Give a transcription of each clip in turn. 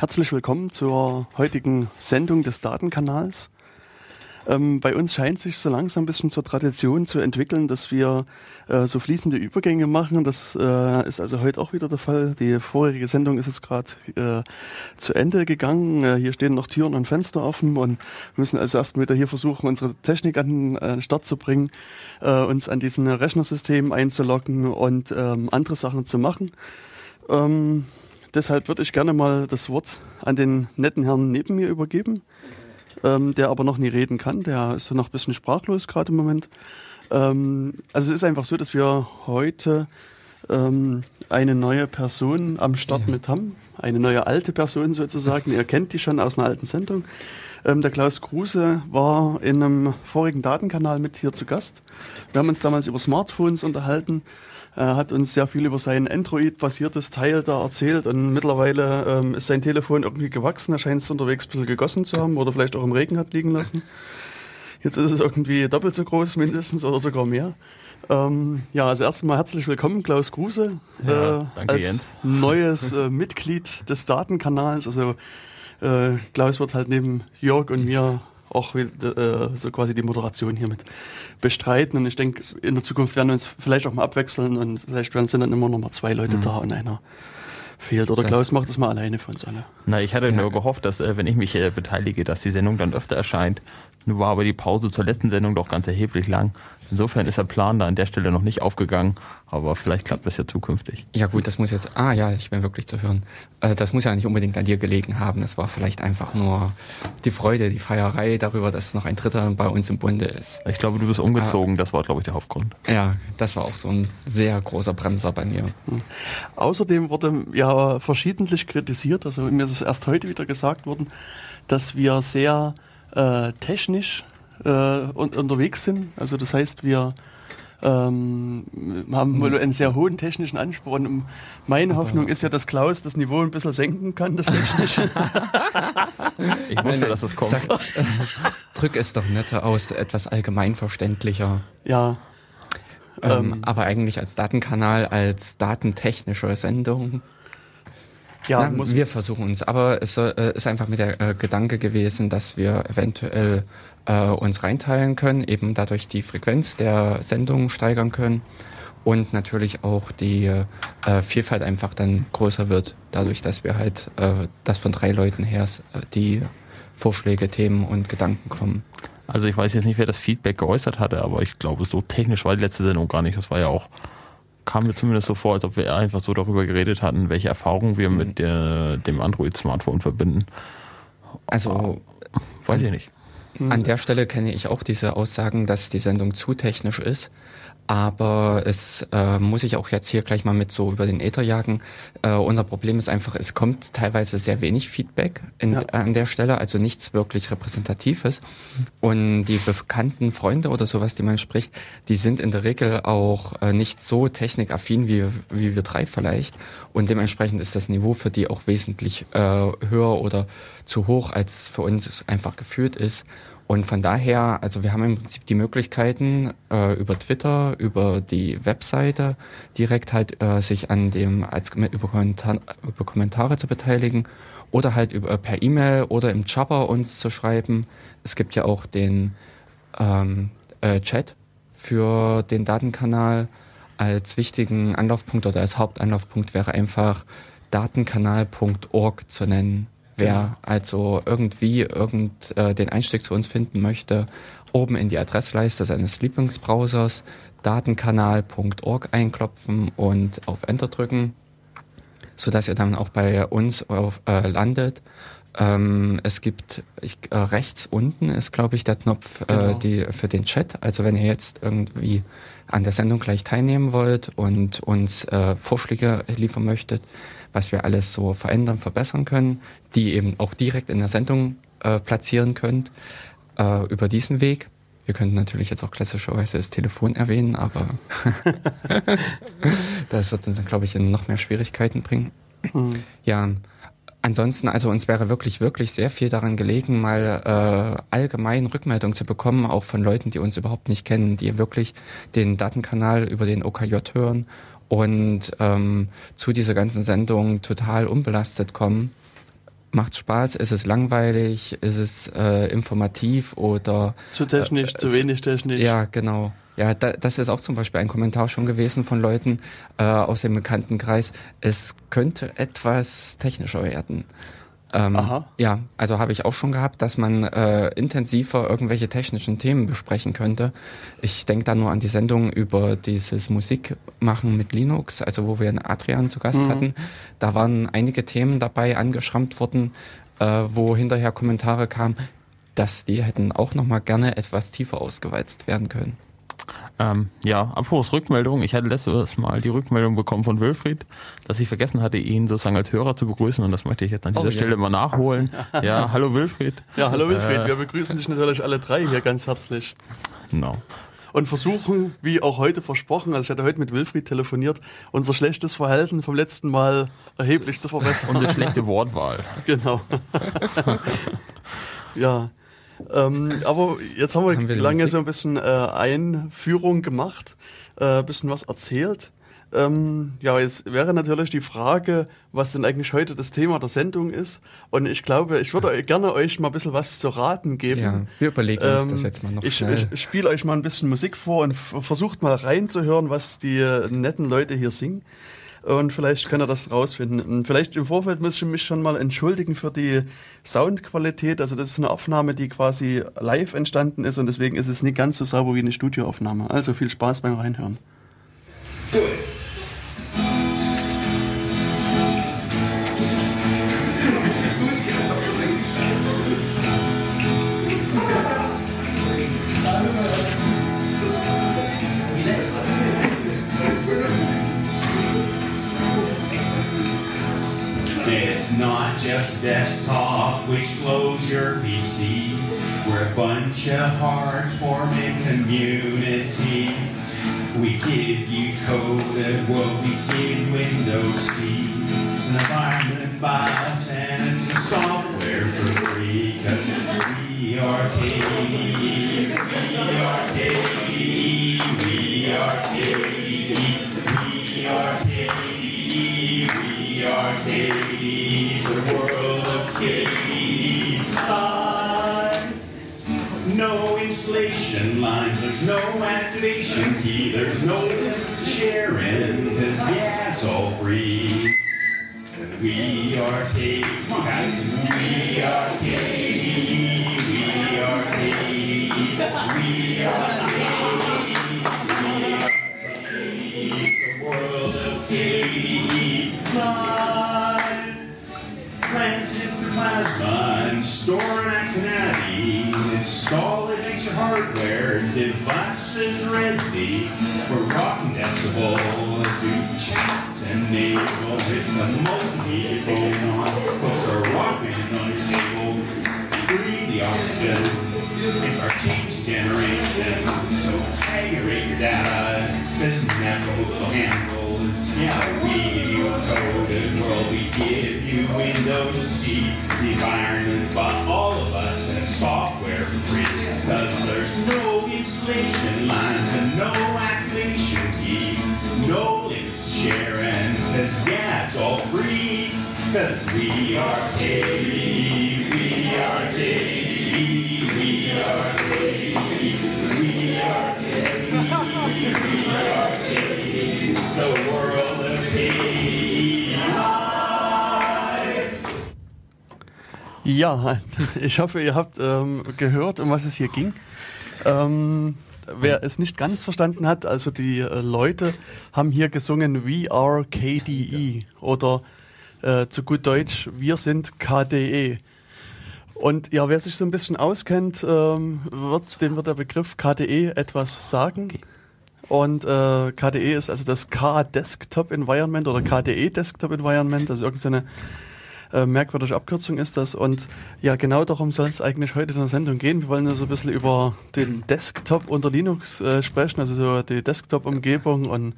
herzlich willkommen zur heutigen Sendung des Datenkanals. Ähm, bei uns scheint sich so langsam ein bisschen zur Tradition zu entwickeln, dass wir äh, so fließende Übergänge machen. Das äh, ist also heute auch wieder der Fall. Die vorherige Sendung ist jetzt gerade äh, zu Ende gegangen. Äh, hier stehen noch Türen und Fenster offen und müssen also erst wieder hier versuchen, unsere Technik an den Start zu bringen, äh, uns an diesen Rechnersystem einzuloggen und ähm, andere Sachen zu machen. Ähm, deshalb würde ich gerne mal das Wort an den netten Herrn neben mir übergeben ähm, der aber noch nie reden kann. Der ist noch ein bisschen sprachlos gerade im Moment. Ähm, also es ist einfach so, dass wir heute ähm, eine neue Person am Start ja. mit haben. Eine neue alte Person sozusagen. Ihr kennt die schon aus einer alten Sendung. Ähm, der Klaus Kruse war in einem vorigen Datenkanal mit hier zu Gast. Wir haben uns damals über Smartphones unterhalten er hat uns sehr viel über sein Android-basiertes Teil da erzählt und mittlerweile ähm, ist sein Telefon irgendwie gewachsen. Er scheint es unterwegs ein bisschen gegossen zu haben oder vielleicht auch im Regen hat liegen lassen. Jetzt ist es irgendwie doppelt so groß mindestens oder sogar mehr. Ähm, ja, also erstmal herzlich willkommen, Klaus Kruse, ja, äh, danke, als Jens. neues äh, Mitglied des Datenkanals. Also äh, Klaus wird halt neben Jörg und mir auch äh, so quasi die Moderation hiermit bestreiten. Und ich denke, in der Zukunft werden wir uns vielleicht auch mal abwechseln und vielleicht werden es dann immer noch mal zwei Leute mhm. da und einer fehlt. Oder das Klaus macht das mal alleine für uns alle. Na, ich hatte ja. nur gehofft, dass äh, wenn ich mich äh, beteilige, dass die Sendung dann öfter erscheint. Nur war aber die Pause zur letzten Sendung doch ganz erheblich lang. Insofern ist der Plan da an der Stelle noch nicht aufgegangen, aber vielleicht klappt das ja zukünftig. Ja gut, das muss jetzt, ah ja, ich bin wirklich zu hören. Äh, das muss ja nicht unbedingt an dir gelegen haben. Das war vielleicht einfach nur die Freude, die Feierei darüber, dass noch ein Dritter bei uns im Bunde ist. Ich glaube, du bist umgezogen, ah, das war, glaube ich, der Hauptgrund. Ja, das war auch so ein sehr großer Bremser bei mir. Hm. Außerdem wurde ja verschiedentlich kritisiert, also mir ist es erst heute wieder gesagt worden, dass wir sehr äh, technisch äh, un unterwegs sind. Also das heißt, wir ähm, haben wohl einen sehr hohen technischen Anspruch. Und meine Hoffnung ist ja, dass Klaus das Niveau ein bisschen senken kann, das technische. ich wusste, dass es kommt. Sag, drück es doch netter aus, etwas allgemeinverständlicher. Ja. Ähm, ähm, aber eigentlich als Datenkanal, als datentechnische Sendung. Ja, Na, wir versuchen uns. Aber es äh, ist einfach mit der äh, Gedanke gewesen, dass wir eventuell äh, uns reinteilen können, eben dadurch die Frequenz der Sendung steigern können und natürlich auch die äh, Vielfalt einfach dann größer wird, dadurch, dass wir halt äh, das von drei Leuten her äh, die Vorschläge, Themen und Gedanken kommen. Also ich weiß jetzt nicht, wer das Feedback geäußert hatte, aber ich glaube, so technisch war die letzte Sendung gar nicht. Das war ja auch, kam mir zumindest so vor, als ob wir einfach so darüber geredet hatten, welche Erfahrungen wir mit der, dem Android-Smartphone verbinden. Also, weiß ich nicht. An der Stelle kenne ich auch diese Aussagen, dass die Sendung zu technisch ist. Aber es äh, muss ich auch jetzt hier gleich mal mit so über den Äther jagen. Äh, unser Problem ist einfach, es kommt teilweise sehr wenig Feedback in, ja. an der Stelle, also nichts wirklich Repräsentatives. Und die bekannten Freunde oder sowas, die man spricht, die sind in der Regel auch äh, nicht so technikaffin wie, wie wir drei vielleicht. Und dementsprechend ist das Niveau für die auch wesentlich äh, höher oder zu hoch, als für uns einfach geführt ist. Und von daher, also wir haben im Prinzip die Möglichkeiten äh, über Twitter, über die Webseite direkt halt äh, sich an dem als über, Kommentar, über Kommentare zu beteiligen oder halt über per E-Mail oder im Chopper uns zu schreiben. Es gibt ja auch den ähm, äh, Chat für den Datenkanal als wichtigen Anlaufpunkt oder als Hauptanlaufpunkt wäre einfach datenkanal.org zu nennen. Wer genau. also irgendwie irgend, äh, den Einstieg zu uns finden möchte, oben in die Adressleiste seines Lieblingsbrowsers datenkanal.org einklopfen und auf Enter drücken, sodass ihr dann auch bei uns auf, äh, landet. Ähm, es gibt ich, äh, rechts unten ist, glaube ich, der Knopf äh, genau. die, für den Chat. Also wenn ihr jetzt irgendwie an der Sendung gleich teilnehmen wollt und uns äh, Vorschläge liefern möchtet, was wir alles so verändern, verbessern können, die eben auch direkt in der Sendung äh, platzieren könnt äh, über diesen Weg. Wir könnten natürlich jetzt auch klassischerweise das Telefon erwähnen, aber das wird uns dann, glaube ich, in noch mehr Schwierigkeiten bringen. Mhm. Ja, ansonsten, also uns wäre wirklich, wirklich sehr viel daran gelegen, mal äh, allgemein Rückmeldung zu bekommen, auch von Leuten, die uns überhaupt nicht kennen, die wirklich den Datenkanal über den OKJ hören und ähm, zu dieser ganzen Sendung total unbelastet kommen. Macht Spaß? Ist es langweilig? Ist es äh, informativ oder zu technisch, äh, zu wenig technisch? Ja, genau. Ja, da, das ist auch zum Beispiel ein Kommentar schon gewesen von Leuten äh, aus dem Bekanntenkreis. Es könnte etwas technischer werden. Ähm, Aha. Ja, also habe ich auch schon gehabt, dass man äh, intensiver irgendwelche technischen Themen besprechen könnte. Ich denke da nur an die Sendung über dieses Musikmachen mit Linux, also wo wir einen Adrian zu Gast mhm. hatten. Da waren einige Themen dabei angeschrammt worden, äh, wo hinterher Kommentare kamen, dass die hätten auch noch mal gerne etwas tiefer ausgeweizt werden können. Ähm, ja, apropos Rückmeldung. Ich hatte letztes Mal die Rückmeldung bekommen von Wilfried, dass ich vergessen hatte, ihn sozusagen als Hörer zu begrüßen und das möchte ich jetzt an dieser oh, Stelle ja. mal nachholen. Ja, hallo Wilfried. Ja, hallo Wilfried. Äh, Wir begrüßen dich natürlich alle drei hier ganz herzlich. Genau. Und versuchen, wie auch heute versprochen, also ich hatte heute mit Wilfried telefoniert, unser schlechtes Verhalten vom letzten Mal erheblich zu verbessern. Unsere schlechte Wortwahl. Genau. ja. Ähm, aber jetzt haben wir, haben wir lange so ein bisschen äh, Einführung gemacht, äh, bisschen was erzählt. Ähm, ja, jetzt wäre natürlich die Frage, was denn eigentlich heute das Thema der Sendung ist. Und ich glaube, ich würde gerne euch mal ein bisschen was zu raten geben. Ja, wir überlegen ähm, uns das jetzt mal noch ich, schnell. Ich spiele euch mal ein bisschen Musik vor und versucht mal reinzuhören, was die netten Leute hier singen und vielleicht kann er das rausfinden. Und vielleicht im Vorfeld muss ich mich schon mal entschuldigen für die Soundqualität. Also das ist eine Aufnahme, die quasi live entstanden ist und deswegen ist es nicht ganz so sauber wie eine Studioaufnahme. Also viel Spaß beim Reinhören. Good. Just desktop, which loads your PC. We're a bunch of hearts forming community. We give you code at what we give Windows C. It's an environment BIOS and it's some software for free. Cause we are KDE, we are KDE, we are KDE, we are KDE, we are KDE lines, there's no activation key, there's no links to sharing, cause yeah, it's all free. We are KDE, we are KDE, we are KDE, we are KDE, we are KDE, the world of KDE plasma and store an Akinati. Devices ready for rocking decibel. Do chat enable. It's the multi going on. Folks are rocking on your table. Breathe the oxygen. It's our change generation. So integrate your data. This natural will handle. Yeah, we give you a coded world. We give you Windows C, the environment, but Ja, ich hoffe, ihr habt ähm, gehört, um was es hier ging. Ähm, wer es nicht ganz verstanden hat, also die äh, Leute haben hier gesungen We are KDE oder äh, zu gut Deutsch, wir sind KDE. Und ja, wer sich so ein bisschen auskennt, ähm, wird, dem wird der Begriff KDE etwas sagen. Und äh, KDE ist also das K-Desktop Environment oder KDE Desktop Environment, also irgendeine äh, merkwürdige Abkürzung ist das. Und ja, genau darum soll es eigentlich heute in der Sendung gehen. Wir wollen so ein bisschen über den Desktop unter Linux äh, sprechen, also so die Desktop-Umgebung und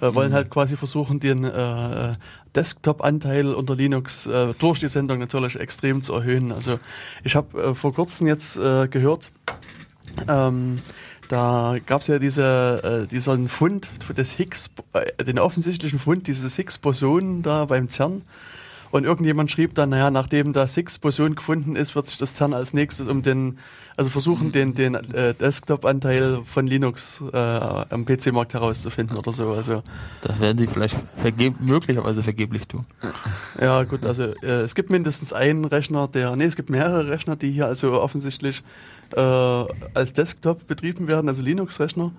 äh, wollen halt quasi versuchen, den äh, Desktop-Anteil unter Linux äh, durch die Sendung natürlich extrem zu erhöhen. Also ich habe äh, vor kurzem jetzt äh, gehört, ähm, da gab es ja diese, äh, diesen Fund des Higgs, äh, den offensichtlichen Fund dieses Higgs-Boson da beim CERN Und irgendjemand schrieb dann, naja, nachdem da Six-Boson gefunden ist, wird sich das CERN als nächstes um den, also versuchen, den, den äh, Desktop-Anteil von Linux äh, am PC-Markt herauszufinden oder so. Also Das werden sie vielleicht vergeb möglicherweise vergeblich tun. ja, gut, also äh, es gibt mindestens einen Rechner, der, nee, es gibt mehrere Rechner, die hier also offensichtlich äh, als Desktop betrieben werden, also Linux-Rechner.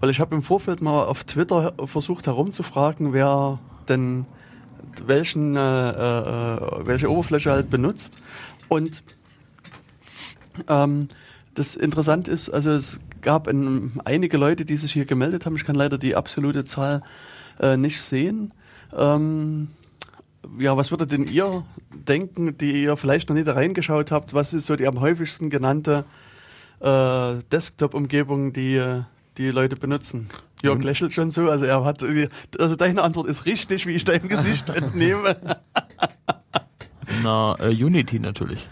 Weil ich habe im Vorfeld mal auf Twitter versucht herumzufragen, wer denn welchen, äh, äh, welche Oberfläche halt benutzt. Und ähm, das Interessante ist, also es gab ein, einige Leute, die sich hier gemeldet haben. Ich kann leider die absolute Zahl äh, nicht sehen. Ähm, ja, was würdet denn ihr denken, die ihr vielleicht noch nicht da reingeschaut habt? Was ist so die am häufigsten genannte äh, Desktop-Umgebung, die die Leute benutzen? Jörg Mhm. lächelt schon so, also er hat, also deine Antwort ist richtig, wie ich dein Gesicht entnehme. Na, äh, Unity natürlich.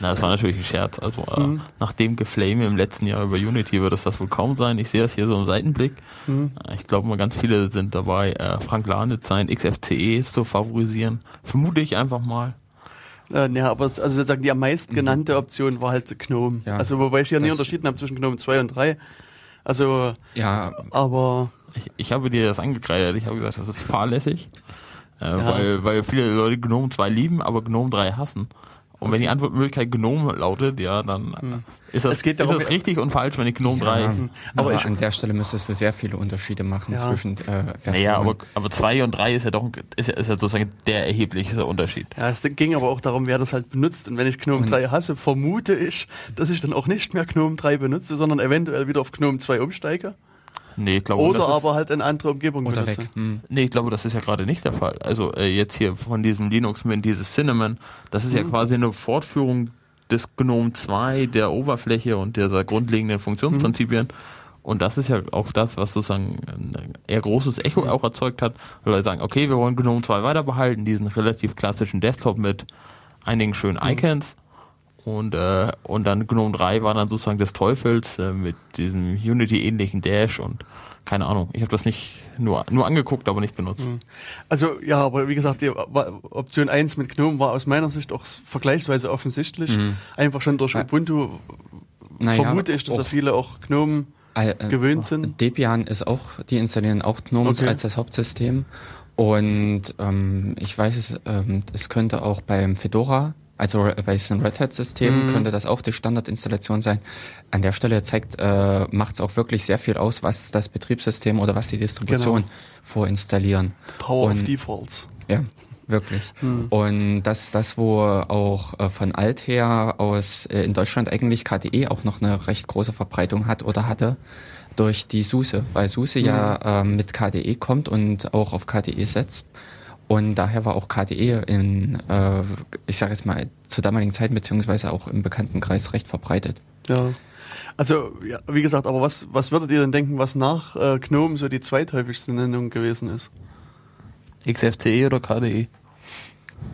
Na, das war natürlich ein Scherz. Also äh, Mhm. nach dem Geflame im letzten Jahr über Unity wird es das wohl kaum sein. Ich sehe das hier so im Seitenblick. Mhm. Äh, Ich glaube mal ganz viele sind dabei, äh, Frank Lanitz sein XFCE zu favorisieren. Vermute ich einfach mal. Äh, ja, aber es, also sozusagen die am meisten genannte Option war halt GNOME. Ja, also wobei ich hier nie unterschieden habe zwischen GNOME 2 und 3. Also, Ja, aber Ich, ich habe dir das angekreidet. Ich habe gesagt, das ist fahrlässig. Äh, weil, weil viele Leute Gnome 2 lieben, aber Gnome 3 hassen. Und wenn die Antwortmöglichkeit Gnome lautet, ja, dann äh, ist das, Es geht ist darum- das richtig und falsch, wenn ich Gnome 3. ja, Aber aber ich- an der Stelle müsstest du sehr viele Unterschiede machen Ja. zwischen äh, Versionen. Naja, aber, aber 2 und 3 ist ja doch ist ja, ist ja sozusagen der erhebliche Unterschied. ja, es ging aber auch darum, wer das halt benutzt. Und wenn ich GNOME Und- 3 hasse, vermute ich, dass ich dann auch nicht mehr GNOME 3 benutze, sondern eventuell wieder auf GNOME 2 umsteige. Nee, ich glaube, Oder das ist, aber halt in andere Umgebung Oder benutze. weg. Hm. nee, ich glaube, das ist ja gerade nicht der Fall. Also äh, jetzt hier von diesem Linux Mint, dieses Cinnamon, das ist ja quasi eine Fortführung des GNOME 2, der Oberfläche und dieser grundlegenden Funktionsprinzipien. Und das ist ja auch das, was sozusagen ein eher großes Echo auch erzeugt hat, weil Leute sagen, okay, wir wollen GNOME 2 weiter behalten, diesen relativ klassischen Desktop mit einigen schönen Icons. Und, äh, und dann GNOME 3 war dann sozusagen des Teufels äh, mit diesem Unity-ähnlichen Dash und keine Ahnung. Ich habe das nicht nur, nur angeguckt, aber nicht benutzt. Also ja, aber wie gesagt, die Option 1 mit GNOME war aus meiner Sicht auch vergleichsweise offensichtlich. Einfach schon durch. Ubuntu Naja, vermute ich, dass da viele auch GNOME Äh, äh, gewöhnt sind. Debian ist auch, die installieren auch GNOME Okay. als das Hauptsystem. Und ähm, ich weiß es, ähm, es könnte auch beim Fedora, also äh, bei diesem Red Hat-System, Mhm. könnte das auch die Standardinstallation sein. An der Stelle zeigt, äh, macht es auch wirklich sehr viel aus, was das Betriebssystem oder was die Distribution Genau. vorinstallieren. Power of Und- Defaults. Ja, wirklich. Hm. Und das, das, wo auch äh, von alt her aus äh, in Deutschland eigentlich KDE auch noch eine recht große Verbreitung hat oder hatte durch die SUSE, weil SUSE ja Hm. äh, mit KDE kommt und auch auf KDE setzt. Und daher war auch KDE in, äh, ich sage jetzt mal, zur damaligen Zeit beziehungsweise auch im Bekanntenkreis recht verbreitet. Ja. Also, ja, wie gesagt, aber was, was würdet ihr denn denken, was nach äh, GNOME so die zweithäufigste Nennung gewesen ist? XFCE oder KDE?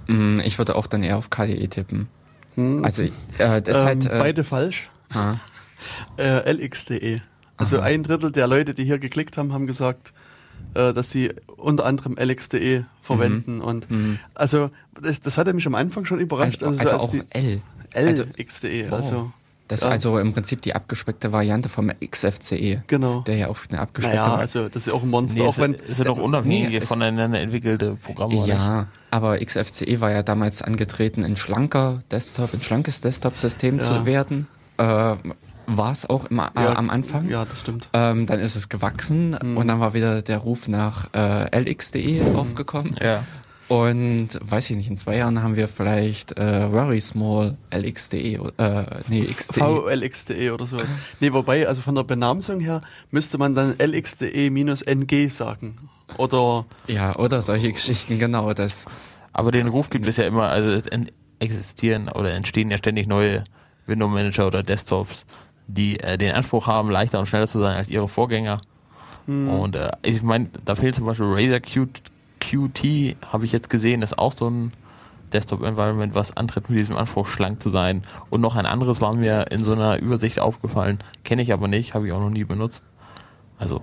Mm, Ich würde auch dann eher auf KDE tippen. Hm? Also äh, das ähm, halt, äh, beide falsch. ah, Äh, LX.de. Also Aha. ein Drittel der Leute, die hier geklickt haben, haben gesagt, äh, dass sie unter anderem LX.de verwenden. Und mhm. also das, das hatte mich am Anfang schon überrascht. also, Also, so also als auch L. also- LX.de. Wow. Also Das Ja. ist also im Prinzip die abgespeckte Variante vom XFCE, genau. der ja auch eine abgespeckte Naja, also das ist ja auch ein Monster. Nee, auch wenn, ist ja doch unabhängige nee, voneinander entwickelte Programme. Ja, aber XFCE war ja damals angetreten, ein schlanker Desktop, ein schlankes Desktop-System Ja. zu werden. Äh, war es auch immer, äh, Ja, am Anfang. ja, das stimmt. Ähm, dann ist es gewachsen Mhm. und dann war wieder der Ruf nach äh, LX.de aufgekommen. Ja. Und weiß ich nicht, in zwei Jahren haben wir vielleicht äh, Very Small LX.de, äh, nee, XDE. VLX.de oder sowas. Nee, wobei, also von der Benamsung her müsste man dann LXDE-NG sagen. Oder Ja, oder solche Geschichten, genau das. Aber den Ruf gibt es ja immer, also existieren oder entstehen ja ständig neue Window Manager oder Desktops, die äh, den Anspruch haben, leichter und schneller zu sein als ihre Vorgänger. Und äh, ich meine, da fehlt zum Beispiel Razer Q QT, habe ich jetzt gesehen, ist auch so ein Desktop-Environment, was antritt mit diesem Anspruch, schlank zu sein. Und noch ein anderes war mir in so einer Übersicht aufgefallen, kenne ich aber nicht, habe ich auch noch nie benutzt. Also,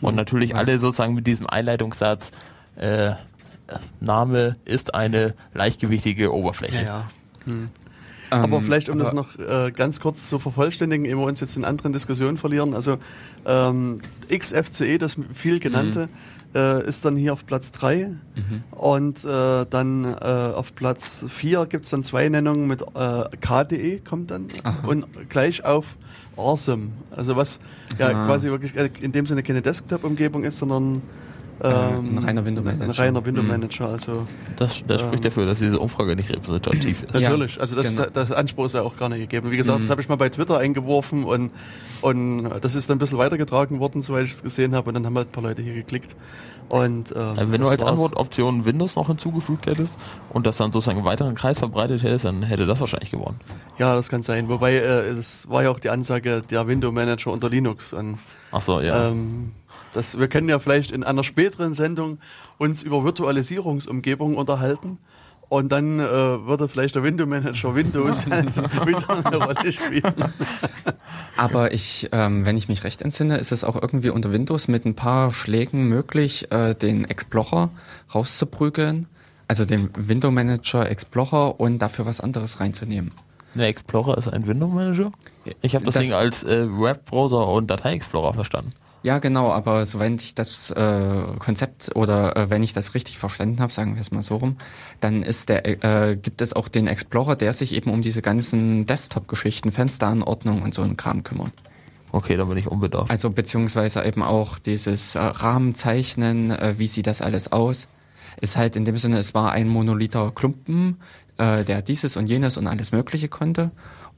und natürlich Was? alle sozusagen mit diesem Einleitungssatz, äh, Name ist eine leichtgewichtige Oberfläche. Ja, hm. Aber vielleicht, um das noch äh, ganz kurz zu vervollständigen, ehe wir uns jetzt in anderen Diskussionen verlieren. Also ähm, XFCE, das viel genannte, mhm. äh, ist dann hier auf Platz 3 mhm. und äh, dann äh, auf Platz 4 gibt es dann zwei Nennungen mit äh, KDE kommt dann Aha. und gleich auf Awesome. Also was ja quasi wirklich äh, in dem Sinne keine Desktop-Umgebung ist, sondern ähm, ein reiner Window Manager. Ein reiner Window mhm. Manager, also. Das, das spricht ähm, dafür, dass diese Umfrage nicht repräsentativ ist. Natürlich, also das, genau. das Anspruch ist ja auch gar nicht gegeben. Wie gesagt, mhm. das habe ich mal bei Twitter eingeworfen und, und das ist dann ein bisschen weitergetragen worden, soweit ich es gesehen habe, und dann haben halt ein paar Leute hier geklickt. Und, äh, Wenn du als Antwortoption Windows noch hinzugefügt hättest und das dann sozusagen im weiteren Kreis verbreitet hättest, dann hätte das wahrscheinlich gewonnen. Ja, das kann sein. Wobei äh, es war ja auch die Ansage der Window Manager unter Linux. Und, Ach so, ja. Ähm, das, wir können ja vielleicht in einer späteren Sendung uns über Virtualisierungsumgebungen unterhalten. Und dann äh, würde vielleicht der Window Manager Windows halt wieder eine Rolle spielen. Aber ich, ähm, wenn ich mich recht entsinne, ist es auch irgendwie unter Windows mit ein paar Schlägen möglich, äh, den Explorer rauszuprügeln. Also den Window Manager Explorer und dafür was anderes reinzunehmen. Der Explorer ist ein Window Manager? Ich habe das, das, Ding als äh, Webbrowser und Datei Explorer verstanden. Ja, genau, aber so wenn ich das äh, Konzept oder äh, wenn ich das richtig verstanden habe, sagen wir es mal so rum, dann ist der äh, gibt es auch den Explorer, der sich eben um diese ganzen Desktop-Geschichten, Fensteranordnung und so einen Kram kümmert. Okay, da bin ich unbedarft. Also beziehungsweise eben auch dieses äh, Rahmenzeichnen, äh, wie sieht das alles aus? Ist halt in dem Sinne, es war ein monolither Klumpen, äh, der dieses und jenes und alles Mögliche konnte.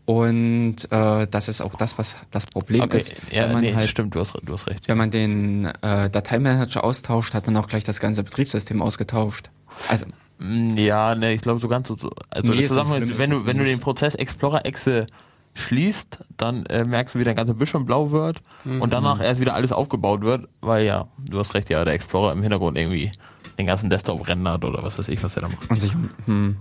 Und äh, das ist auch das, was das Problem okay. ist. Ja, man nee, halt, stimmt, du hast, du hast recht. Wenn man den äh, Dateimanager austauscht, hat man auch gleich das ganze Betriebssystem ausgetauscht. Also mm, ja, ne, ich glaube so ganz so. Also nee, so wenn du wenn du den Prozess Explorer Exe schließt, dann äh, merkst du, wie dein ganzer Bildschirm blau wird mhm. und danach erst wieder alles aufgebaut wird, weil ja, du hast recht, ja, der Explorer im Hintergrund irgendwie den ganzen Desktop rendert oder was weiß ich, was er da macht. Und sich, hm,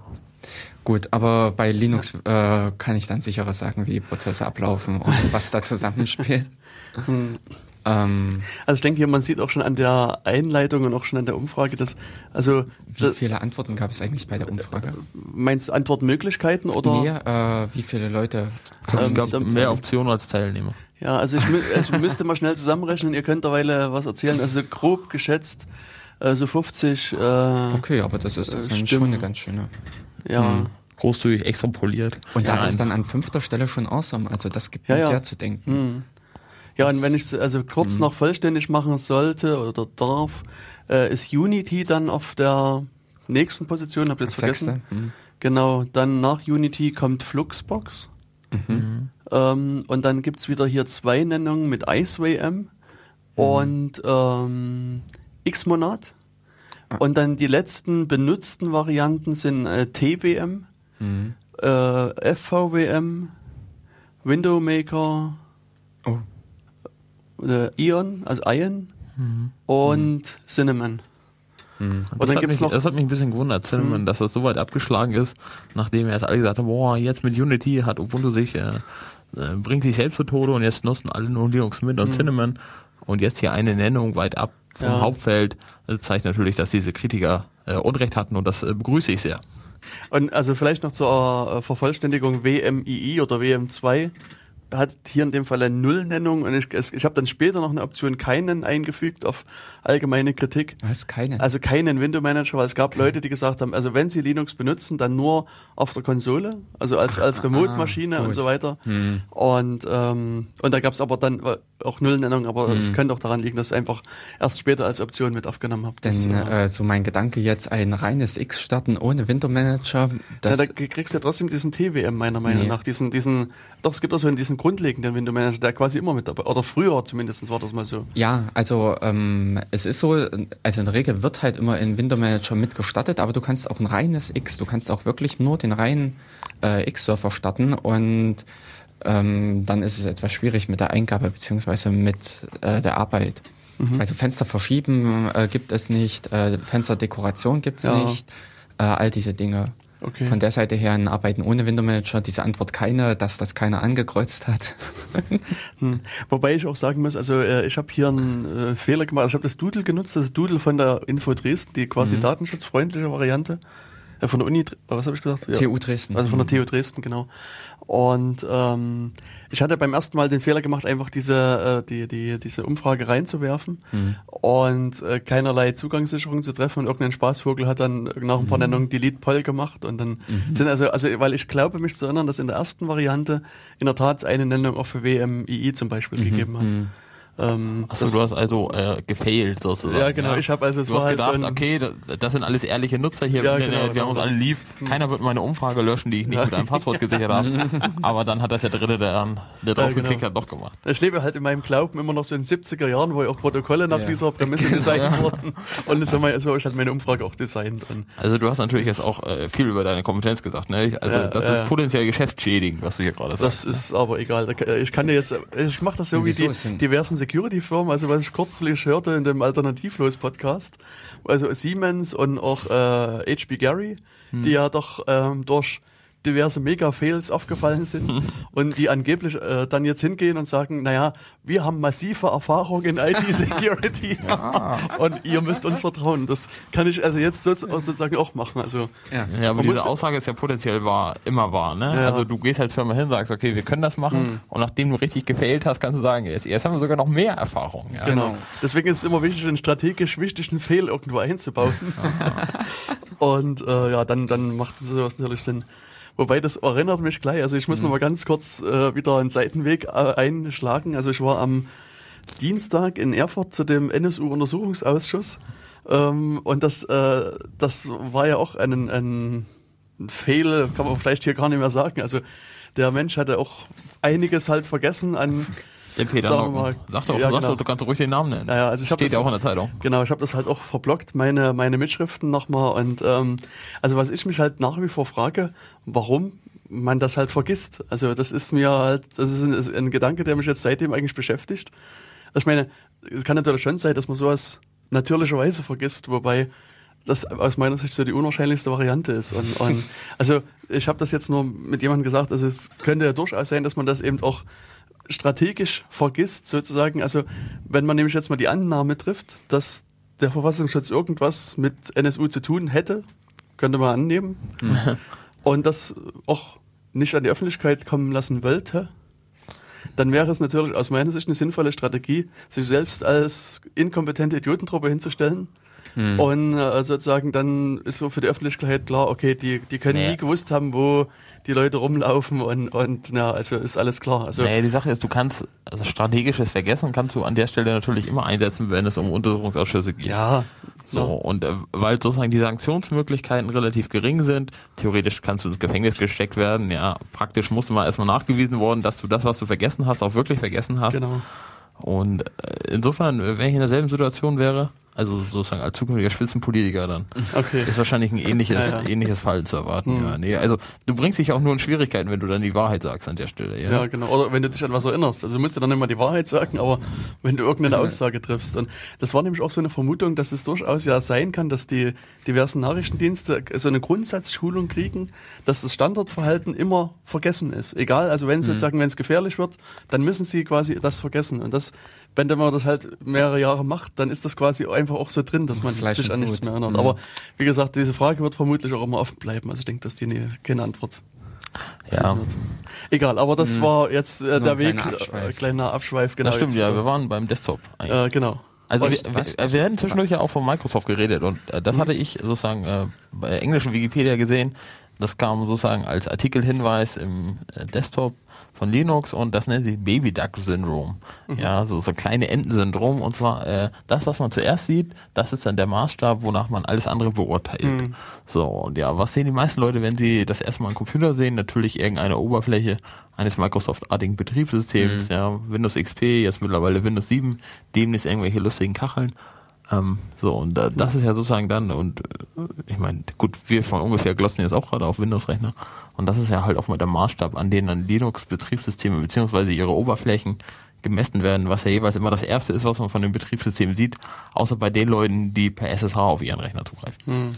Gut, aber bei Linux äh, kann ich dann sicherer sagen, wie Prozesse ablaufen und was da zusammenspielt. Hm. Ähm, also ich denke, man sieht auch schon an der Einleitung und auch schon an der Umfrage, dass also wie das, viele Antworten gab es eigentlich bei der Umfrage? Meinst du Antwortmöglichkeiten oder? Nee, äh, wie viele Leute? Ähm, es gab mehr Optionen als Teilnehmer. Ja, also ich, ich müsste mal schnell zusammenrechnen. Ihr könnt derweil was erzählen. Also grob geschätzt äh, so 50. Äh, okay, aber das ist äh, schon eine ganz schöne. Ja. Hm. Großzügig extrapoliert. Und da ist dann an fünfter Stelle schon awesome. Also das gibt ja, mir ja. sehr zu denken. Hm. Ja, und wenn ich es also kurz hm. noch vollständig machen sollte oder darf, äh, ist Unity dann auf der nächsten Position, hab ich jetzt vergessen. Hm. Genau, dann nach Unity kommt Fluxbox. Mhm. Ähm, und dann gibt es wieder hier zwei Nennungen mit IceWM mhm. und ähm, Xmonad. Und dann die letzten benutzten Varianten sind äh, TWM, mhm. äh, FVWM, Window Maker, oh. äh, Ion, also Ion mhm. und. Cinnamon. Mhm. Das, hat mich, noch, das hat mich ein bisschen gewundert, Cinnamon, mhm. dass das so weit abgeschlagen ist, nachdem er erst alle gesagt haben, boah, jetzt mit Unity hat Ubuntu sich, äh, äh, bringt sich selbst zu Tode und jetzt nutzen alle nur Linux mit und mhm. Cinnamon. Und jetzt hier eine Nennung weit ab vom ja. Hauptfeld zeigt natürlich, dass diese Kritiker äh, Unrecht hatten und das äh, begrüße ich sehr. Und also vielleicht noch zur äh, Vervollständigung WMII oder WM2 hat hier in dem Fall eine Nullnennung und ich, ich habe dann später noch eine Option keinen eingefügt auf allgemeine Kritik. Was, keinen? Also keinen Window Manager, weil es gab okay. Leute, die gesagt haben, also wenn sie Linux benutzen, dann nur auf der Konsole, also als, als Remote-Maschine ah, und so weiter. Hm. Und, ähm, und da gab es aber dann auch Nullnennung, aber es hm. könnte auch daran liegen, dass ich einfach erst später als Option mit aufgenommen habe. Denn äh, so mein Gedanke jetzt, ein reines X starten ohne Window Manager. Das ja, da kriegst du ja trotzdem diesen TWM meiner Meinung nee. nach, diesen, diesen, doch es gibt auch so diesen grundlegenden Window Manager, der quasi immer mit dabei, oder früher zumindest war das mal so. Ja, also ähm, es ist so, also in der Regel wird halt immer in Window Manager mitgestattet, aber du kannst auch ein reines X, du kannst auch wirklich nur den reinen äh, X-Surfer starten und ähm, dann ist es etwas schwierig mit der Eingabe beziehungsweise mit äh, der Arbeit. Mhm. Also Fenster verschieben äh, gibt es nicht, äh, Fensterdekoration gibt es ja. nicht, äh, all diese Dinge. Okay. Von der Seite her ein Arbeiten ohne Window-Manager, diese Antwort keine, dass das keiner angekreuzt hat. hm. Wobei ich auch sagen muss, also äh, ich habe hier einen äh, Fehler gemacht. Also ich habe das Doodle genutzt, das Doodle von der Info Dresden, die quasi mhm. datenschutzfreundliche Variante. Äh, von der Uni, was habe ich gesagt? Ja. TU Dresden. Also von der TU Dresden, genau. Und ähm, ich hatte beim ersten Mal den Fehler gemacht, einfach diese, äh, die, die, diese Umfrage reinzuwerfen mhm. und äh, keinerlei Zugangssicherung zu treffen. Und irgendein Spaßvogel hat dann nach ein paar mhm. Nennungen Delete Poll gemacht und dann mhm. sind also, also, weil ich glaube mich zu erinnern, dass in der ersten Variante in der Tat eine Nennung auch für WMII zum Beispiel mhm. gegeben hat. Ähm, Achso, du hast also äh, gefailt sozusagen. Ja, genau. Ja. Ich habe also es du hast halt gedacht, so okay, das sind alles ehrliche Nutzer hier. Ja, genau, wir genau. haben uns alle lieb. Hm. Keiner wird meine Umfrage löschen, die ich nicht mit einem Passwort gesichert habe. Aber dann hat das der Dritte, der, der drauf genau. geklickt hat, doch gemacht. Ich lebe halt in meinem Glauben immer noch so in den 70er Jahren, wo ja auch Protokolle nach dieser Prämisse genau. designt wurden. Und so, habe ich halt meine Umfrage auch designt. Also du hast natürlich jetzt auch äh, viel über deine Kompetenz gesagt. Ne? Also das ist potenziell geschäftsschädigend, was du hier gerade sagst. Das ist aber egal. Ich kann dir jetzt, ich mache das so wie die diversen Security-Firmen. Also was ich kürzlich hörte in dem Alternativlos-Podcast, also Siemens und auch äh, HB Gary, hm. die ja doch ähm, durch diverse Mega-Fails aufgefallen sind und die angeblich äh, dann jetzt hingehen und sagen, naja, wir haben massive Erfahrung in IT-Security ja. und ihr müsst uns vertrauen. Das kann ich also jetzt sozusagen auch machen. Also, ja, ja aber diese Aussage ist ja potenziell wahr, immer wahr. Ne? Ja. Also du gehst halt Firma hin, sagst, okay, wir können das machen mhm. und nachdem du richtig gefailt hast, kannst du sagen, jetzt, jetzt haben wir sogar noch mehr Erfahrung. Ja? Genau. Deswegen ist es immer wichtig, einen strategisch wichtigen Fail irgendwo einzubauen. und äh, ja, dann, dann macht sowas natürlich Sinn. Wobei das erinnert mich gleich. Also ich muss mhm. noch mal ganz kurz äh, wieder einen Seitenweg äh, einschlagen. Also ich war am Dienstag in Erfurt zu dem NSU-Untersuchungsausschuss. Ähm, und das, äh, das war ja auch ein, ein Fail, kann man vielleicht hier gar nicht mehr sagen. Also der Mensch hatte auch einiges halt vergessen an der Peter Nocken. Sag doch, ja, sag genau. du kannst ruhig den Namen nennen. Naja, also ich Steht ja auch in der Zeitung. Genau, ich habe das halt auch verblockt, meine, meine Mitschriften nochmal. Und ähm, also was ich mich halt nach wie vor frage, warum man das halt vergisst. Also das ist mir halt, das ist ein, ein Gedanke, der mich jetzt seitdem eigentlich beschäftigt. Also ich meine, es kann natürlich schon sein, dass man sowas natürlicherweise vergisst, wobei das aus meiner Sicht so die unwahrscheinlichste Variante ist. Und, und also ich habe das jetzt nur mit jemandem gesagt, also es könnte ja durchaus sein, dass man das eben auch strategisch vergisst, sozusagen. Also wenn man nämlich jetzt mal die Annahme trifft, dass der Verfassungsschutz irgendwas mit NSU zu tun hätte, könnte man annehmen. Mhm. Und das auch nicht an die Öffentlichkeit kommen lassen wollte, dann wäre es natürlich aus meiner Sicht eine sinnvolle Strategie, sich selbst als inkompetente Idiotentruppe hinzustellen. Mhm. Und äh, sozusagen dann ist so für die Öffentlichkeit klar, okay, die, die können nee. nie gewusst haben, wo die Leute rumlaufen und, und na, also ist alles klar. Also nee, die Sache ist, du kannst also strategisches Vergessen kannst du an der Stelle natürlich immer einsetzen, wenn es um Untersuchungsausschüsse geht. Ja. So, und äh, weil sozusagen die Sanktionsmöglichkeiten relativ gering sind, theoretisch kannst du ins Gefängnis gesteckt werden, ja, praktisch muss mal erstmal nachgewiesen worden, dass du das, was du vergessen hast, auch wirklich vergessen hast. Genau. Und äh, insofern, wenn ich in derselben Situation wäre, also sozusagen als zukünftiger Spitzenpolitiker dann. Okay. Ist wahrscheinlich ein ähnliches, ja, ja. ähnliches Fall zu erwarten. Hm. Ja, nee, also du bringst dich auch nur in Schwierigkeiten, wenn du dann die Wahrheit sagst an der Stelle. Ja, ja genau. Oder wenn du dich an was erinnerst. Also du musst ja dann immer die Wahrheit sagen, aber wenn du irgendeine Aussage triffst. Und das war nämlich auch so eine Vermutung, dass es durchaus ja sein kann, dass die diversen Nachrichtendienste so eine Grundsatzschulung kriegen, dass das Standardverhalten immer vergessen ist. Egal, also wenn es mhm. sozusagen, wenn es gefährlich wird, dann müssen sie quasi das vergessen. Und das wenn man das halt mehrere Jahre macht, dann ist das quasi einfach auch so drin, dass man Fleisch sich an nichts mehr erinnert. Mhm. Aber wie gesagt, diese Frage wird vermutlich auch immer offen bleiben. Also ich denke, dass die nie, keine Antwort ja. Egal, aber das mhm. war jetzt äh, der Weg, kleiner Abschweif. Äh, kleiner Abschweif. Genau, das stimmt, ja, wir waren beim Desktop. Äh, genau. Also wir, wir, wir hatten zwischendurch ja auch von Microsoft geredet und äh, das mhm. hatte ich sozusagen äh, bei englischen Wikipedia gesehen. Das kam sozusagen als Artikelhinweis im äh, Desktop von Linux und das nennt sich Baby Duck Syndrom. Mhm. Ja, so so kleine Entensyndrom und zwar äh, das, was man zuerst sieht, das ist dann der Maßstab, wonach man alles andere beurteilt. Mhm. So und ja, was sehen die meisten Leute, wenn sie das erste Mal einen Computer sehen? Natürlich irgendeine Oberfläche eines Microsoft-artigen Betriebssystems, mhm. ja, Windows XP, jetzt mittlerweile Windows 7, demnächst irgendwelche lustigen Kacheln. Ähm, so, und äh, das ist ja sozusagen dann, und äh, ich meine, gut, wir von ungefähr glossen jetzt auch gerade auf Windows-Rechner. Und das ist ja halt auch mit der Maßstab, an denen dann Linux-Betriebssysteme beziehungsweise ihre Oberflächen gemessen werden, was ja jeweils immer das erste ist, was man von dem Betriebssystem sieht, außer bei den Leuten, die per SSH auf ihren Rechner zugreifen. Hm.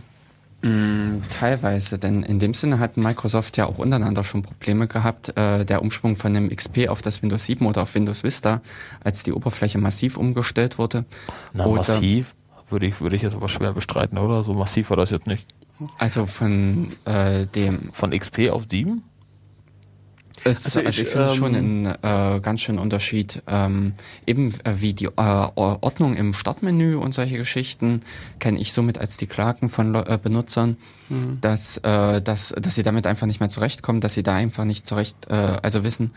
Mm, teilweise, denn in dem Sinne hat Microsoft ja auch untereinander schon Probleme gehabt. Äh, der Umschwung von dem XP auf das Windows 7 oder auf Windows Vista, als die Oberfläche massiv umgestellt wurde. Na, oder, massiv würde ich, würde ich jetzt aber schwer bestreiten, oder? So massiv war das jetzt nicht. Also von äh, dem Von XP auf 7? Es, Also also, ich, ich, finde es schon ähm, einen äh, ganz schönen Unterschied. Ähm, eben äh, wie die äh, Ordnung im Startmenü und solche Geschichten kenne ich somit als die Klagen von äh, Benutzern, dass, äh, dass, dass sie damit einfach nicht mehr zurechtkommen, dass sie da einfach nicht zurecht, äh, also wissen.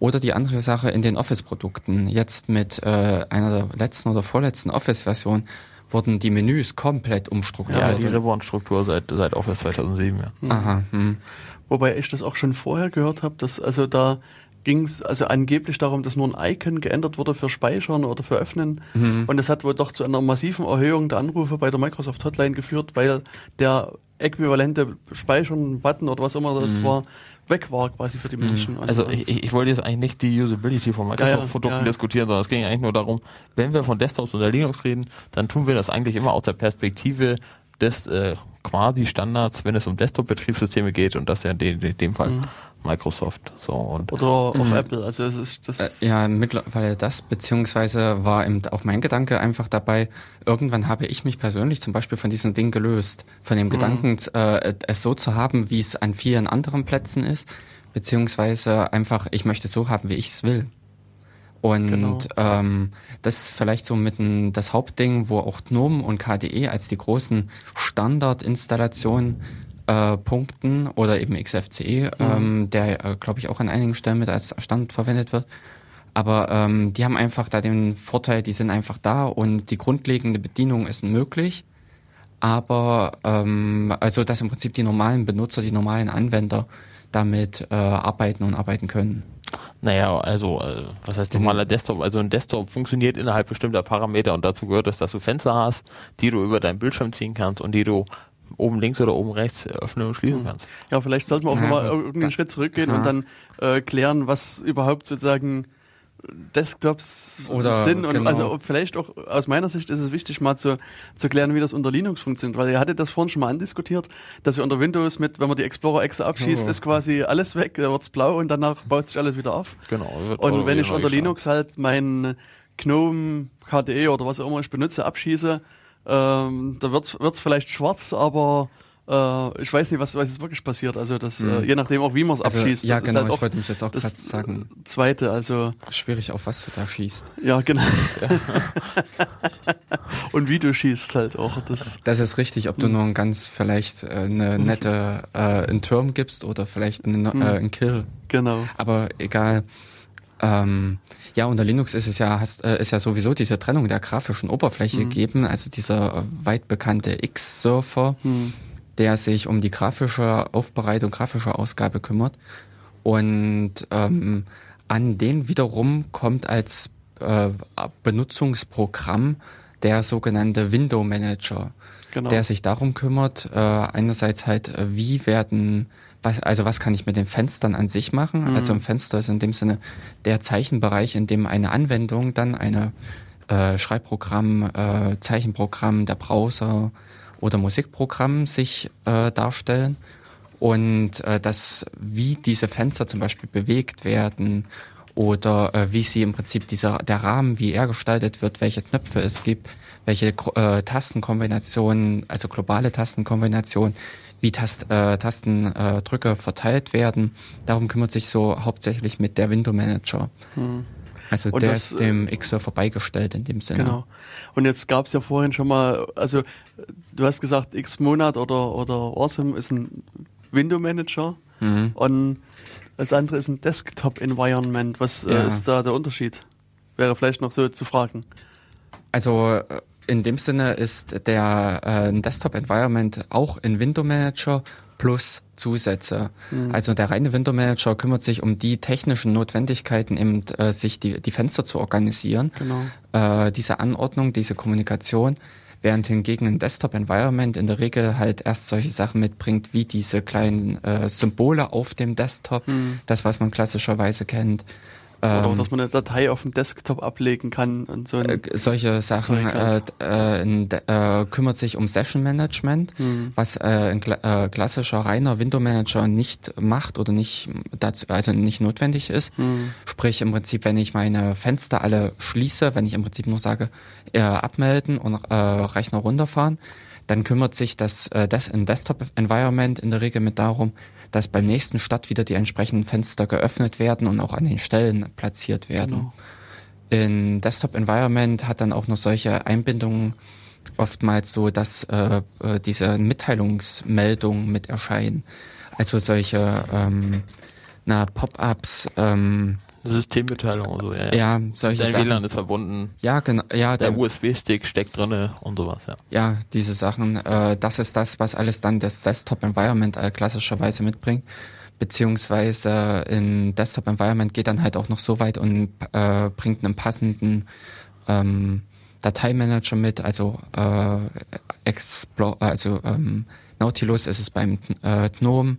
Oder die andere Sache in den Office-Produkten. Jetzt mit äh, einer der letzten oder vorletzten Office-Version wurden die Menüs komplett umstrukturiert. Ja, die Reborn-Struktur seit, seit Office 2007, ja. Aha, hm. Wobei ich das auch schon vorher gehört habe, dass also da ging es also angeblich darum, dass nur ein Icon geändert wurde für Speichern oder für Öffnen. Und das hat wohl doch zu einer massiven Erhöhung der Anrufe bei der Microsoft Hotline geführt, weil der äquivalente Speichern-Button oder was immer das war, weg war quasi für die Menschen. Und- Also ich, ich wollte jetzt eigentlich nicht die Usability von Ja, Microsoft-Produkten ja, ja. diskutieren, sondern es ging eigentlich nur darum, wenn wir von Desktops oder Linux reden, dann tun wir das eigentlich immer aus der Perspektive des äh, quasi Standards, wenn es um Desktop-Betriebssysteme geht und das ja in de, de, dem Fall Microsoft. So und oder auch Apple. Also es ist das Äh, ja, mittlerweile das, beziehungsweise war eben auch mein Gedanke einfach dabei, irgendwann habe ich mich persönlich zum Beispiel von diesem Ding gelöst, von dem Gedanken, äh, es so zu haben, wie es an vielen anderen Plätzen ist, beziehungsweise einfach, ich möchte es so haben, wie ich es will. Und Genau. ähm, das ist vielleicht so mit ein, das Hauptding, wo auch GNOME und KDE als die großen Standardinstallationen äh, punkten oder eben XFCE, ähm, der äh, glaube ich auch an einigen Stellen mit als Standard verwendet wird. Aber ähm, die haben einfach da den Vorteil, die sind einfach da und die grundlegende Bedienung ist möglich. Aber ähm, also dass im Prinzip die normalen Benutzer, die normalen Anwender damit äh, arbeiten und arbeiten können. Naja, also äh, was heißt normaler Desktop? Also ein Desktop funktioniert innerhalb bestimmter Parameter und dazu gehört es, dass du Fenster hast, die du über deinen Bildschirm ziehen kannst und die du oben links oder oben rechts öffnen und schließen kannst. Ja, vielleicht sollten wir auch Ja, nochmal irgendeinen Schritt zurückgehen Ja. und dann äh, klären, was überhaupt sozusagen Desktops Oder, sind. Und genau. also vielleicht auch aus meiner Sicht ist es wichtig, mal zu, zu klären, wie das unter Linux funktioniert. Weil ihr hattet das vorhin schon mal andiskutiert, dass ihr unter Windows mit, wenn man die Explorer-Exe abschießt, Oh. ist quasi alles weg, da wird's blau und danach baut sich alles wieder auf. Genau. wird Und wenn ich unter. Linux halt mein GNOME, KDE oder was auch immer ich benutze, abschieße, ähm, da wird's wird's vielleicht schwarz, aber äh, ich weiß nicht, was, was jetzt wirklich passiert. Also das, äh, je nachdem auch, wie man es Also, abschießt. ja, das genau, ist halt ich wollte mich jetzt auch das gerade sagen. Zweite, also Schwierig, auf was du da schießt. ja, genau. Und wie du schießt halt auch. Das, Das ist richtig, ob du nur ein ganz vielleicht äh, eine nette äh, einen Turm gibst oder vielleicht einen, äh, einen Kill. genau. Aber egal. Ähm, ja, unter Linux ist es ja, hast, äh, ist ja sowieso diese Trennung der grafischen Oberfläche gegeben, also dieser äh, weit bekannte X-Surfer, der sich um die grafische Aufbereitung, grafische Ausgabe kümmert. Und ähm, an den wiederum kommt als äh, Benutzungsprogramm der sogenannte Window Manager, Genau. der sich darum kümmert, äh, einerseits halt, äh, wie werden, was, also was kann ich mit den Fenstern an sich machen? Also ein Fenster ist in dem Sinne der Zeichenbereich, in dem eine Anwendung dann eine äh, Schreibprogramm, äh, Zeichenprogramm, der Browser oder Musikprogramm sich äh, darstellen und äh, das, wie diese Fenster zum Beispiel bewegt werden oder äh, wie sie im Prinzip dieser der Rahmen, wie er gestaltet wird, welche Knöpfe es gibt, welche äh, Tastenkombinationen, also globale Tastenkombinationen, wie Tast, äh, Tastendrücke äh, verteilt werden. Darum kümmert sich so hauptsächlich mit der Window Manager. Also Und der das, ist dem X-Surfer beigestellt in dem Sinne. Genau. Und jetzt gab es ja vorhin schon mal, also du hast gesagt, X-Monat oder, oder Awesome ist ein Window Manager Mhm. und das andere ist ein Desktop Environment. Was äh, Ja. ist da der Unterschied? Wäre vielleicht noch so zu fragen. Also äh, in dem Sinne ist der äh, Desktop Environment auch ein Window Manager plus Zusätze. Also der reine Window Manager kümmert sich um die technischen Notwendigkeiten, eben äh, sich die, die Fenster zu organisieren, Genau. äh, diese Anordnung, diese Kommunikation, während hingegen ein Desktop Environment in der Regel halt erst solche Sachen mitbringt, wie diese kleinen äh, Symbole auf dem Desktop, das was man klassischerweise kennt, Oder Ähm, dass man eine Datei auf dem Desktop ablegen kann und so. Äh, solche Sachen Zeug äh, halt. äh, in, äh, kümmert sich um Session Management, Hm. was äh, ein kla klassischer reiner Window Manager nicht macht oder nicht dazu, also nicht notwendig ist. Hm. Sprich im Prinzip, wenn ich meine Fenster alle schließe, wenn ich im Prinzip nur sage, abmelden und Rechner runterfahren, dann kümmert sich das, das in Desktop Environment in der Regel mit darum, dass beim nächsten Start wieder die entsprechenden Fenster geöffnet werden und auch an den Stellen platziert werden. In Desktop Environment hat dann auch noch solche Einbindungen oftmals so, dass äh, äh, diese Mitteilungsmeldungen mit erscheinen. Also solche ähm, na, Pop-ups, ähm, Systemmitteilung und so, ja. ja. ja, solche Dein Sachen. WLAN ist verbunden, Ja, genau, ja, der der, USB-Stick steckt drinne und sowas, ja. ja, diese Sachen. Äh, das ist das, was alles dann das Desktop Environment äh, klassischerweise mitbringt. Beziehungsweise in Desktop Environment geht dann halt auch noch so weit und äh, bringt einen passenden ähm, Dateimanager mit, also äh, Explore, also ähm, Nautilus ist es beim äh, GNOME,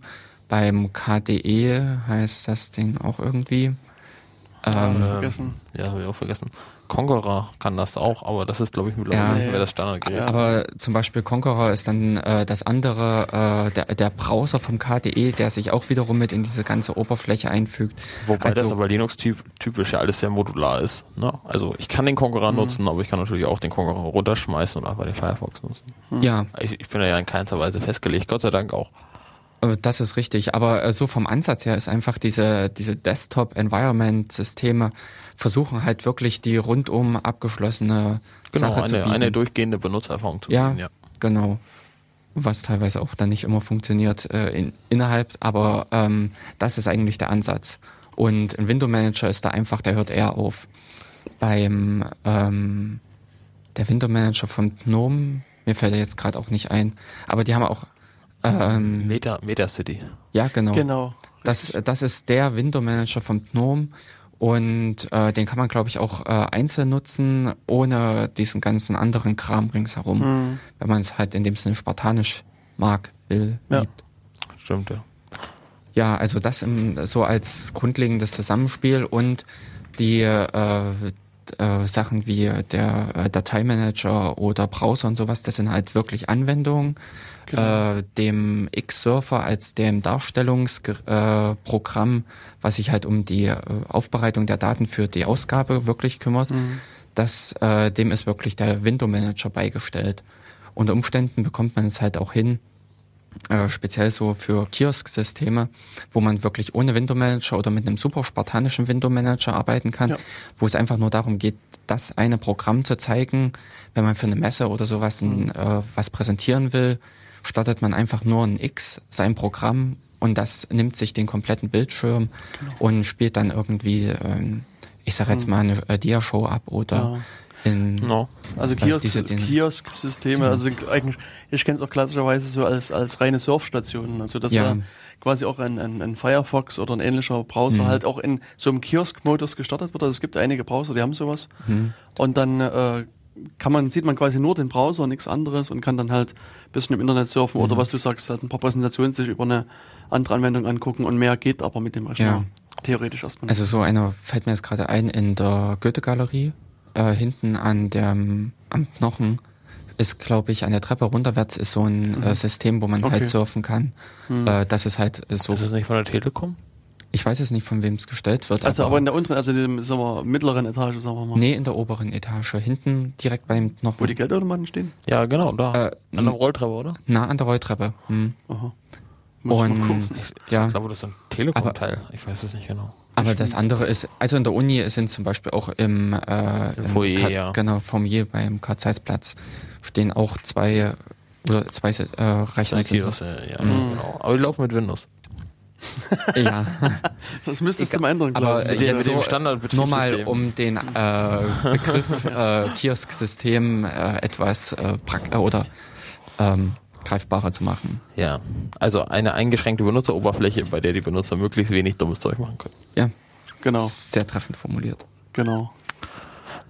beim KDE heißt das Ding auch irgendwie. Ähm, vergessen. Ja, habe ich auch vergessen. Conqueror kann das auch, aber das ist, glaube ich, mittlerweile Ja. nicht mehr das Standardgerät. Ja. Aber zum Beispiel Conqueror ist dann äh, das andere, äh, der, der Browser vom KDE, der sich auch wiederum mit in diese ganze Oberfläche einfügt. Wobei das Also- aber Linux-typisch ja alles sehr modular ist. Ne? Also ich kann den Conqueror nutzen, aber ich kann natürlich auch den Conqueror runterschmeißen und einfach den Firefox nutzen. Ja, Ich, ich bin da ja in keinster Weise festgelegt, Gott sei Dank auch. Äh, das ist richtig. Aber äh, so vom Ansatz her ist einfach diese, diese Desktop-Environment-Systeme versuchen halt wirklich die rundum abgeschlossene Genau, Sache zu eine, bieten. eine durchgehende Benutzererfahrung zu Ja. bieten, ja. Genau. Was teilweise auch dann nicht immer funktioniert äh, in, innerhalb, aber ähm, das ist eigentlich der Ansatz. Und ein Window Manager ist da einfach, der hört eher auf. Beim ähm, der Window Manager von GNOME, mir fällt er jetzt gerade auch nicht ein, aber die haben auch ähm, Meta, Metacity. ja genau. Genau. Das, das ist der Window Manager von GNOME und äh, den kann man, glaube ich, auch äh, einzeln nutzen, ohne diesen ganzen anderen Kram ringsherum, Hm. wenn man es halt in dem Sinne spartanisch mag, will, Ja. liebt. Stimmt, ja. Ja, also das im, so als grundlegendes Zusammenspiel und die äh, äh, Sachen wie der äh, Dateimanager oder Browser und sowas, das sind halt wirklich Anwendungen. Genau. Äh, dem X-Surfer als dem Darstellungsprogramm, äh, was sich halt um die äh, Aufbereitung der Daten für die Ausgabe wirklich kümmert, Mhm. das, äh, dem ist wirklich der Window Manager beigestellt. Unter Umständen bekommt man es halt auch hin, äh, speziell so für Kiosk-Systeme, wo man wirklich ohne Window Manager oder mit einem super spartanischen Window Manager arbeiten kann, Ja. wo es einfach nur darum geht, das eine Programm zu zeigen, wenn man für eine Messe oder sowas ein, äh, was präsentieren will, startet man einfach nur ein X, sein Programm und das nimmt sich den kompletten Bildschirm und spielt dann irgendwie, ähm, ich sag jetzt mal, eine äh, Dia-Show ab oder Ja. in No. Also Äh, Kiosk, diese Dinge. Kiosk-Systeme, also eigentlich, ich kenne es auch klassischerweise so als, als reine Surfstationen, also dass Ja. da quasi auch ein, ein, ein Firefox oder ein ähnlicher Browser Mhm. halt auch in so einem Kiosk-Modus gestartet wird. Also es gibt einige Browser, die haben sowas. Mhm. Und dann äh, kann man, sieht man quasi nur den Browser, nichts anderes und kann dann halt ein bisschen im Internet surfen Mhm. oder was du sagst, halt ein paar Präsentationen sich über eine andere Anwendung angucken und mehr geht aber mit dem Rechner. Ja. Theoretisch erstmal. Also so einer fällt mir jetzt gerade ein in der Goethe-Galerie, äh, hinten an dem am Knochen ist, glaube ich, an der Treppe runterwärts ist so ein äh, System, wo man Okay. halt surfen kann. Äh, das ist halt äh, so. Ist es nicht von der Telekom? Ich weiß jetzt nicht, von wem es gestellt wird. also aber in der unteren, also in der sagen wir, mittleren Etage, sagen wir mal, nee, in der oberen Etage, hinten direkt beim Knochen. wo die Geldautomaten stehen. Ja, genau, da. Äh, An der Rolltreppe, oder? nah an der Rolltreppe. Hm. Aha. Muss ich mal Und gucken. Ich, ja. ich glaube, das ist ein Telekom-Teil. Ich weiß es nicht genau. Aber das andere ist, also in der Uni sind zum Beispiel auch im, äh, Im Foyer, Ka- ja. Genau, Foyer beim Karl-Zeiss-Platz stehen auch zwei oder zwei äh, Rechner. Zwei Kios, ja, genau. Aber die laufen mit Windows. Ja, Das müsstest du mal ändern, aber glaube ich. äh, Mit dem- jetzt dem so, Standardbetriebssystem. nur mal um den äh, Begriff äh, Kiosk-System äh, etwas äh, äh, oder ähm, greifbarer zu machen. Ja. Also eine eingeschränkte Benutzeroberfläche, bei der die Benutzer möglichst wenig dummes Zeug machen können. Ja, Genau, sehr treffend formuliert. genau.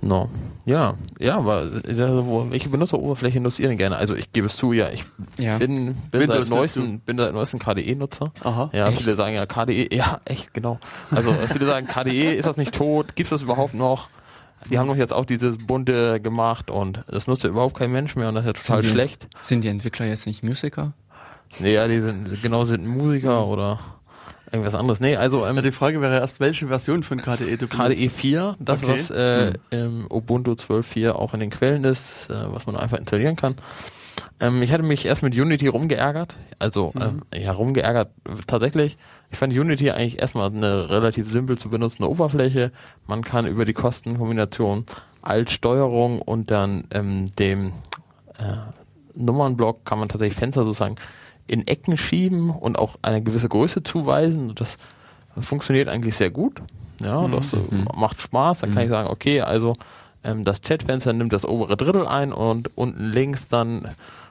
No. Ja, ja, aber welche Benutzeroberfläche nutzt ihr denn gerne? Also ich gebe es zu, ja, ich Ja. bin, bin Windows seit neuesten, bin seit neuesten KDE-Nutzer. Aha. Ja, viele sagen ja KDE, ja, echt, genau. Also viele sagen, KDE, ist das nicht tot? Gibt es das überhaupt noch? Die haben doch jetzt auch dieses bunte gemacht und das nutzt ja überhaupt kein Mensch mehr und das ist ja total Sind die- schlecht. Sind die Entwickler jetzt nicht Musiker? Nee, ja, die sind, genau, sind Musiker oder irgendwas anderes. Nee, also ähm, Ja, die Frage wäre erst, welche Version von KDE du benutzt. KDE 4, das Okay. was äh, im Ubuntu 12.4 auch in den Quellen ist, äh, was man einfach installieren kann. Ähm, ich hatte mich erst mit Unity rumgeärgert, also äh, ja rumgeärgert tatsächlich. Ich fand Unity eigentlich erstmal eine relativ simpel zu benutzende Oberfläche. Man kann über die Kostenkombination Alt-Steuerung und dann ähm, dem äh, Nummernblock kann man tatsächlich Fenster sozusagen in Ecken schieben und auch eine gewisse Größe zuweisen. Das funktioniert eigentlich sehr gut. Ja, das äh, macht Spaß. Dann kann ich sagen, okay, also ähm, das Chatfenster nimmt das obere Drittel ein und unten links dann,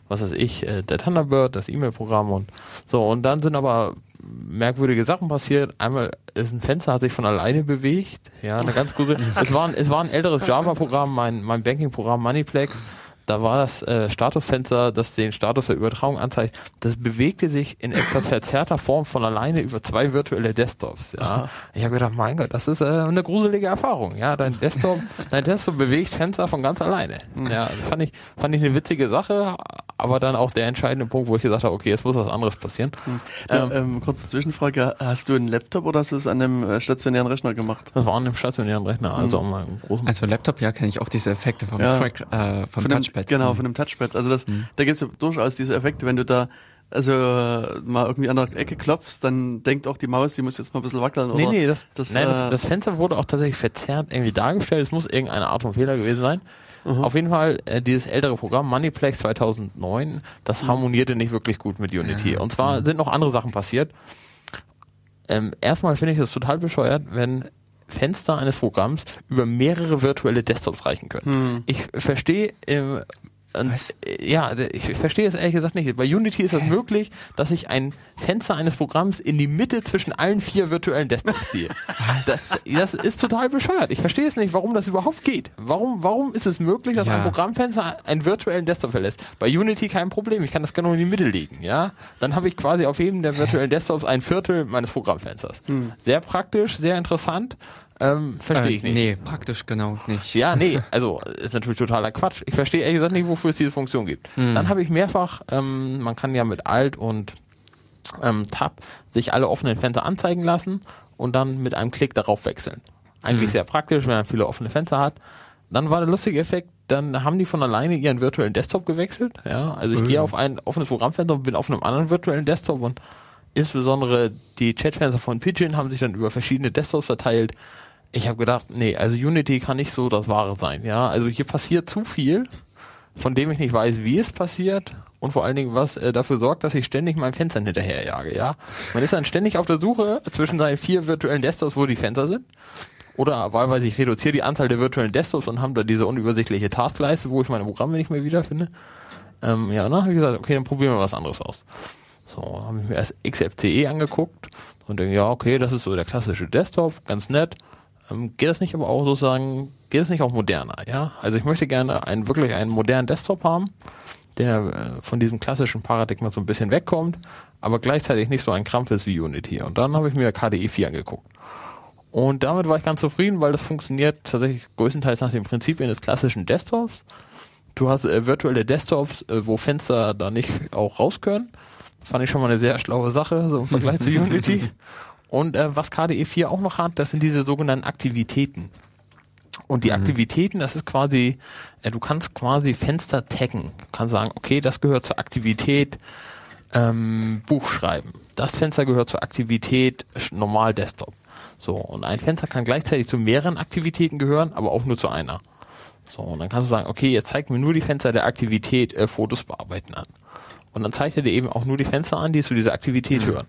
was weiß ich, äh, der Thunderbird, das E-Mail-Programm und so. Und dann sind aber merkwürdige Sachen passiert. Einmal ist ein Fenster, hat sich von alleine bewegt. Ja, eine ganz gute. es war ein, es war ein älteres Java-Programm, mein, mein Banking-Programm Moneyplex. Da war das äh, Statusfenster, das den Status der Übertragung anzeigt, das bewegte sich in etwas verzerrter Form von alleine über zwei virtuelle Desktops. Ja. Ich habe gedacht, mein Gott, das ist äh, eine gruselige Erfahrung. Ja, dein Desktop, dein Desktop bewegt Fenster von ganz alleine. Ja, fand ich, fand ich eine witzige Sache, aber dann auch der entscheidende Punkt, wo ich gesagt habe, okay, jetzt muss was anderes passieren. Ja, Ähm, ähm, kurze Zwischenfrage, hast du einen Laptop oder hast du es an einem äh, stationären Rechner gemacht? das war an einem stationären Rechner, also an meinem großen. Also Laptop, ja, kenne ich auch diese Effekte vom Ja. Track, äh, vom von dem, Touchpad. Genau, Mhm. von dem Touchpad. Also das, da gibt es ja durchaus diese Effekte, wenn du da also äh, mal irgendwie an der Ecke klopfst, dann denkt auch die Maus, die muss jetzt mal ein bisschen wackeln. Nee, oder nee, das, das, nein, äh, das, das Fenster wurde auch tatsächlich verzerrt irgendwie dargestellt. Es muss irgendeine Art von Fehler gewesen sein. Auf jeden Fall, äh, dieses ältere Programm Moneyplex 2009, das harmonierte nicht wirklich gut mit Unity. Ja. Und zwar sind noch andere Sachen passiert. Ähm, erstmal finde ich es total bescheuert, wenn Fenster eines Programms über mehrere virtuelle Desktops reichen können. Ich verstehe ähm, und, Was? äh, ja, ich verstehe es ehrlich gesagt nicht. Bei Unity ist es möglich, dass ich ein Fenster eines Programms in die Mitte zwischen allen vier virtuellen Desktops ziehe. Das, das ist total bescheuert. Ich verstehe es nicht, warum das überhaupt geht. Warum, warum ist es möglich, dass Ja. ein Programmfenster einen virtuellen Desktop verlässt? Bei Unity kein Problem. Ich kann das genau in die Mitte legen, ja? Dann habe ich quasi auf jedem der virtuellen Desktops ein Viertel meines Programmfensters. Sehr praktisch, sehr interessant. Ähm, verstehe Äh, ich nicht. Nee, praktisch genau nicht. Ja, nee, also ist natürlich totaler Quatsch. Ich verstehe ehrlich gesagt nicht, wofür es diese Funktion gibt. Hm. Dann habe ich mehrfach, ähm, man kann ja mit Alt und ähm, Tab sich alle offenen Fenster anzeigen lassen und dann mit einem Klick darauf wechseln. Eigentlich sehr praktisch, wenn man viele offene Fenster hat. Dann war der lustige Effekt, dann haben die von alleine ihren virtuellen Desktop gewechselt. Ja, also ich gehe auf ein offenes Programmfenster und bin auf einem anderen virtuellen Desktop und insbesondere die Chatfenster von Pigeon haben sich dann über verschiedene Desktops verteilt. Ich habe gedacht, nee, also Unity kann nicht so das Wahre sein. Ja, also hier passiert zu viel, von dem ich nicht weiß, wie es passiert und vor allen Dingen, was äh, dafür sorgt, dass ich ständig meinen Fenstern hinterherjage. Ja, man ist dann ständig auf der Suche zwischen seinen vier virtuellen Desktops, wo die Fenster sind. Oder wahlweise ich reduziere die Anzahl der virtuellen Desktops und habe da diese unübersichtliche Taskleiste, wo ich meine Programme nicht mehr wiederfinde. Ähm, ja, dann habe ich gesagt, okay, dann probieren wir was anderes aus. So, habe ich mir erst XFCE angeguckt und denke, ja, okay, das ist so der klassische Desktop, ganz nett. Ähm, geht das nicht aber auch sozusagen, geht es nicht auch moderner, ja? Also ich möchte gerne einen, wirklich einen modernen Desktop haben, der äh, von diesem klassischen Paradigma so ein bisschen wegkommt, aber gleichzeitig nicht so ein Krampf ist wie Unity. Und dann habe ich mir KDE 4 angeguckt. Und damit war ich ganz zufrieden, weil das funktioniert tatsächlich größtenteils nach den Prinzipien des klassischen Desktops. Du hast äh, virtuelle Desktops, äh, wo Fenster da nicht auch raus können. Fand ich schon mal eine sehr schlaue Sache, so im Vergleich zu Unity. Und äh, was KDE 4 auch noch hat, das sind diese sogenannten Aktivitäten. Und die Aktivitäten, das ist quasi, äh, du kannst quasi Fenster taggen. Du kannst sagen, okay, das gehört zur Aktivität ähm, Buch schreiben. Das Fenster gehört zur Aktivität normal Desktop. So, und ein Fenster kann gleichzeitig zu mehreren Aktivitäten gehören, aber auch nur zu einer. So, und dann kannst du sagen, okay, jetzt zeigt mir nur die Fenster der Aktivität äh, Fotos bearbeiten an. Und dann zeigt er dir eben auch nur die Fenster an, die zu dieser Aktivität hören.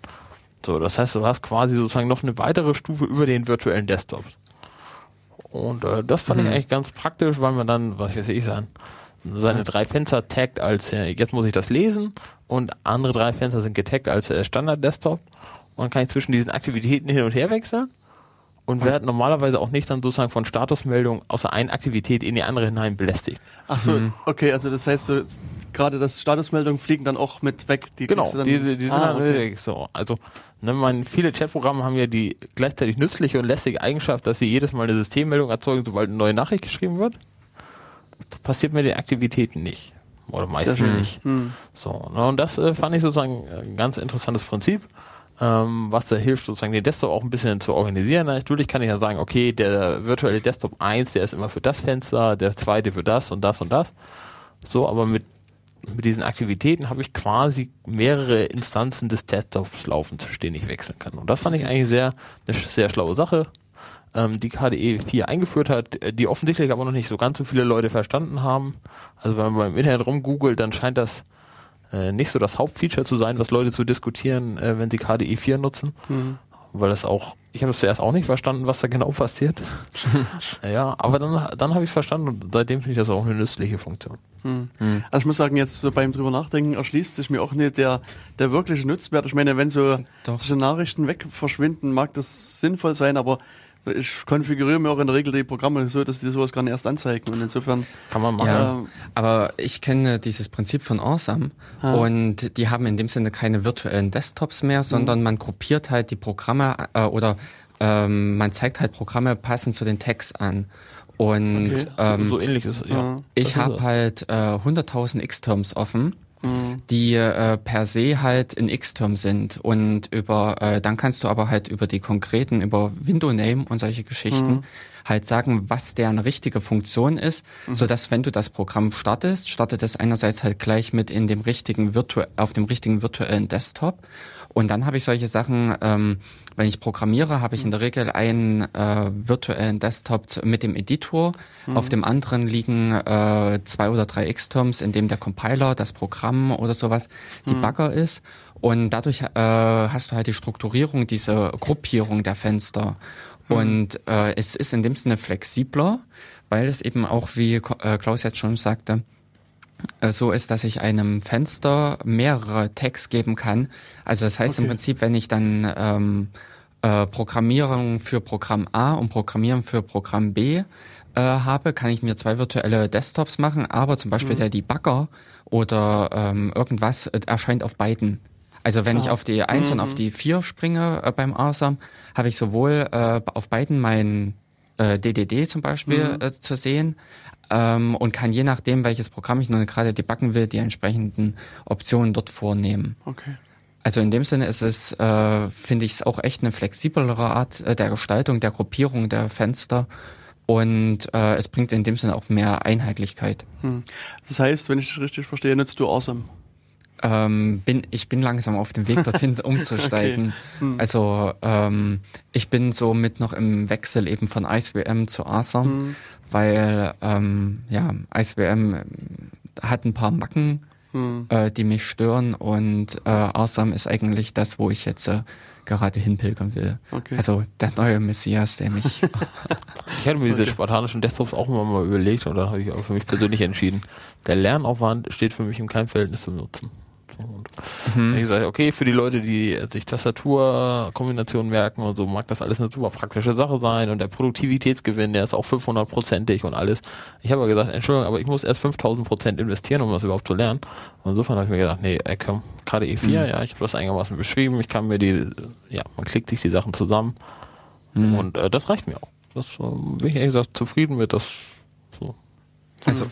So, das heißt, du hast quasi sozusagen noch eine weitere Stufe über den virtuellen Desktops. Und äh, das fand ich eigentlich ganz praktisch, weil man dann, was weiß ich, sein, seine drei Fenster taggt als, äh, jetzt muss ich das lesen und andere drei Fenster sind getaggt als äh, Standard-Desktop. Und dann kann ich zwischen diesen Aktivitäten hin und her wechseln. und werden normalerweise auch nicht dann sozusagen von Statusmeldungen außer einer Aktivität in die andere hinein belästigt. Ach so, okay, also das heißt so, gerade das Statusmeldungen fliegen dann auch mit weg. Die genau, dann, die, die sind ah, dann okay. so. Also ne, man, viele Chatprogramme haben ja die gleichzeitig nützliche und lästige Eigenschaft, dass sie jedes Mal eine Systemmeldung erzeugen, sobald eine neue Nachricht geschrieben wird. Das passiert mit den Aktivitäten nicht. Oder meistens nicht. Hm. So, ne, und das äh, fand ich sozusagen ein ganz interessantes Prinzip ähm, was da hilft, sozusagen den Desktop auch ein bisschen zu organisieren. Natürlich kann ich dann sagen, okay, der virtuelle Desktop 1, der ist immer für das Fenster, der zweite für das und das und das. So, aber mit, mit diesen Aktivitäten habe ich quasi mehrere Instanzen des Desktops laufen, zwischen denen ich wechseln kann. Und das fand ich eigentlich sehr, eine sehr schlaue Sache, ähm, die KDE 4 eingeführt hat, die offensichtlich aber noch nicht so ganz so viele Leute verstanden haben. Also wenn man beim Internet rumgoogelt, dann scheint das äh, nicht so das Hauptfeature zu sein, was Leute zu diskutieren, äh, wenn sie KDE 4 nutzen. Mhm. Weil das auch, ich habe es zuerst auch nicht verstanden, was da genau passiert. ja, aber dann, dann habe ich verstanden und seitdem finde ich das auch eine nützliche Funktion. Mhm. Mhm. Also ich muss sagen, jetzt so beim drüber nachdenken erschließt sich mir auch nicht der, der wirkliche Nutzwert. Ich meine, wenn so solche Nachrichten weg verschwinden, mag das sinnvoll sein, aber ich konfiguriere mir auch in der Regel die Programme so, dass die sowas gar nicht erst anzeigen. Und insofern kann man machen. Ja, aber ich kenne dieses Prinzip von Awesome ah. und die haben in dem Sinne keine virtuellen Desktops mehr, sondern mhm. man gruppiert halt die Programme äh, oder ähm, man zeigt halt Programme passend zu den Tags an. Und okay. ähm, so, so ähnlich ist ja. Ich habe halt äh, 100.000 Xterms offen die äh, per se halt in Xterm sind und über äh, dann kannst du aber halt über die konkreten über Window Name und solche Geschichten mhm. halt sagen, was deren richtige Funktion ist, mhm. so dass wenn du das Programm startest, startet es einerseits halt gleich mit in dem richtigen virtu auf dem richtigen virtuellen Desktop und dann habe ich solche Sachen ähm, wenn ich programmiere, habe ich in der Regel einen äh, virtuellen Desktop mit dem Editor. Mhm. Auf dem anderen liegen äh, zwei oder drei Xterms, in dem der Compiler, das Programm oder sowas die mhm. Bagger ist. Und dadurch äh, hast du halt die Strukturierung, diese Gruppierung der Fenster. Mhm. Und äh, es ist in dem Sinne flexibler, weil es eben auch, wie äh, Klaus jetzt schon sagte, so ist, dass ich einem Fenster mehrere Tags geben kann. Also das heißt okay. im Prinzip, wenn ich dann ähm, äh, Programmierung für Programm A und Programmieren für Programm B äh, habe, kann ich mir zwei virtuelle Desktops machen, aber zum Beispiel mhm. der Debugger oder ähm, irgendwas äh, erscheint auf beiden. Also wenn ah. ich auf die 1 mhm. und auf mhm. die 4 springe äh, beim ASAM, habe ich sowohl äh, auf beiden mein äh, DDD zum Beispiel mhm. äh, zu sehen, ähm, und kann je nachdem, welches Programm ich nun gerade debuggen will, die entsprechenden Optionen dort vornehmen. Okay. Also in dem Sinne ist es, äh, finde ich es auch echt eine flexiblere Art äh, der Gestaltung, der Gruppierung der Fenster und äh, es bringt in dem Sinne auch mehr Einheitlichkeit. Hm. Das heißt, wenn ich das richtig verstehe, nutzt du Awesome? Ähm, bin, ich bin langsam auf dem Weg dorthin umzusteigen. okay. hm. Also ähm, ich bin somit noch im Wechsel eben von IceWM zu Awesome. Hm weil ähm, ja, ICBM hat ein paar Macken, hm. äh, die mich stören und äh, Awesome ist eigentlich das, wo ich jetzt äh, gerade hinpilgern will. Okay. Also der neue Messias, der mich. ich hatte mir diese spartanischen Desktops auch immer mal überlegt und dann habe ich auch für mich persönlich entschieden, der Lernaufwand steht für mich in keinem Verhältnis zum Nutzen. Und mhm. ich sage, okay, für die Leute, die sich Tastaturkombinationen merken und so, mag das alles eine super praktische Sache sein und der Produktivitätsgewinn, der ist auch 500-prozentig und alles. Ich habe aber gesagt, Entschuldigung, aber ich muss erst 5000 Prozent investieren, um das überhaupt zu lernen. Und insofern habe ich mir gedacht, nee, ey, komm, gerade E4, mhm. ja, ich habe das einigermaßen beschrieben, ich kann mir die, ja, man klickt sich die Sachen zusammen mhm. und äh, das reicht mir auch. Das äh, bin ich ehrlich gesagt zufrieden mit, das so. Also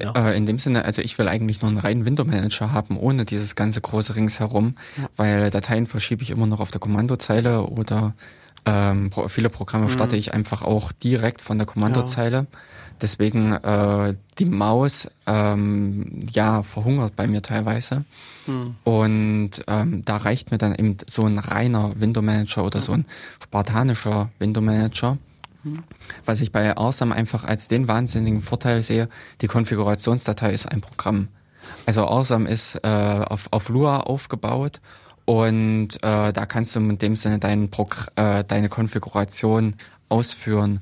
ja. Äh, in dem Sinne, also ich will eigentlich nur einen reinen Window Manager haben, ohne dieses ganze große ringsherum, ja. weil Dateien verschiebe ich immer noch auf der Kommandozeile oder ähm, viele Programme mhm. starte ich einfach auch direkt von der Kommandozeile. Ja. Deswegen äh, die Maus ähm, ja verhungert bei mir teilweise. Mhm. Und ähm, da reicht mir dann eben so ein reiner Window Manager oder so ein spartanischer Window Manager. Was ich bei Awesome einfach als den wahnsinnigen Vorteil sehe, die Konfigurationsdatei ist ein Programm. Also Awesome ist äh, auf, auf Lua aufgebaut und äh, da kannst du in dem Sinne dein äh, deine Konfiguration ausführen.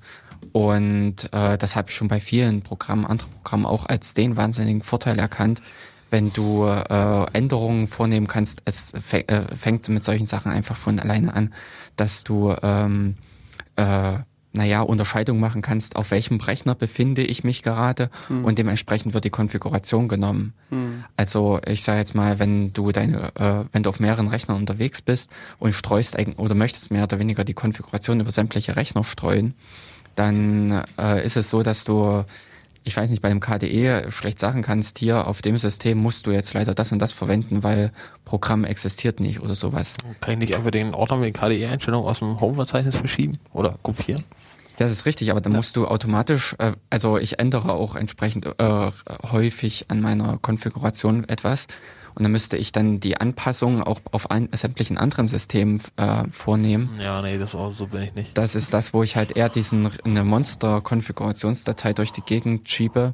Und äh, das habe ich schon bei vielen Programmen, anderen Programmen auch als den wahnsinnigen Vorteil erkannt, wenn du äh, Änderungen vornehmen kannst. Es äh, fängt mit solchen Sachen einfach schon alleine an, dass du ähm, äh, naja, Unterscheidung machen kannst, auf welchem Rechner befinde ich mich gerade Hm. und dementsprechend wird die Konfiguration genommen. Also ich sage jetzt mal, wenn du deine, äh, wenn du auf mehreren Rechnern unterwegs bist und streust eigen- oder möchtest mehr oder weniger die Konfiguration über sämtliche Rechner streuen, dann äh, ist es so, dass du ich weiß nicht, bei dem KDE schlecht sagen kannst, hier auf dem System musst du jetzt leider das und das verwenden, weil Programm existiert nicht oder sowas. Kann ich nicht einfach den Ordner mit den KDE-Einstellungen aus dem Home-Verzeichnis verschieben oder kopieren? Ja, das ist richtig, aber dann musst du automatisch, äh, also ich ändere auch entsprechend äh, häufig an meiner Konfiguration etwas und dann müsste ich dann die Anpassungen auch auf ein, sämtlichen anderen Systemen äh, vornehmen. Ja, nee, das war, so bin ich nicht. Das ist das, wo ich halt eher diesen eine Monster-Konfigurationsdatei durch die Gegend schiebe,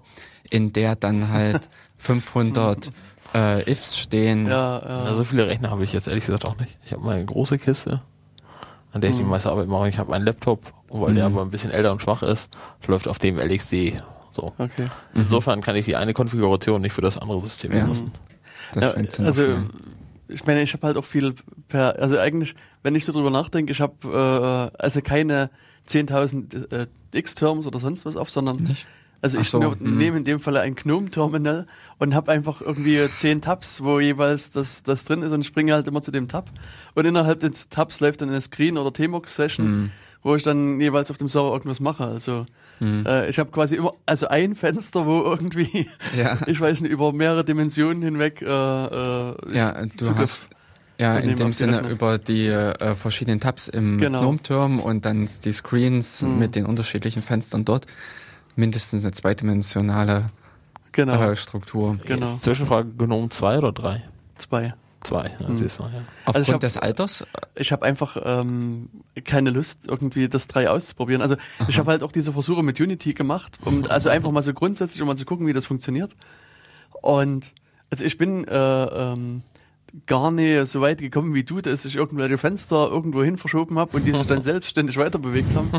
in der dann halt 500 äh, Ifs stehen. Ja, ja. Ja, so viele Rechner habe ich jetzt ehrlich gesagt auch nicht. Ich habe meine große Kiste, an der ich die meiste Arbeit mache. Ich habe einen Laptop, weil der aber ein bisschen älter und schwach ist, läuft auf dem LXD. So. Okay. Insofern kann ich die eine Konfiguration nicht für das andere System Ja. benutzen. Das Ja, also ich meine, ich habe halt auch viel per, also eigentlich, wenn ich so drüber nachdenke, ich habe äh, also keine 10.000 äh, X-Terms oder sonst was auf, sondern Nicht? also Ach ich so, hm. nehme in dem Falle ein GNOME-Terminal und habe einfach irgendwie 10 Tabs, wo jeweils das, das drin ist und springe halt immer zu dem Tab und innerhalb des Tabs läuft dann eine Screen- oder Tmux-Session, Hm. Wo ich dann jeweils auf dem Server irgendwas mache, also Hm. äh, ich habe quasi immer, also ein Fenster, wo irgendwie, Ja. ich weiß nicht, über mehrere Dimensionen hinweg äh, äh, Ja, du Zugriff- hast ja in dem Sinne Rechner. über die äh, verschiedenen Tabs im Genau. GNOME-Term und dann die Screens Hm. mit den unterschiedlichen Fenstern dort mindestens eine zweidimensionale Genau, äh, Struktur. genau. Zwischenfrage GNOME 2 oder 3? Zwei. 2, ja, siehst du, ja. Aufgrund Also ich hab- des Alters? Ich habe einfach ähm, keine Lust, irgendwie das drei auszuprobieren. Also ich habe halt auch diese Versuche mit Unity gemacht, um also einfach mal so grundsätzlich, um mal zu gucken, wie das funktioniert. Und also ich bin äh, ähm, gar nicht so weit gekommen wie du, dass ich irgendwelche Fenster irgendwo hin verschoben habe und die sich dann selbstständig weiter bewegt haben,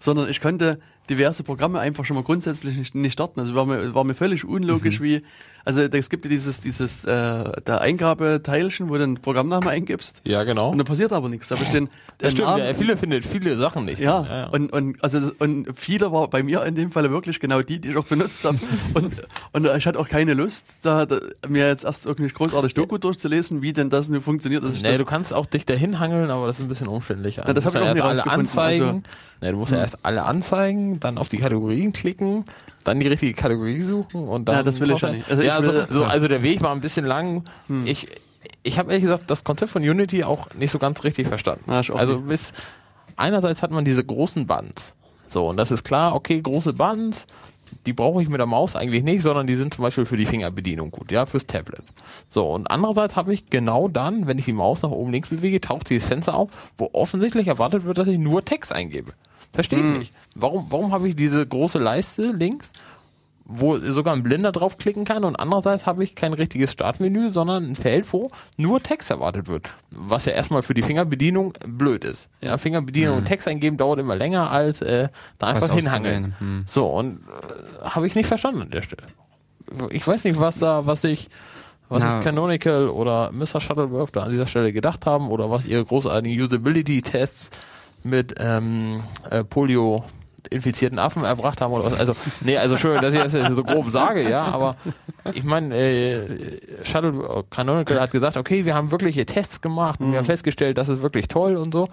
sondern ich konnte diverse Programme einfach schon mal grundsätzlich nicht, nicht starten. Also war mir, war mir völlig unlogisch, wie, also es gibt ja dieses, dieses äh, der Eingabeteilchen, wo du den Programmnamen eingibst Ja, genau. und dann passiert aber nichts. Da habe den, Ja, den stimmt, Namen, ja, viele finden viele Sachen nicht. ja, ja. Und, und, also, und viele war bei mir in dem Falle wirklich genau die, die ich auch benutzt habe. und, und ich hatte auch keine Lust, da, da mir jetzt erst irgendwie großartig Doku durchzulesen, wie denn das nur funktioniert. Ich Nee, du kannst auch dich dahin hangeln, aber das ist ein bisschen umständlicher. Ja, das du hab musst ich auch nie alle rausgefunden, anzeigen. also- nee, du musst ja erst alle anzeigen, dann auf die Kategorien klicken, dann die richtige Kategorie suchen und dann. Ja, das will ich ja nicht. Also ja, so, so, also der Weg war ein bisschen lang. Hm. Ich, ich habe ehrlich gesagt das Konzept von Unity auch nicht so ganz richtig verstanden. Auch also bis einerseits hat man diese großen Buttons. So, und das ist klar, okay, große Buttons, die brauche ich mit der Maus eigentlich nicht, sondern die sind zum Beispiel für die Fingerbedienung gut, ja, fürs Tablet. So, und andererseits habe ich genau dann, wenn ich die Maus nach oben links bewege, taucht dieses Fenster auf, wo offensichtlich erwartet wird, dass ich nur Text eingebe. Verstehe ich nicht. Warum, warum habe ich diese große Leiste links, wo sogar ein Blinder draufklicken kann und andererseits habe ich kein richtiges Startmenü, sondern ein Feld, wo nur Text erwartet wird. Was ja erstmal für die Fingerbedienung blöd ist. Ja, Fingerbedienung und Text eingeben dauert immer länger als äh, da einfach Was hinhangeln. Hm. So, und äh, habe ich nicht verstanden an der Stelle. Ich weiß nicht, was da, was ich, was Na. Canonical oder Mr. Shuttleworth da an dieser Stelle gedacht haben oder was ihre großartigen Usability-Tests mit ähm, äh, Polio infizierten Affen erbracht haben oder was. Also, nee, also schön, dass ich das jetzt so grob sage, ja, aber ich meine, äh, Shuttle Canonical hat gesagt, okay, wir haben wirkliche Tests gemacht und wir haben festgestellt, das ist wirklich toll und so.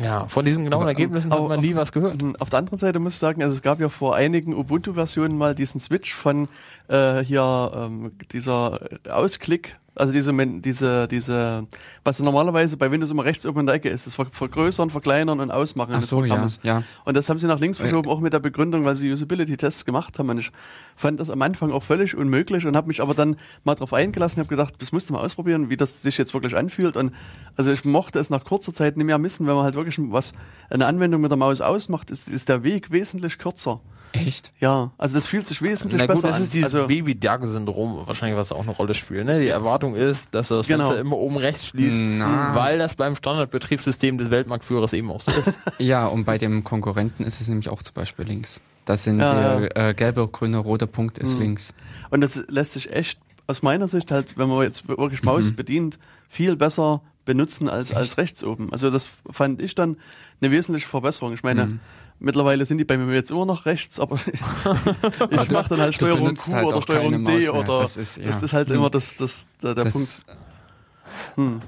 Ja, von diesen genauen Aber, Ergebnissen aber hat man nie was gehört. Auf der anderen Seite muss ich sagen, also es gab ja vor einigen Ubuntu-Versionen mal diesen Switch von äh, hier ähm, dieser Ausklick, also diese, diese, diese, was normalerweise bei Windows immer rechts oben in der Ecke ist, das Ver Vergrößern, Verkleinern und Ausmachen Ach des so, ja, ja. Und das haben sie nach links verschoben, auch mit der Begründung, weil sie Usability-Tests gemacht haben. Und ich fand das am Anfang auch völlig unmöglich und habe mich aber dann mal drauf eingelassen und habe gedacht, das musst du mal ausprobieren, wie das sich jetzt wirklich anfühlt. Und also ich mochte es nach kurzer Zeit nicht mehr missen, wenn man halt wirklich was, eine Anwendung mit der Maus ausmacht, ist, ist der Weg wesentlich kürzer. Echt? Ja, also das fühlt sich wesentlich Na gut, besser das an. ist dieses also, Baby-Duck-Syndrom wahrscheinlich, was auch eine Rolle spielt. Ne? Die Erwartung ist, dass das Genau. Fenster immer oben rechts schließt, Na. weil das beim Standardbetriebssystem des Weltmarktführers eben auch so ist. Ja, und bei dem Konkurrenten ist es nämlich auch zum Beispiel links. Das sind Ja, der Äh, gelbe, grüne, rote Punkt ist links. Und das lässt sich echt aus meiner Sicht halt, wenn man jetzt wirklich Maus bedient, viel besser benutzen als, als rechts oben. Also das fand ich dann eine wesentliche Verbesserung. Ich meine, Mhm. Mittlerweile sind die bei mir jetzt immer noch rechts, aber ich, mache dann halt Steuerung Q halt oder Steuerung D mehr. oder Das ist- ja. das ist halt Hm. immer das, das, der, der Das- Punkt.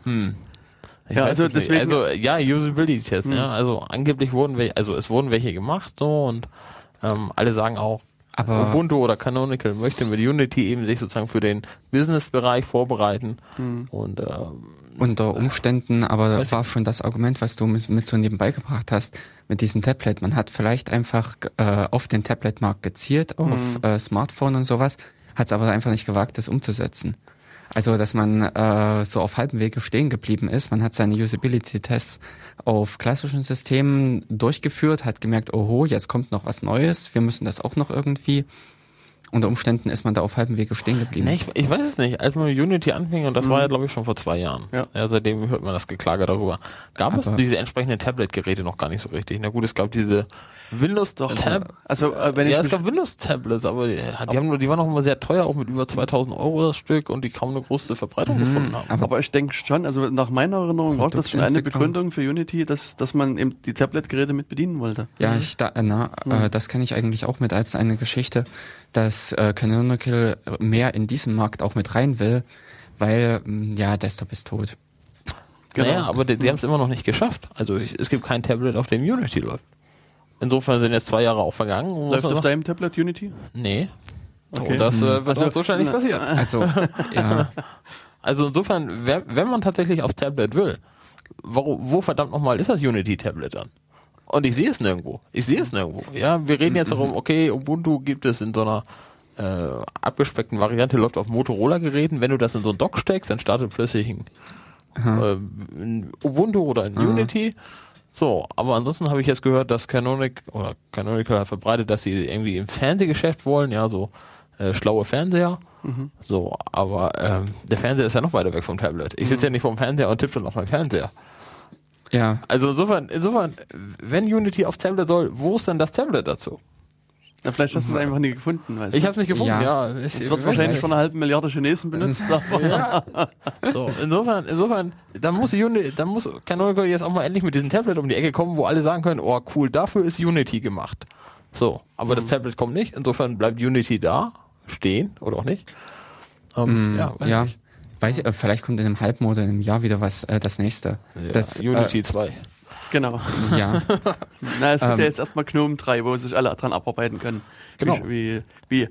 Hm. Ich Ja, also deswegen- also ja, Usability-Test, Hm. ja. Also angeblich wurden welche, also es wurden welche gemacht so und ähm, alle sagen auch, Aber Ubuntu oder Canonical möchte mit Unity eben sich sozusagen für den Business-Bereich vorbereiten Hm. und ähm, unter Umständen, aber Weiß war schon das Argument, was du mit, mit so nebenbei gebracht hast, mit diesem Tablet. Man hat vielleicht einfach äh, auf den Tablet-Markt gezielt, auf Mhm. äh, Smartphone und sowas, hat es aber einfach nicht gewagt, das umzusetzen. Also, dass man äh, so auf halbem Wege stehen geblieben ist. Man hat seine Usability-Tests auf klassischen Systemen durchgeführt, hat gemerkt, oho, jetzt kommt noch was Neues, wir müssen das auch noch irgendwie. Unter Umständen ist man da auf halbem Wege stehen geblieben. Nee, ich, ich weiß es nicht. Als man mit Unity anfing, und das Mhm. war ja, glaube ich, schon vor zwei Jahren. Ja. seitdem hört man das Geklage darüber. Gab es Aber- diese entsprechenden Tablet-Geräte noch gar nicht so richtig. Na gut, es gab diese Windows Doch, Tab. also äh, wenn ich ja, es gab Windows-Tablets, aber die, die, haben nur, die waren noch immer sehr teuer, auch mit über 2000 Euro das Stück und die kaum eine große Verbreitung gefunden haben. aber aber ich denke schon, also nach meiner Erinnerung war das schon eine. Begründung für Unity, dass, dass man eben die Tablet-Geräte mit bedienen wollte. Ja, ich da, na, äh, das kenne ich eigentlich auch mit als eine Geschichte, dass äh, Canonical mehr in diesen Markt auch mit rein will, weil mh, ja Desktop ist tot. Genau. Naja, aber die, sie haben es immer noch nicht geschafft. Also ich, es gibt kein Tablet, auf dem Unity läuft. Insofern sind jetzt zwei Jahre auch vergangen. Läuft auf deinem Tablet Unity? Nee. Okay. Und das äh, wird Also, uns so schnell nicht na, passieren. Also ja, Also insofern, wenn, wenn man tatsächlich aufs Tablet will, wo, wo verdammt nochmal ist das Unity-Tablet dann? Und ich sehe es nirgendwo. Ich sehe es nirgendwo. Ja, wir reden jetzt darum, okay, Ubuntu gibt es in so einer äh, abgespeckten Variante, läuft auf Motorola-Geräten. Wenn du das in so ein Dock steckst, dann startet plötzlich ein, äh, Ubuntu oder ein Unity. So, aber ansonsten habe ich jetzt gehört, dass Canonic oder Canonical verbreitet, dass sie irgendwie im Fernsehgeschäft wollen, ja, so äh, schlaue Fernseher. So, aber ähm, der Fernseher ist ja noch weiter weg vom Tablet. Ich sitze ja nicht vorm Fernseher und tippe dann auf meinen Fernseher. Ja, Also insofern, insofern, wenn Unity aufs Tablet soll, wo ist denn das Tablet dazu? Na, vielleicht hast du es einfach nie gefunden, weißt Ich du? habe es nicht gefunden, ja. Ja. Ich, Es wird wahrscheinlich von einer halben Milliarde Chinesen benutzt, aber ja. So, insofern, insofern, da muss Unity, da muss Canonical jetzt auch mal endlich mit diesem Tablet um die Ecke kommen, wo alle sagen können, oh cool, dafür ist Unity gemacht. So, aber das Tablet kommt nicht, insofern bleibt Unity da, stehen oder auch nicht. Ähm, ja, weiß ja. nicht. Weiß ich, äh, vielleicht kommt in einem halben oder in einem Jahr wieder was, äh, das nächste. Ja, das, Unity 2. genau. Äh, ja, Na, es gibt Ähm. ja jetzt erstmal Gnome 3, wo sich alle dran abarbeiten können. Genau. Wie, wie, wie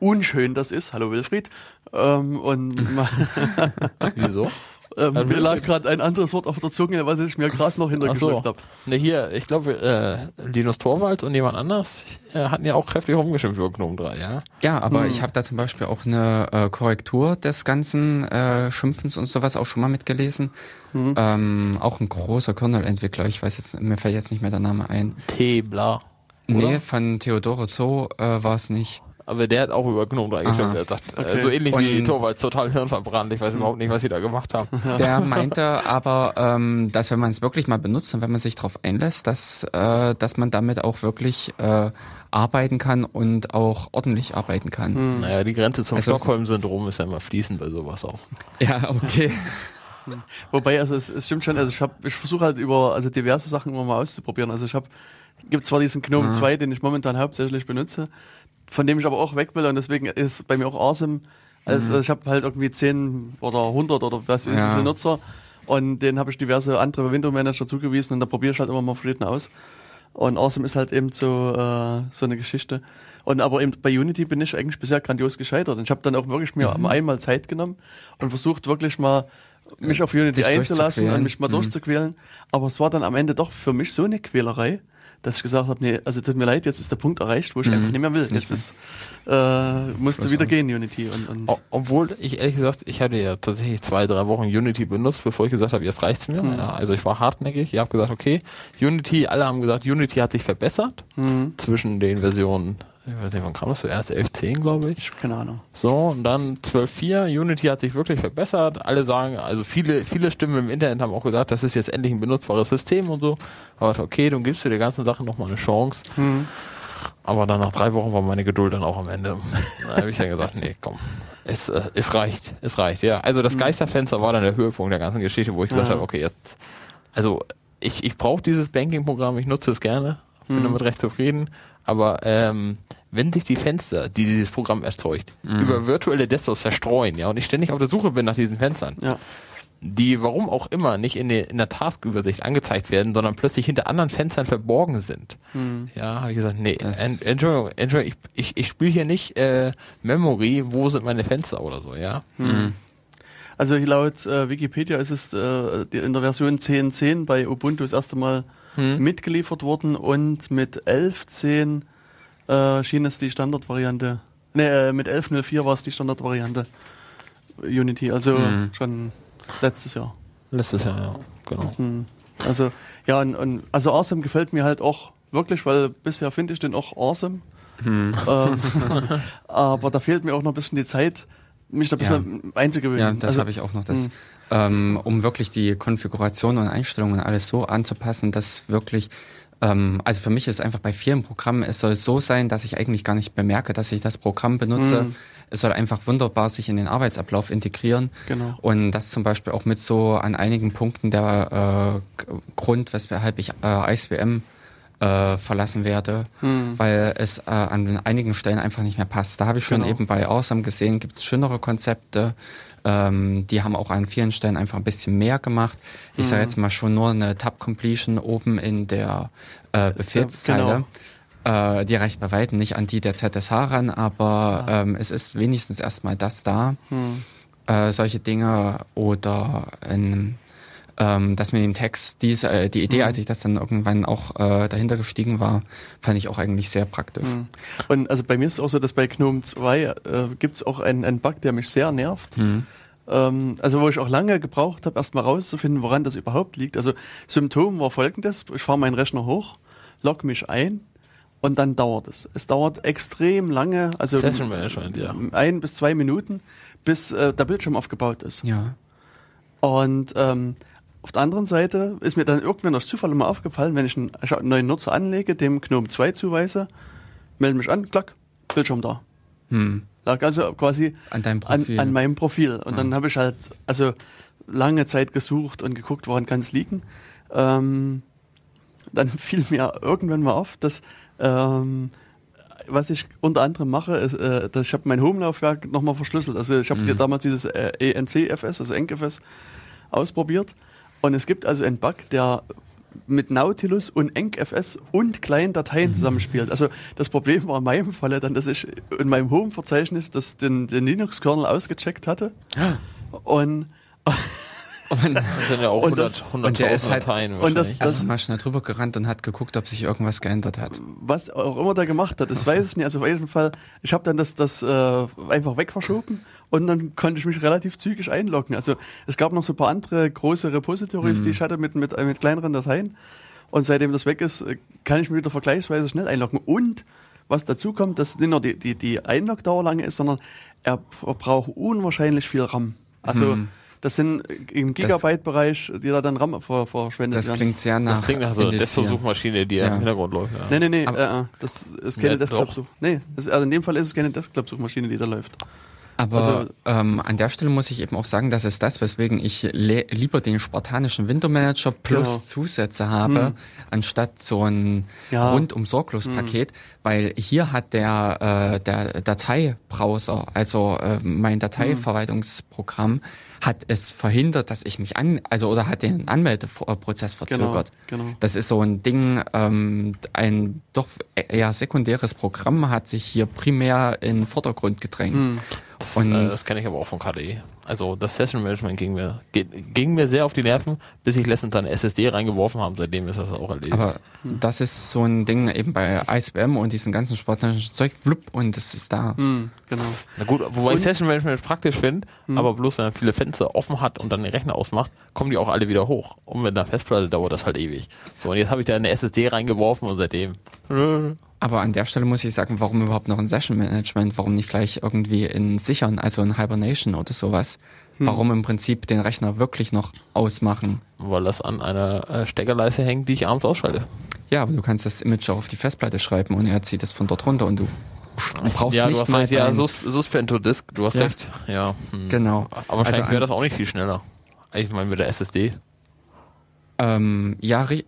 unschön das ist. Hallo Wilfried. Ähm, und Wieso? Ähm, Hallo mir lag gerade ein anderes Wort auf der Zunge, was ich mir gerade noch Ach so. hintergeschluckt habe. Ne, hier, ich glaube, äh, Linus Torvalds und jemand anders äh, hatten ja auch kräftig rumgeschimpft über Gnome 3, ja? ja, aber Hm. ich habe da zum Beispiel auch eine äh, Korrektur des ganzen äh, Schimpfens und sowas auch schon mal mitgelesen. Hm. Ähm, auch ein großer Kernel-Entwickler, ich weiß jetzt, mir fällt jetzt nicht mehr der Name ein. T, bla. Oder? Nee, von Theodore Zoo äh, war es nicht. Aber der hat auch über Gnome 3 geschimpft. Er sagt, äh, Okay. so ähnlich wie Und- Torvalds, total hirnverbrannt. Ich weiß überhaupt nicht, was sie da gemacht haben. Der meinte aber, ähm, dass wenn man es wirklich mal benutzt und wenn man sich darauf einlässt, dass, äh, dass man damit auch wirklich äh, arbeiten kann und auch ordentlich arbeiten kann. Naja, die Grenze zum Also- Stockholm-Syndrom ist ja immer fließend bei sowas auch. Ja, okay. Wobei, also es, es stimmt schon, also ich ich versuche halt über, also diverse Sachen immer mal auszuprobieren. Also ich habe, gibt zwar diesen Gnome 2, den ich momentan hauptsächlich benutze, von dem ich aber auch weg will und deswegen ist bei mir auch Awesome. Also Mhm. ich habe halt irgendwie 10 oder 100 oder was wie Ja. viele Nutzer und denen habe ich diverse andere Window Manager zugewiesen und da probiere ich halt immer mal verschiedene aus. Und Awesome ist halt eben so, äh, so eine Geschichte. Und aber eben bei Unity bin ich eigentlich bisher grandios gescheitert. Und ich habe dann auch wirklich mir Mhm. einmal Zeit genommen und versucht wirklich mal mich auf Unity Dich einzulassen und mich mal Mhm. durchzuquälen. Aber es war dann am Ende doch für mich so eine Quälerei, dass ich gesagt habe, nee, also tut mir leid, jetzt ist der Punkt erreicht, wo ich einfach nicht mehr will. Jetzt ist, äh, musst du wieder aus. gehen, Unity. Und, und Obwohl ich ehrlich gesagt, ich hatte ja tatsächlich zwei, drei Wochen Unity benutzt, bevor ich gesagt habe, jetzt reicht's mir. Ja, also ich war hartnäckig. Ich habe gesagt, okay, Unity, alle haben gesagt, Unity hat sich verbessert zwischen den Versionen, ich weiß nicht, wann kam das zuerst? 11.10, glaube ich. keine Ahnung. So, und dann 12.4, Unity hat sich wirklich verbessert. Alle sagen, also viele, viele Stimmen im Internet haben auch gesagt, das ist jetzt endlich ein benutzbares System und so. Aber ich dachte, okay, dann gibst du der ganzen Sache nochmal eine Chance. Aber dann nach drei Wochen war meine Geduld dann auch am Ende. Da habe ich dann gesagt, nee, komm. Es, äh, es reicht, es reicht, ja. Also das Geisterfenster war dann der Höhepunkt der ganzen Geschichte, wo ich gesagt Ja. habe, okay, jetzt, also ich, ich brauche dieses Banking-Programm, ich nutze es gerne, bin damit recht zufrieden, aber ähm, wenn sich die Fenster, die dieses Programm erzeugt, über virtuelle Desktops verstreuen, ja, und ich ständig auf der Suche bin nach diesen Fenstern, Ja. die warum auch immer nicht in, der- in der Taskübersicht angezeigt werden, sondern plötzlich hinter anderen Fenstern verborgen sind. Ja, habe ich gesagt, nee, Das- en, Entschuldigung, Entschuldigung, ich, ich, ich spiele hier nicht äh, Memory, wo sind meine Fenster oder so, ja. Also laut äh, Wikipedia ist es äh, in der Version 10.10 bei Ubuntu das erste Mal Hm. mitgeliefert worden und mit 11.10 äh, schien es die Standardvariante. Ne, äh, mit 11.04 war es die Standardvariante Unity, also Mhm. schon letztes Jahr. Letztes Jahr, ja, genau. Hm. Also ja, und, und also Awesome gefällt mir halt auch wirklich, weil bisher finde ich den auch awesome. Hm. Ähm, aber da fehlt mir auch noch ein bisschen die Zeit, mich da ein bisschen einzugewöhnen. Ja, das also, habe ich auch noch. Das, mh. ähm, um wirklich die Konfiguration und Einstellungen alles so anzupassen, dass wirklich, ähm, also für mich ist einfach bei vielen Programmen, es soll so sein, dass ich eigentlich gar nicht bemerke, dass ich das Programm benutze. Mhm. Es soll einfach wunderbar sich in den Arbeitsablauf integrieren. Genau. Und das zum Beispiel auch mit so an einigen Punkten der äh, Grund, weshalb ich äh, ISBM äh, verlassen werde, Hm. weil es äh, an einigen Stellen einfach nicht mehr passt. Da habe ich schon Genau. eben bei Awesome gesehen, gibt es schönere Konzepte. Ähm, die haben auch an vielen Stellen einfach ein bisschen mehr gemacht. Ich sage jetzt mal schon nur eine Tab-Completion oben in der äh, Befehlszeile. Äh, die reicht bei weitem nicht an die der ZSH ran, aber ähm, es ist wenigstens erstmal das da. Hm. Äh, solche Dinge oder ein ähm, dass mir den Text, diese, äh, die Idee, als ich das dann irgendwann auch äh, dahinter gestiegen war, fand ich auch eigentlich sehr praktisch. Hm. Und also bei mir ist es auch so, dass bei GNOME 2 äh, gibt es auch einen, einen Bug, der mich sehr nervt. Hm. Ähm, also wo ich auch lange gebraucht habe, erstmal rauszufinden, woran das überhaupt liegt. Also Symptom war folgendes, ich fahre meinen Rechner hoch, log mich ein und dann dauert es. Es dauert extrem lange, also Session Management, ja. ein bis zwei Minuten, bis äh, der Bildschirm aufgebaut ist. Ja. Und ähm, auf der anderen Seite ist mir dann irgendwann durch Zufall immer aufgefallen, wenn ich einen, neuen Nutzer anlege, dem GNOME 2 zuweise, melde mich an, klack, Bildschirm da. Hm. Lag also quasi An deinem an, Profil. an meinem Profil. Und dann habe ich halt also lange Zeit gesucht und geguckt, woran kann es liegen. Ähm, dann fiel mir irgendwann mal auf, dass ähm, was ich unter anderem mache, ist, äh, dass ich habe mein Home-Laufwerk nochmal verschlüsselt. Also ich habe dir damals dieses äh, ENCFS, also ENCFS, ausprobiert. Und es gibt also einen Bug, der mit Nautilus und ENCFS und kleinen Dateien zusammenspielt. Also das Problem war in meinem Falle dann, dass ich in meinem Home-Verzeichnis das den, den Linux-Kernel ausgecheckt hatte. Und, Und Das sind ja auch Und das- 100 und der ist 100.000 halt- Dateien und das- wahrscheinlich. er ist mal schnell drüber gerannt und hat geguckt, ob sich irgendwas geändert hat. was auch immer der gemacht hat, das weiß ich nicht. Also auf jeden Fall, ich habe dann das, das äh, einfach wegverschoben und dann konnte ich mich relativ zügig einloggen. Also es gab noch so ein paar andere große Repositories, die ich hatte mit, mit, äh, mit kleineren Dateien. Und seitdem das weg ist, äh, kann ich mich wieder vergleichsweise schnell einloggen. Und was dazu kommt, dass nicht nur die, die, die Einlogdauer lange ist, sondern er verbraucht unwahrscheinlich viel RAM. Also Hm. das sind im Gigabyte-Bereich, die da dann RAM ver, verschwendet Das klingt sehr nach Das klingt nach so einer. Desktop-Suchmaschine, die Ja. im Hintergrund läuft. Ja. Nee, nee, nee, äh, äh, das ist keine Ja, Desktop-Such. Nee, das, also in dem Fall ist es keine Desktop-Suchmaschine, die da läuft. Aber Also- ähm, an der Stelle muss ich eben auch sagen, das ist das, weswegen ich lieber den spartanischen Window Manager plus Genau. Zusätze habe, anstatt so ein Ja. rundum sorglos Paket, weil hier hat der, äh, der Dateibrowser, also äh, mein Dateiverwaltungsprogramm, hat es verhindert, dass ich mich an, also oder hat den Anmeldeprozess verzögert. genau. Das ist so ein Ding, ähm, ein doch eher sekundäres Programm hat sich hier primär in den Vordergrund gedrängt. Hm. Das, Und- äh, das kenne ich aber auch von KDE. Also das Session Management ging mir, geht, ging mir sehr auf die Nerven, bis ich letztens eine SSD reingeworfen habe. Seitdem ist das auch erledigt. Aber das ist so ein Ding eben bei ISBM und diesem ganzen spartanischen Zeug, flupp, und es ist da. Hm, genau. Na gut, wobei ich Und- Session Management praktisch finde, aber bloß wenn man viele Fenster offen hat und dann den Rechner ausmacht, kommen die auch alle wieder hoch. Und mit einer Festplatte dauert das halt ewig. So, und jetzt habe ich da eine SSD reingeworfen und seitdem. Aber an der Stelle muss ich sagen, warum überhaupt noch ein Session Management? Warum nicht gleich irgendwie in Sichern, also in Hibernation oder sowas? Warum im Prinzip den Rechner wirklich noch ausmachen? Weil das an einer äh, Steckerleiste hängt, die ich abends ausschalte. Ja, aber du kannst das Image auch auf die Festplatte schreiben und er zieht es von dort runter und du. Du brauchst ja, nicht du hast mal recht, ja, dein- Sus Suspento Disk, du hast Ja. recht. Ja. Hm. Genau. Aber wahrscheinlich Also wäre das auch nicht viel schneller. Ich meine mit der SSD. Ähm, ja, äh,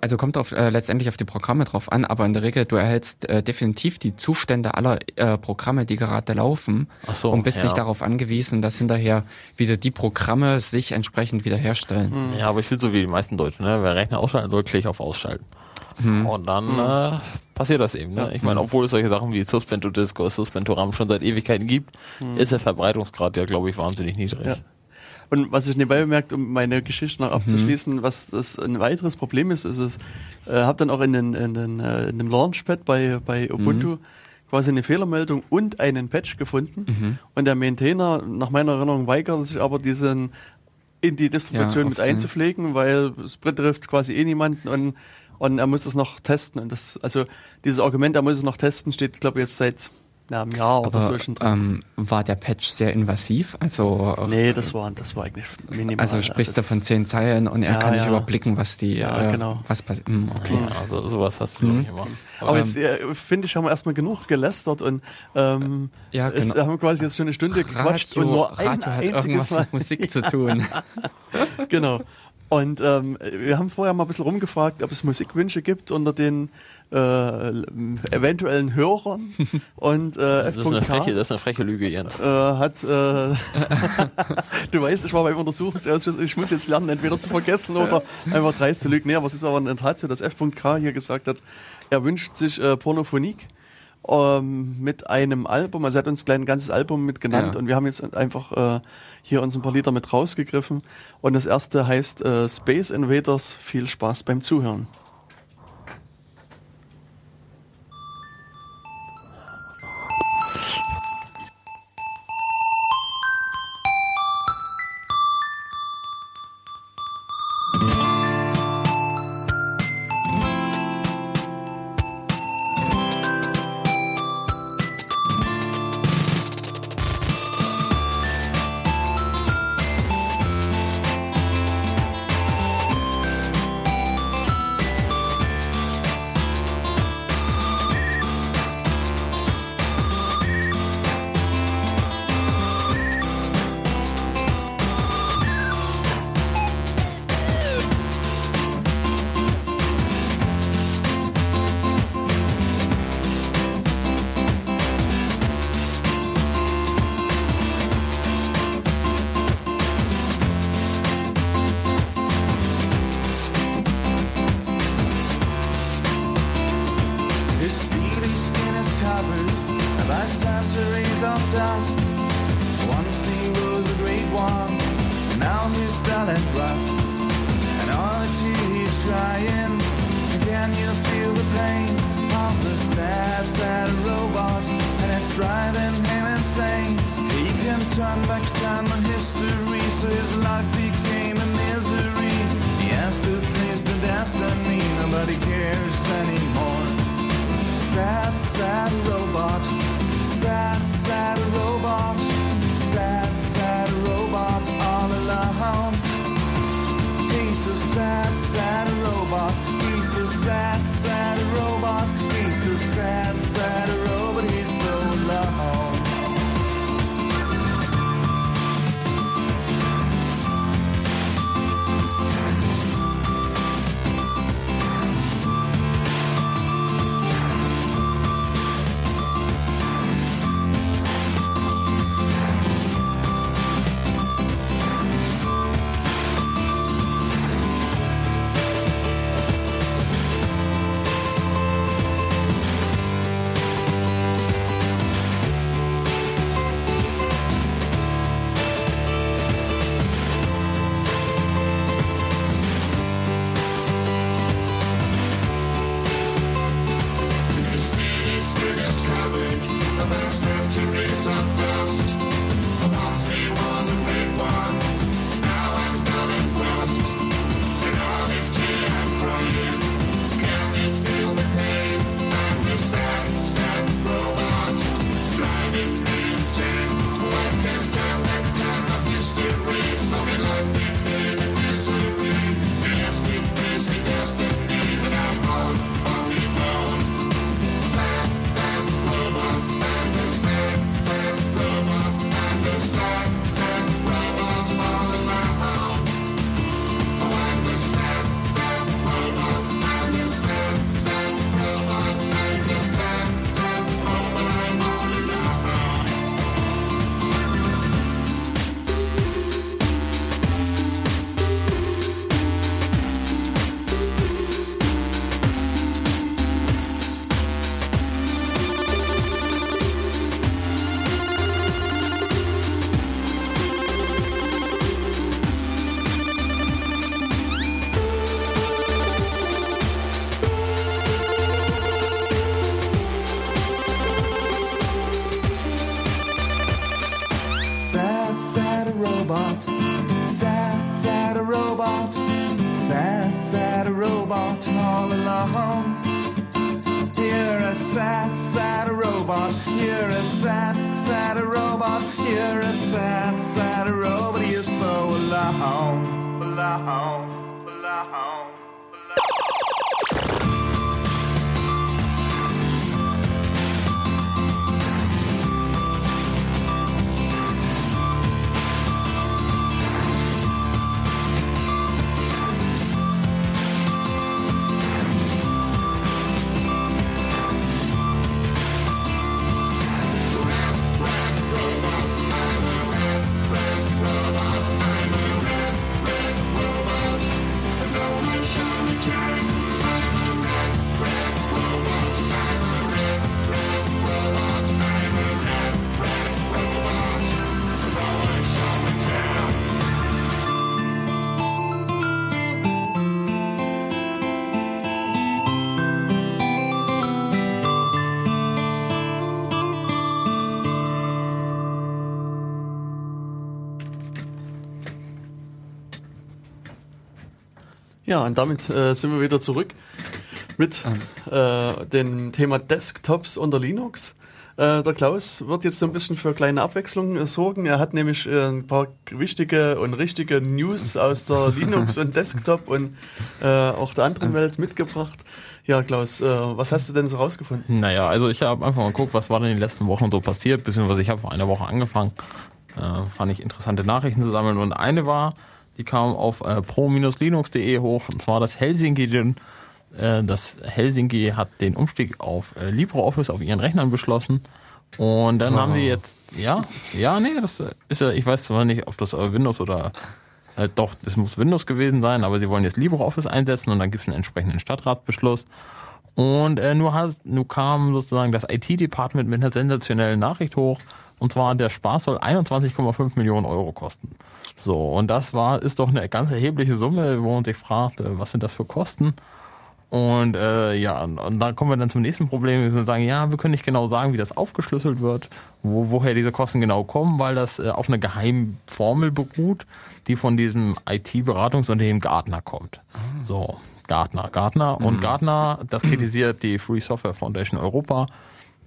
also kommt auf, äh, letztendlich auf die Programme drauf an, aber in der Regel, du erhältst äh, definitiv die Zustände aller äh, Programme, die gerade laufen Ach so, und bist ja. nicht darauf angewiesen, dass hinterher wieder die Programme sich entsprechend wiederherstellen. Ja, aber ich will so wie die meisten Deutschen, ne? Wer Rechner ausschalten soll, klicke ich auf Ausschalten. Und dann äh, passiert das eben. Ne? Ich meine, obwohl es solche Sachen wie Suspento Disk oder Suspento RAM schon seit Ewigkeiten gibt, ist der Verbreitungsgrad ja, glaube ich, wahnsinnig niedrig. Ja. Und was ich nebenbei bemerkt, um meine Geschichte noch abzuschließen, was das ein weiteres Problem ist, ist es, äh, habe dann auch in, den, in, den, äh, in dem Launchpad bei, bei Ubuntu quasi eine Fehlermeldung und einen Patch gefunden. Und der Maintainer, nach meiner Erinnerung, weigert sich aber diesen in die Distribution Ja, mit einzupflegen, weil es betrifft quasi eh niemanden und, und er muss das noch testen. Und das, also dieses Argument, er muss es noch testen, steht, glaube ich, jetzt seit ja, einem Jahr oder Aber so schon drin. ähm, war der Patch sehr invasiv? Also, nee, das war, das war eigentlich minimal. also sprichst du das- von zehn Zeilen und er Ja, kann nicht ja. überblicken, was die, Ja, äh, genau. was passiert. Hm, okay. Ja, also sowas hast du glaub ich immer. Aber jetzt äh, finde ich, haben wir erstmal genug gelästert und ähm, Ja, es genau. haben quasi jetzt schon eine Stunde gequatscht und nur ein Radio hat einziges irgendwas Mal. mit Musik zu tun. genau. Und ähm, wir haben vorher mal ein bisschen rumgefragt, ob es Musikwünsche gibt unter den äh, eventuellen Hörern. Und äh, Das ist, eine freche, das ist eine freche Lüge, Jens. äh, hat, äh, du weißt, ich war beim Untersuchungsausschuss, ich muss jetzt lernen, entweder zu vergessen oder einfach dreist zu lügen. Nee, aber es ist aber in der Tat so, dass F.K. hier gesagt hat, er wünscht sich äh, Pornophonik ähm, mit einem Album, also er hat uns gleich ein ganzes Album mit genannt Ja. und wir haben jetzt einfach äh, hier uns ein paar Lieder mit rausgegriffen und das erste heißt äh, Space Invaders, viel Spaß beim Zuhören. Ja, und damit äh, sind wir wieder zurück mit äh, dem Thema Desktops unter Linux. Äh, der Klaus wird jetzt so ein bisschen für kleine Abwechslung äh, sorgen. Er hat nämlich äh, ein paar wichtige und richtige News aus der Linux- und Desktop- und äh, auch der anderen Welt mitgebracht. Ja, Klaus, was hast du denn so rausgefunden? Naja, also ich habe einfach mal geguckt, was war denn in den letzten Wochen so passiert, beziehungsweise ich habe vor einer Woche angefangen, fand ich interessante Nachrichten zu sammeln und eine war, die kam auf äh, pro-linux.de hoch, und zwar das Helsinki, äh, das Helsinki hat den Umstieg auf äh, LibreOffice auf ihren Rechnern beschlossen und dann haben die jetzt, ja, ja, nee, das ist ja, ich weiß zwar nicht, ob das äh, Windows oder äh, doch, es muss Windows gewesen sein, aber sie wollen jetzt LibreOffice einsetzen und dann gibt es einen entsprechenden Stadtratbeschluss. Und äh, nur, hat, nur kam sozusagen das IT-Department mit einer sensationellen Nachricht hoch. Und zwar, der Spaß soll 21,5 Millionen Euro kosten. So, und das war, ist doch eine ganz erhebliche Summe, wo man sich fragt, äh, was sind das für Kosten? Und äh, ja, und, und dann kommen wir dann zum nächsten Problem. Wir müssen sagen, ja, wir können nicht genau sagen, wie das aufgeschlüsselt wird, wo, woher diese Kosten genau kommen, weil das äh, auf eine Geheimformel beruht, die von diesem IT-Beratungsunternehmen Gartner kommt. So, Gartner, Gartner. Und Gartner, das kritisiert die Free Software Foundation Europa,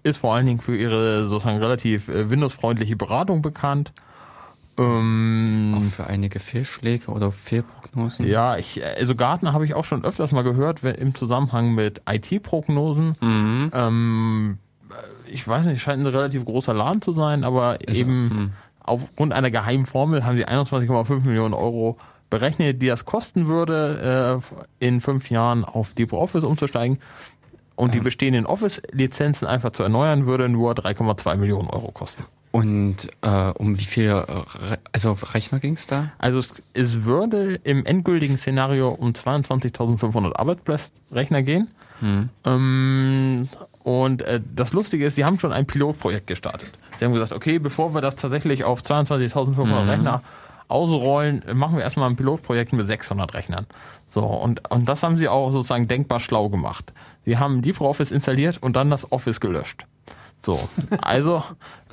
ist vor allen Dingen für ihre sozusagen relativ äh, Windows-freundliche Beratung bekannt. Ähm, Auch für einige Fehlschläge oder Fehlprognosen. ja, ich, also Gartner habe ich auch schon öfters mal gehört, wenn- im Zusammenhang mit IT-Prognosen. Mhm. Ähm, ich weiß nicht, scheint ein relativ großer Laden zu sein, aber Also, eben hm. aufgrund einer geheimen Formel haben sie 21,5 Millionen Euro berechnet, die das kosten würde, äh, in fünf Jahren auf LibreOffice umzusteigen. Und die bestehenden Office-Lizenzen einfach zu erneuern, würde nur 3,2 Millionen Euro kosten. Und äh, um wie viele äh, Re also Rechner ging es da? Also es, es würde im endgültigen Szenario um 22.500 Arbeitsplatzrechner gehen. Ähm, und äh, das Lustige ist, sie haben schon ein Pilotprojekt gestartet. Sie haben gesagt, okay, bevor wir das tatsächlich auf 22.500 Rechner ausrollen, machen wir erstmal ein Pilotprojekt mit 600 Rechnern. So, und, und das haben sie auch sozusagen denkbar schlau gemacht. Sie haben LibreOffice installiert und dann das Office gelöscht. So, also,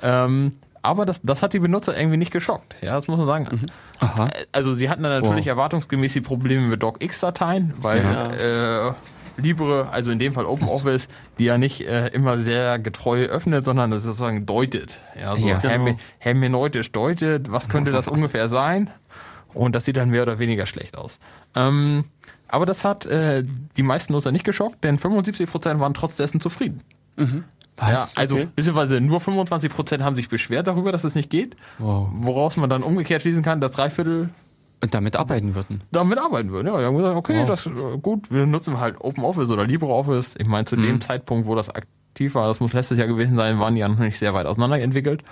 ähm, aber das, das hat die Benutzer irgendwie nicht geschockt. Ja, das muss man sagen. Aha. Also sie hatten dann natürlich Wow. erwartungsgemäß die Probleme mit DocX-Dateien, weil äh, Libre, also in dem Fall OpenOffice, die ja nicht äh, immer sehr getreu öffnet, sondern das sozusagen deutet. Ja, so Ja. herme- hermeneutisch deutet, was könnte das ungefähr sein? Und das sieht dann mehr oder weniger schlecht aus. Ähm, aber das hat äh, die meisten Nutzer nicht geschockt, denn 75% waren trotz dessen zufrieden. Ja, also Okay. beziehungsweise nur 25% haben sich beschwert darüber, dass es nicht geht. Wow. Woraus man dann umgekehrt schließen kann, dass drei Viertel Und damit arbeiten würden. damit arbeiten würden. Ja, wir haben gesagt, okay, Wow. das äh, gut, wir nutzen halt OpenOffice oder LibreOffice. Ich meine, zu Mhm. dem Zeitpunkt, wo das aktiv war, das muss letztes Jahr gewesen sein, waren die ja noch nicht sehr weit auseinander entwickelt.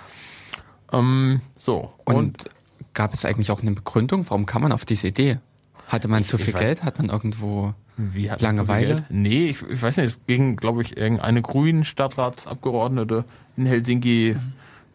Ähm, so. Und, Und, gab es eigentlich auch eine Begründung? Warum kam man auf diese Idee? Hatte man zu viel Geld? Hat man irgendwo wie hat man Langeweile? Geld? Nee, ich, ich weiß nicht, es ging, glaube ich, irgendeine grünen Stadtratsabgeordnete in Helsinki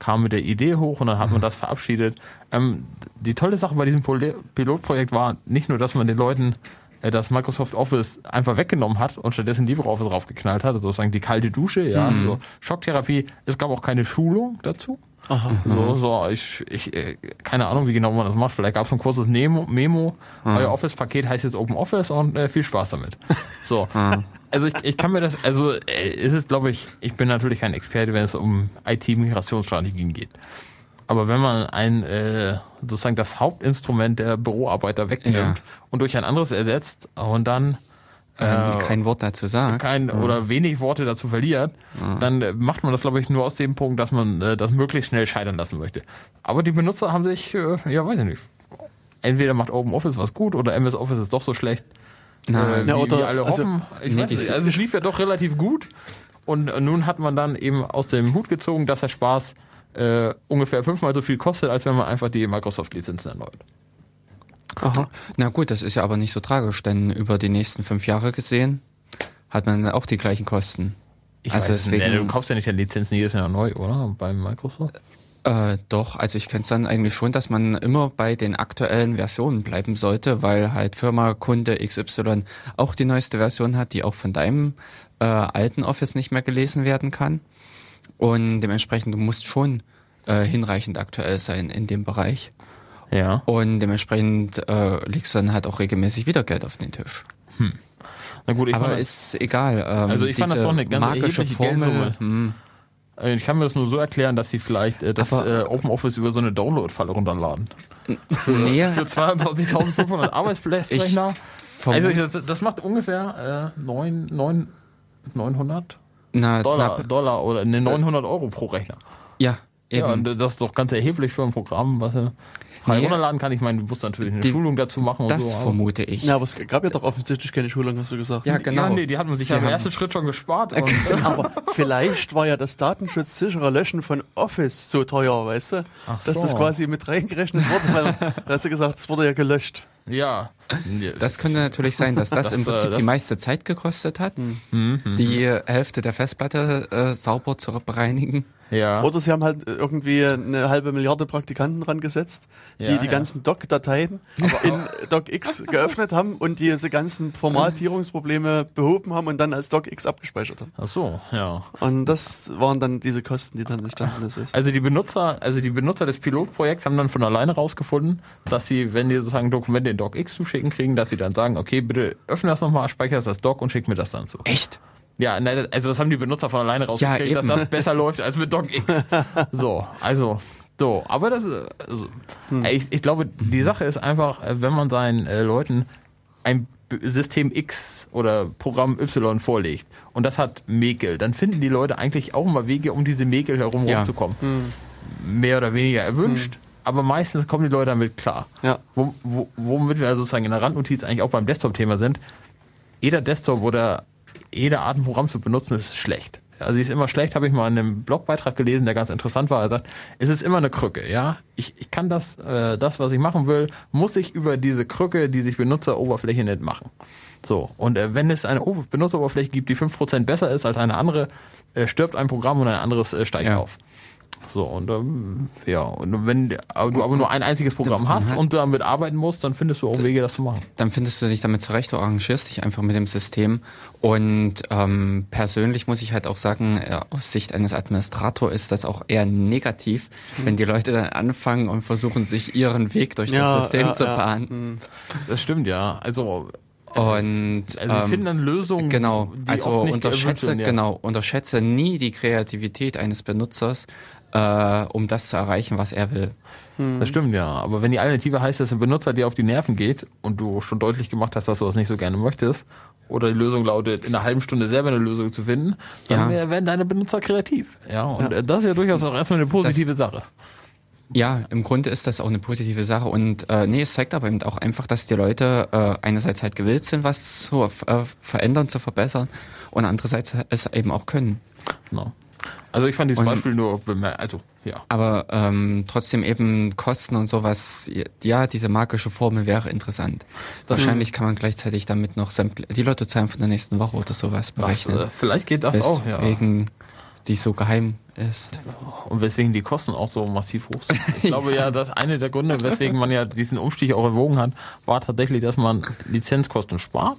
kam mit der Idee hoch und dann hat man das verabschiedet. Ähm, die tolle Sache bei diesem Pol- Pilotprojekt war nicht nur, dass man den Leuten äh, dass Microsoft Office einfach weggenommen hat und stattdessen LibreOffice draufgeknallt hat, also sozusagen die kalte Dusche, ja, Mhm. so Schocktherapie. Es gab auch keine Schulung dazu. Aha. So, so, ich, ich, äh, keine Ahnung, wie genau man das macht. Vielleicht gab es ein kurzes Nemo, Memo. Euer Office-Paket heißt jetzt Open Office und äh, viel Spaß damit. So. Also ich, ich kann mir das, also äh, es ist, glaube ich, ich bin natürlich kein Experte, wenn es um IT-Migrationsstrategien geht. Aber wenn man ein äh, sozusagen das Hauptinstrument der Büroarbeiter wegnimmt Ja. und durch ein anderes ersetzt und dann äh, kein Wort dazu sagt. kein oder wenig Worte dazu verliert, dann äh, macht man das, glaube ich, nur aus dem Punkt, dass man äh, das möglichst schnell scheitern lassen möchte. Aber die Benutzer haben sich, äh, ja, weiß ich nicht. Entweder macht OpenOffice was gut oder MS Office ist doch so schlecht, Nein. äh, wie, oder- wie alle also- hoffen. Ich Nee, weiß nicht. Also es lief ja doch relativ gut. Und nun hat man dann eben aus dem Hut gezogen, dass der Spaß äh, ungefähr fünfmal so viel kostet, als wenn man einfach die Microsoft-Lizenzen erneuert. Aha. Na gut, das ist ja aber nicht so tragisch, denn über die nächsten fünf Jahre gesehen hat man auch die gleichen Kosten. Ich Also weiß, deswegen- nee, du kaufst ja nicht die Lizenzen jedes Jahr neu, oder? Bei Microsoft? Äh, doch, also ich kenne es dann eigentlich schon, dass man immer bei den aktuellen Versionen bleiben sollte, weil halt Firma Kunde XY auch die neueste Version hat, die auch von deinem äh, alten Office nicht mehr gelesen werden kann. Und dementsprechend, du musst schon äh, hinreichend aktuell sein in dem Bereich. Ja. Und dementsprechend äh, legst du dann halt auch regelmäßig wieder Geld auf den Tisch. Na gut, ich Aber fand, ist egal. Ähm, Also ich fand das doch eine ganz magische Formel. Geldsumme. Hm, Ich kann mir das nur so erklären, dass sie vielleicht äh, das äh, Open Office über so eine Download-Falle runterladen. nee, Für 22.500 Arbeitsplatzrechner. verm- Also ich, das, das macht ungefähr äh, 9, 9, 900 na, Dollar, na, Dollar oder ne, 900 Euro pro Rechner. ja, eben. Ja, und das ist doch ganz erheblich für ein Programm, was frei Nee. runterladen kann. Ich meine, du musst natürlich eine Die- Schulung dazu machen und das so. vermute ich. Ja, aber es gab ja doch offensichtlich keine Schulung, hast du gesagt. Ja, genau. Ja, nee, die hat man sich ja im ersten Schritt schon gespart. Und, Aber vielleicht war ja das datenschutzsichere Löschen von Office so teuer, weißt du? Ach Dass das so. quasi mit reingerechnet wurde, weil da hast du gesagt, es wurde ja gelöscht. ja. Das könnte natürlich sein, dass das, Das, im Prinzip äh, das- die meiste Zeit gekostet hat, die Hälfte der Festplatte äh, sauber zu bereinigen. ja. Oder sie haben halt irgendwie eine halbe Milliarde Praktikanten dran gesetzt, die Ja, die ja. ganzen Doc-Dateien in DocX geöffnet haben und diese ganzen Formatierungsprobleme behoben haben und dann als DocX abgespeichert haben. Ach so, ja. Und das waren dann diese Kosten, die dann entstanden ist. Also die Benutzer, also die Benutzer des Pilotprojekts haben dann von alleine rausgefunden, dass sie, wenn die sozusagen Dokumente in DocX zuschicken kriegen, dass sie dann sagen, okay, bitte öffne das nochmal, speichere das als Doc und schick mir das dann zu. Echt? Ja, also das haben die Benutzer von alleine rausgekriegt, Ja, dass das besser läuft als mit DocX. So, also, so, aber das ist, also, ich, ich glaube, die Sache ist einfach, äh, wenn man seinen äh, Leuten ein System X oder Programm Y vorlegt und das hat Mäkel, dann finden die Leute eigentlich auch immer Wege, um diese Mäkel herum Ja. rumzukommen. Mehr oder weniger erwünscht, aber meistens kommen die Leute damit klar. Ja. Wo, wo, womit wir also sozusagen in der Randnotiz eigentlich auch beim Desktop-Thema sind, jeder Desktop oder jede Art ein Programm zu benutzen ist schlecht. Also sie ist immer schlecht, habe ich mal in einem Blogbeitrag gelesen, der ganz interessant war. Er sagt, es ist immer eine Krücke, ja. Ich, ich kann das, äh, das, was ich machen will, muss ich über diese Krücke, die sich Benutzeroberfläche nennt, machen. So, und äh, wenn es eine Ober- Benutzeroberfläche gibt, die 5% besser ist als eine andere, äh, stirbt ein Programm und ein anderes äh, steigt Ja. auf. So, und ähm, ja, und wenn du aber nur ein einziges Programm hast und damit arbeiten musst, dann findest du auch Wege, das zu machen. Dann findest du dich damit zurecht, du arrangierst dich einfach mit dem System. Und ähm, persönlich muss ich halt auch sagen, äh, aus Sicht eines Administrators ist das auch eher negativ, wenn die Leute dann anfangen und versuchen, sich ihren Weg durch Ja, das System ja, zu ja. bahnen. Das stimmt, ja. Also, Und also sie ähm, finden dann Lösungen, Genau, die also unterschätze, ja. genau, unterschätze nie die Kreativität eines Benutzers, äh, um das zu erreichen, was er will. Das stimmt, ja. Aber wenn die Alternative heißt, dass ein Benutzer dir auf die Nerven geht und du schon deutlich gemacht hast, dass du das nicht so gerne möchtest, oder die Lösung lautet, in einer halben Stunde selber eine Lösung zu finden, dann Ja. werden deine Benutzer kreativ. Ja, und äh, das ist ja durchaus auch erstmal eine positive Sache. Ja, im Grunde ist das auch eine positive Sache und äh, nee, es zeigt aber eben auch einfach, dass die Leute äh, einerseits halt gewillt sind, was zu äh, verändern, zu verbessern und andererseits es eben auch können. Genau. Also ich fand dieses Und- Beispiel nur bemerkt, also ja. Aber ähm, trotzdem eben Kosten und sowas, ja, diese magische Formel wäre interessant. Wahrscheinlich kann man gleichzeitig damit noch die Lottozahlen von der nächsten Woche oder sowas berechnen. äh, vielleicht geht das auch, ja. Deswegen die so geheim ist. Und weswegen die Kosten auch so massiv hoch sind. Ich glaube ja, dass eine der Gründe, weswegen man ja diesen Umstieg auch erwogen hat, war tatsächlich, dass man Lizenzkosten spart,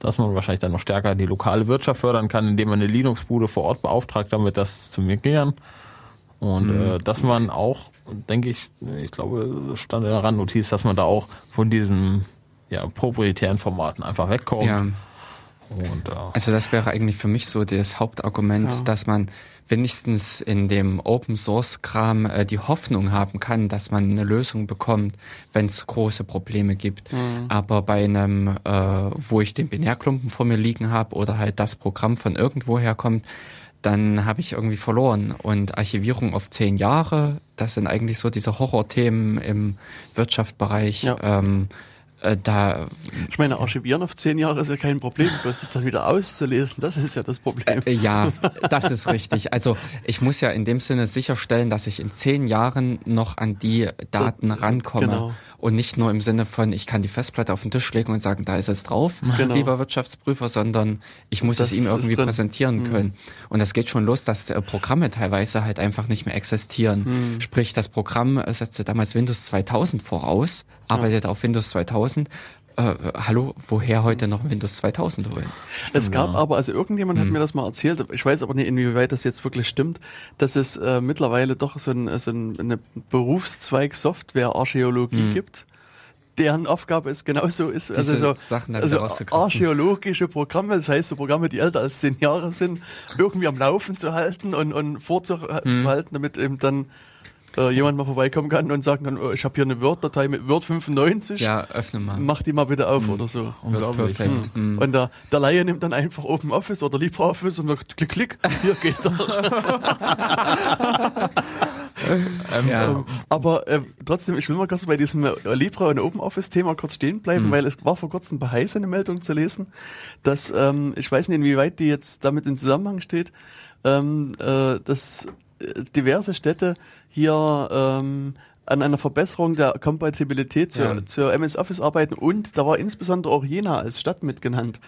dass man wahrscheinlich dann noch stärker die lokale Wirtschaft fördern kann, indem man eine Linux-Bude vor Ort beauftragt, damit das zu migrieren. Und Mhm. äh, dass man auch, denke ich, ich glaube, es stand in der Randnotiz, dass man da auch von diesen ja, proprietären Formaten einfach wegkommt. Ja. Und äh, Also das wäre eigentlich für mich so das Hauptargument, Ja. dass man wenigstens in dem Open Source Kram äh, die Hoffnung haben kann, dass man eine Lösung bekommt, wenn es große Probleme gibt. Aber bei einem, äh, wo ich den Binärklumpen vor mir liegen habe oder halt das Programm von irgendwoher kommt, dann habe ich irgendwie verloren. Und Archivierung auf zehn Jahre, das sind eigentlich so diese Horrorthemen im Wirtschaftsbereich. Ja. Ähm, äh, da Ich meine, archivieren auf zehn Jahre ist ja kein Problem, bloß das dann wieder auszulesen, das ist ja das Problem. Äh, Ja, das ist richtig. Also ich muss ja in dem Sinne sicherstellen, dass ich in zehn Jahren noch an die Daten rankomme. genau. Und nicht nur im Sinne von, ich kann die Festplatte auf den Tisch legen und sagen, da ist es drauf, Genau. lieber Wirtschaftsprüfer, sondern ich muss Das es ihm irgendwie drin. Mhm. präsentieren können. Und das geht schon los, dass äh, Programme teilweise halt einfach nicht mehr existieren. Mhm. Sprich, das Programm äh, setzte damals Windows 2000 voraus, arbeitet auf Windows 2000. Äh, hallo, woher heute noch Windows 2000 holen? Es gab aber, also irgendjemand Hm. hat mir das mal erzählt, ich weiß aber nicht, inwieweit das jetzt wirklich stimmt, dass es äh, mittlerweile doch so, ein, so ein, eine Berufszweig Software-Archäologie Hm. gibt, deren Aufgabe es genauso ist. Also, so, also archäologische Programme, das heißt so Programme, die älter als zehn Jahre sind, irgendwie am Laufen zu halten und, und vorzuhalten, Hm. damit eben dann äh, jemand mal vorbeikommen kann und sagen kann, oh, ich habe hier eine Word-Datei mit Word 95, Ja, öffne mal. mach die mal bitte auf Hm. oder so. Unglaublich. perfekt. Mhm. Und der, der Laie nimmt dann einfach Open Office oder LibreOffice und sagt, klick, klick, hier geht er. Ähm, Ja. Aber äh, trotzdem, ich will mal kurz bei diesem äh, Libre und Open Office Thema kurz stehen bleiben, Mhm. weil es war vor kurzem bei Heise eine Meldung zu lesen, dass, ähm, ich weiß nicht, inwieweit die jetzt damit in Zusammenhang steht, ähm, äh, dass diverse Städte hier ähm, an einer Verbesserung der Kompatibilität zur, Ja. zur MS Office arbeiten und da war insbesondere auch Jena als Stadt mit genannt.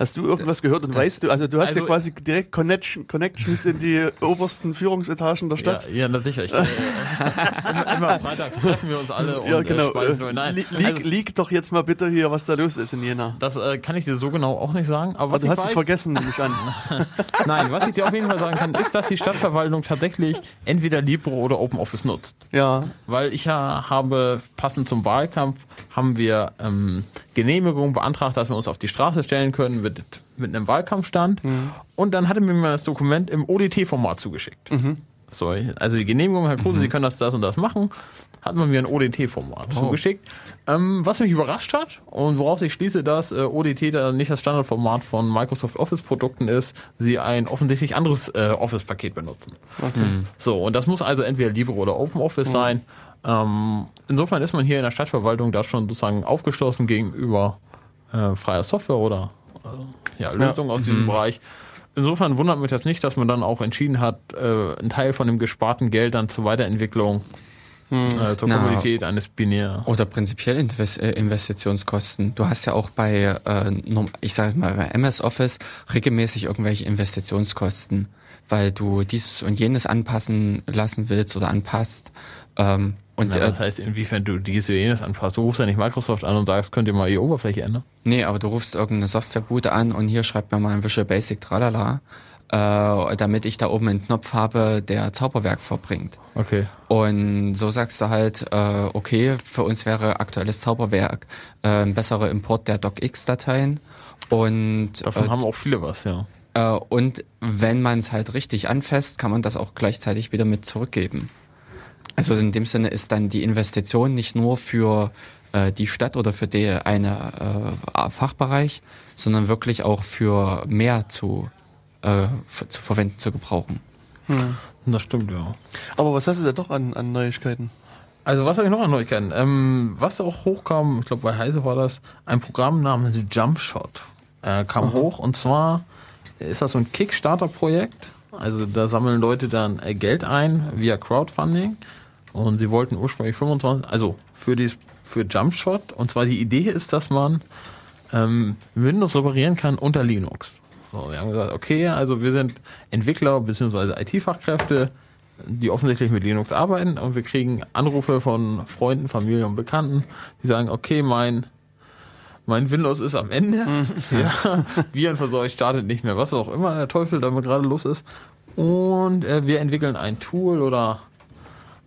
Hast du irgendwas gehört und Das- weißt du, also du hast also- ja quasi direkt Connection, Connections in die obersten Führungsetagen der Stadt. Ja, ja, na sicher. Ich, äh, immer, immer freitags treffen wir uns alle und Ja, genau. äh, nur. Nein, Li- lieg, also, lieg doch jetzt mal bitte hier, was da los ist in Jena. das äh, kann ich dir so genau auch nicht sagen. Aber was Also du ich hast es weiß, vergessen, nehme ich an. Nein, was ich dir auf jeden Fall sagen kann, ist, dass die Stadtverwaltung tatsächlich entweder Libre oder Open Office nutzt. Ja, Weil ich ja habe, passend zum Wahlkampf, haben wir ähm, Genehmigung beantragt, dass wir uns auf die Straße stellen können mit, mit einem Wahlkampfstand. Und dann hatte mir mal das Dokument im ODT-Format zugeschickt. So, also die Genehmigung, Herr Kruse, Sie können das, das und das machen, hat man mir ein ODT-Format zugeschickt. Ähm, was mich überrascht hat und woraus ich schließe, dass äh, ODT da nicht das Standardformat von Microsoft Office-Produkten ist, sie ein offensichtlich anderes äh, Office-Paket benutzen. So, und das muss also entweder Libre oder Open Office sein. Ähm, insofern ist man hier in der Stadtverwaltung da schon sozusagen aufgeschlossen gegenüber äh, freier Software oder äh, ja, Lösungen aus diesem Bereich. Insofern wundert mich das nicht, dass man dann auch entschieden hat, äh, einen Teil von dem gesparten Geld dann zur Weiterentwicklung, äh, zur Na. Komodität eines Binär. Oder prinzipiell Invest äh, Investitionskosten. Du hast ja auch bei, äh, ich sage mal, bei MS Office regelmäßig irgendwelche Investitionskosten, weil du dieses und jenes anpassen lassen willst oder anpasst. Ähm, und Ja, äh, das heißt, inwiefern du dieses oder jenes anpasst. Du rufst ja nicht Microsoft an und sagst, könnt ihr mal die Oberfläche ändern? nee, aber du rufst irgendeine Softwarebude an und hier schreibt mir mal ein Visual Basic tralala, äh, damit ich da oben einen Knopf habe, der Zauberwerk verbringt. Okay. Und so sagst du halt, äh, okay, für uns wäre aktuelles Zauberwerk äh, ein besserer Import der DocX-Dateien. Und, Davon äh, haben auch viele was, ja. äh, und wenn man es halt richtig anfasst, kann man das auch gleichzeitig wieder mit zurückgeben. Also in dem Sinne ist dann die Investition nicht nur für äh, die Stadt oder für die eine äh, Fachbereich, sondern wirklich auch für mehr zu, äh, zu verwenden, zu gebrauchen. Das stimmt, ja. aber was hast du da doch an, an Neuigkeiten? Also was habe ich noch an Neuigkeiten? Ähm, was auch hochkam, ich glaube bei Heise war das, ein Programm namens Jumpshot äh, kam hoch und zwar ist das so ein Kickstarter-Projekt. Also da sammeln Leute dann äh, Geld ein via Crowdfunding und sie wollten ursprünglich 25, also für die für Jumpshot und zwar die Idee ist, dass man ähm, Windows reparieren kann unter Linux. So, wir haben gesagt, okay, also wir sind Entwickler bzw. IT-Fachkräfte, die offensichtlich mit Linux arbeiten und wir kriegen Anrufe von Freunden, Familie und Bekannten, die sagen, okay, mein mein Windows ist am Ende. ja, Virenverseucht startet nicht mehr, was auch immer der Teufel damit gerade los ist. Und äh, wir entwickeln ein Tool oder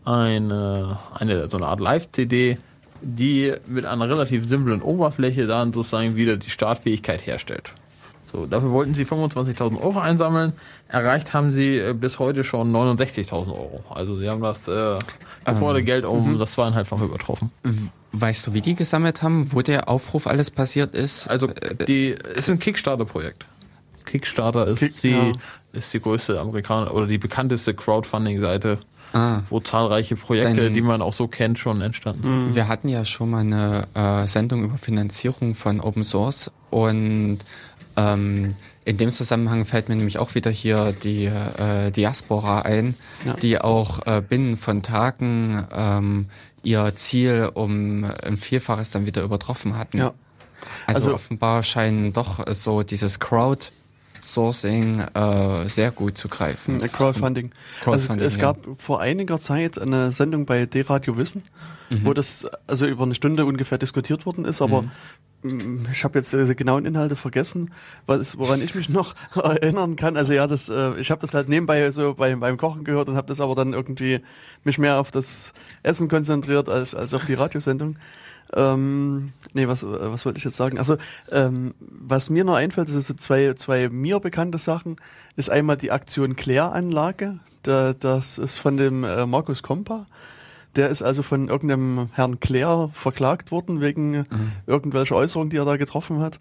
eine, eine so eine Art Live-CD, die mit einer relativ simplen Oberfläche dann sozusagen wieder die Startfähigkeit herstellt. So, dafür wollten sie 25.000 Euro einsammeln. Erreicht haben sie äh, bis heute schon 69.000 Euro. Also sie haben das äh, geforderte Ähm, Geld um das zweieinhalbfach übertroffen. Weißt du, wie die gesammelt haben, wo der Aufruf alles passiert ist? Also die ist ein Kickstarter-Projekt. Kickstarter ist Kick- die ja. ist die größte Amerikaner oder die bekannteste Crowdfunding-Seite, ah, wo zahlreiche Projekte, Dann- die man auch so kennt, schon entstanden sind. wir hatten ja schon mal eine äh, Sendung über Finanzierung von Open Source und ähm, in dem Zusammenhang fällt mir nämlich auch wieder hier die äh, Diaspora ein, Ja. die auch äh, binnen von Tagen ähm, ihr Ziel um ein Vielfaches dann wieder übertroffen hatten. Ja. Also, Also- offenbar scheinen doch so dieses Crowdsourcing äh, sehr gut zu greifen. Äh, Crowdfunding. Crowdfunding, also es ja. gab vor einiger Zeit eine Sendung bei D-Radio Wissen, Mhm. wo das also über eine Stunde ungefähr diskutiert worden ist, aber Mhm. mh, ich habe jetzt äh, die genauen Inhalte vergessen, was, woran ich mich noch erinnern kann. Also ja, das, äh, ich habe das halt nebenbei so beim, beim Kochen gehört und habe das aber dann irgendwie mich mehr auf das Essen konzentriert als, als auf die Radiosendung. Ähm, nee, was, äh, was wollte ich jetzt sagen? Also, ähm, was mir noch einfällt, das sind zwei, zwei mir bekannte Sachen, ist einmal die Aktion Kläranlage. Da, das ist von dem äh, Markus Kompa. Der ist also von irgendeinem Herrn Claire verklagt worden wegen irgendwelcher Äußerungen, die er da getroffen hat.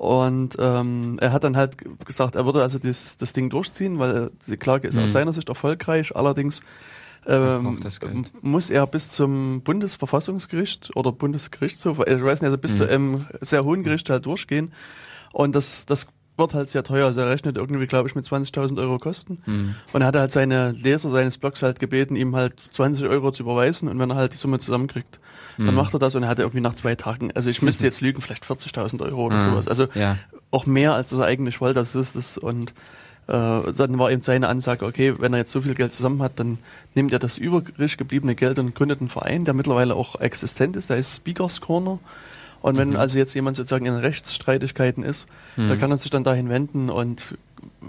Und ähm, er hat dann halt gesagt, er würde also das, das Ding durchziehen, weil die Klage ist aus seiner Sicht erfolgreich. Allerdings ähm, muss er bis zum Bundesverfassungsgericht oder Bundesgerichtshof, ich weiß nicht, also bis zu einem sehr hohen Gericht halt durchgehen. Und das, das wird halt sehr teuer. Also er rechnet irgendwie, glaube ich, mit 20.000 Euro Kosten. Und er hat halt seine Leser seines Blogs halt gebeten, ihm halt 20 Euro zu überweisen. Und wenn er halt die Summe zusammenkriegt, dann macht er das. Und er hatte irgendwie nach zwei Tagen, also ich müsste jetzt lügen, vielleicht 40.000 Euro oder sowas. Also Ja. auch mehr, als er eigentlich wollte. Das ist das. Und äh, dann war eben seine Ansage, okay, wenn er jetzt so viel Geld zusammen hat, dann nimmt er das übrig gebliebene Geld und gründet einen Verein, der mittlerweile auch existent ist. Der ist Speakers Corner. Und Mhm. wenn also jetzt jemand sozusagen in Rechtsstreitigkeiten ist, da kann er sich dann dahin wenden und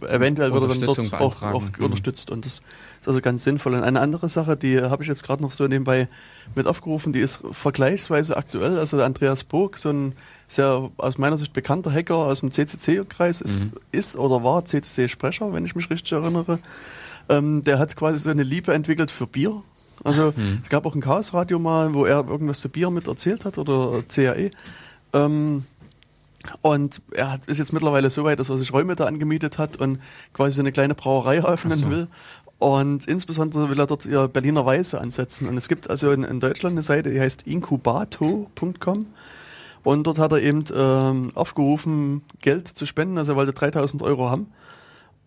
eventuell wird er dann dort auch, auch. Mhm. unterstützt. Und das ist also ganz sinnvoll. Und eine andere Sache, die habe ich jetzt gerade noch so nebenbei mit aufgerufen, die ist vergleichsweise aktuell. Also der Andreas Burg, so ein sehr aus meiner Sicht bekannter Hacker aus dem CCC-Kreis, ist, Mhm. ist oder war CCC-Sprecher, wenn ich mich richtig erinnere. Ähm, der hat quasi so eine Liebe entwickelt für Bier. Also Mhm. es gab auch ein Chaos-Radio mal, wo er irgendwas zu Bier mit erzählt hat oder CAE. Ähm, und er hat, ist jetzt mittlerweile so weit, dass er sich Räume da angemietet hat und quasi so eine kleine Brauerei eröffnen so. will. Und insbesondere will er dort ja, Berliner Weiße ansetzen. Und es gibt also in, in Deutschland eine Seite, die heißt incubato.com. Und dort hat er eben ähm, aufgerufen, Geld zu spenden. Also er wollte 3000 Euro haben.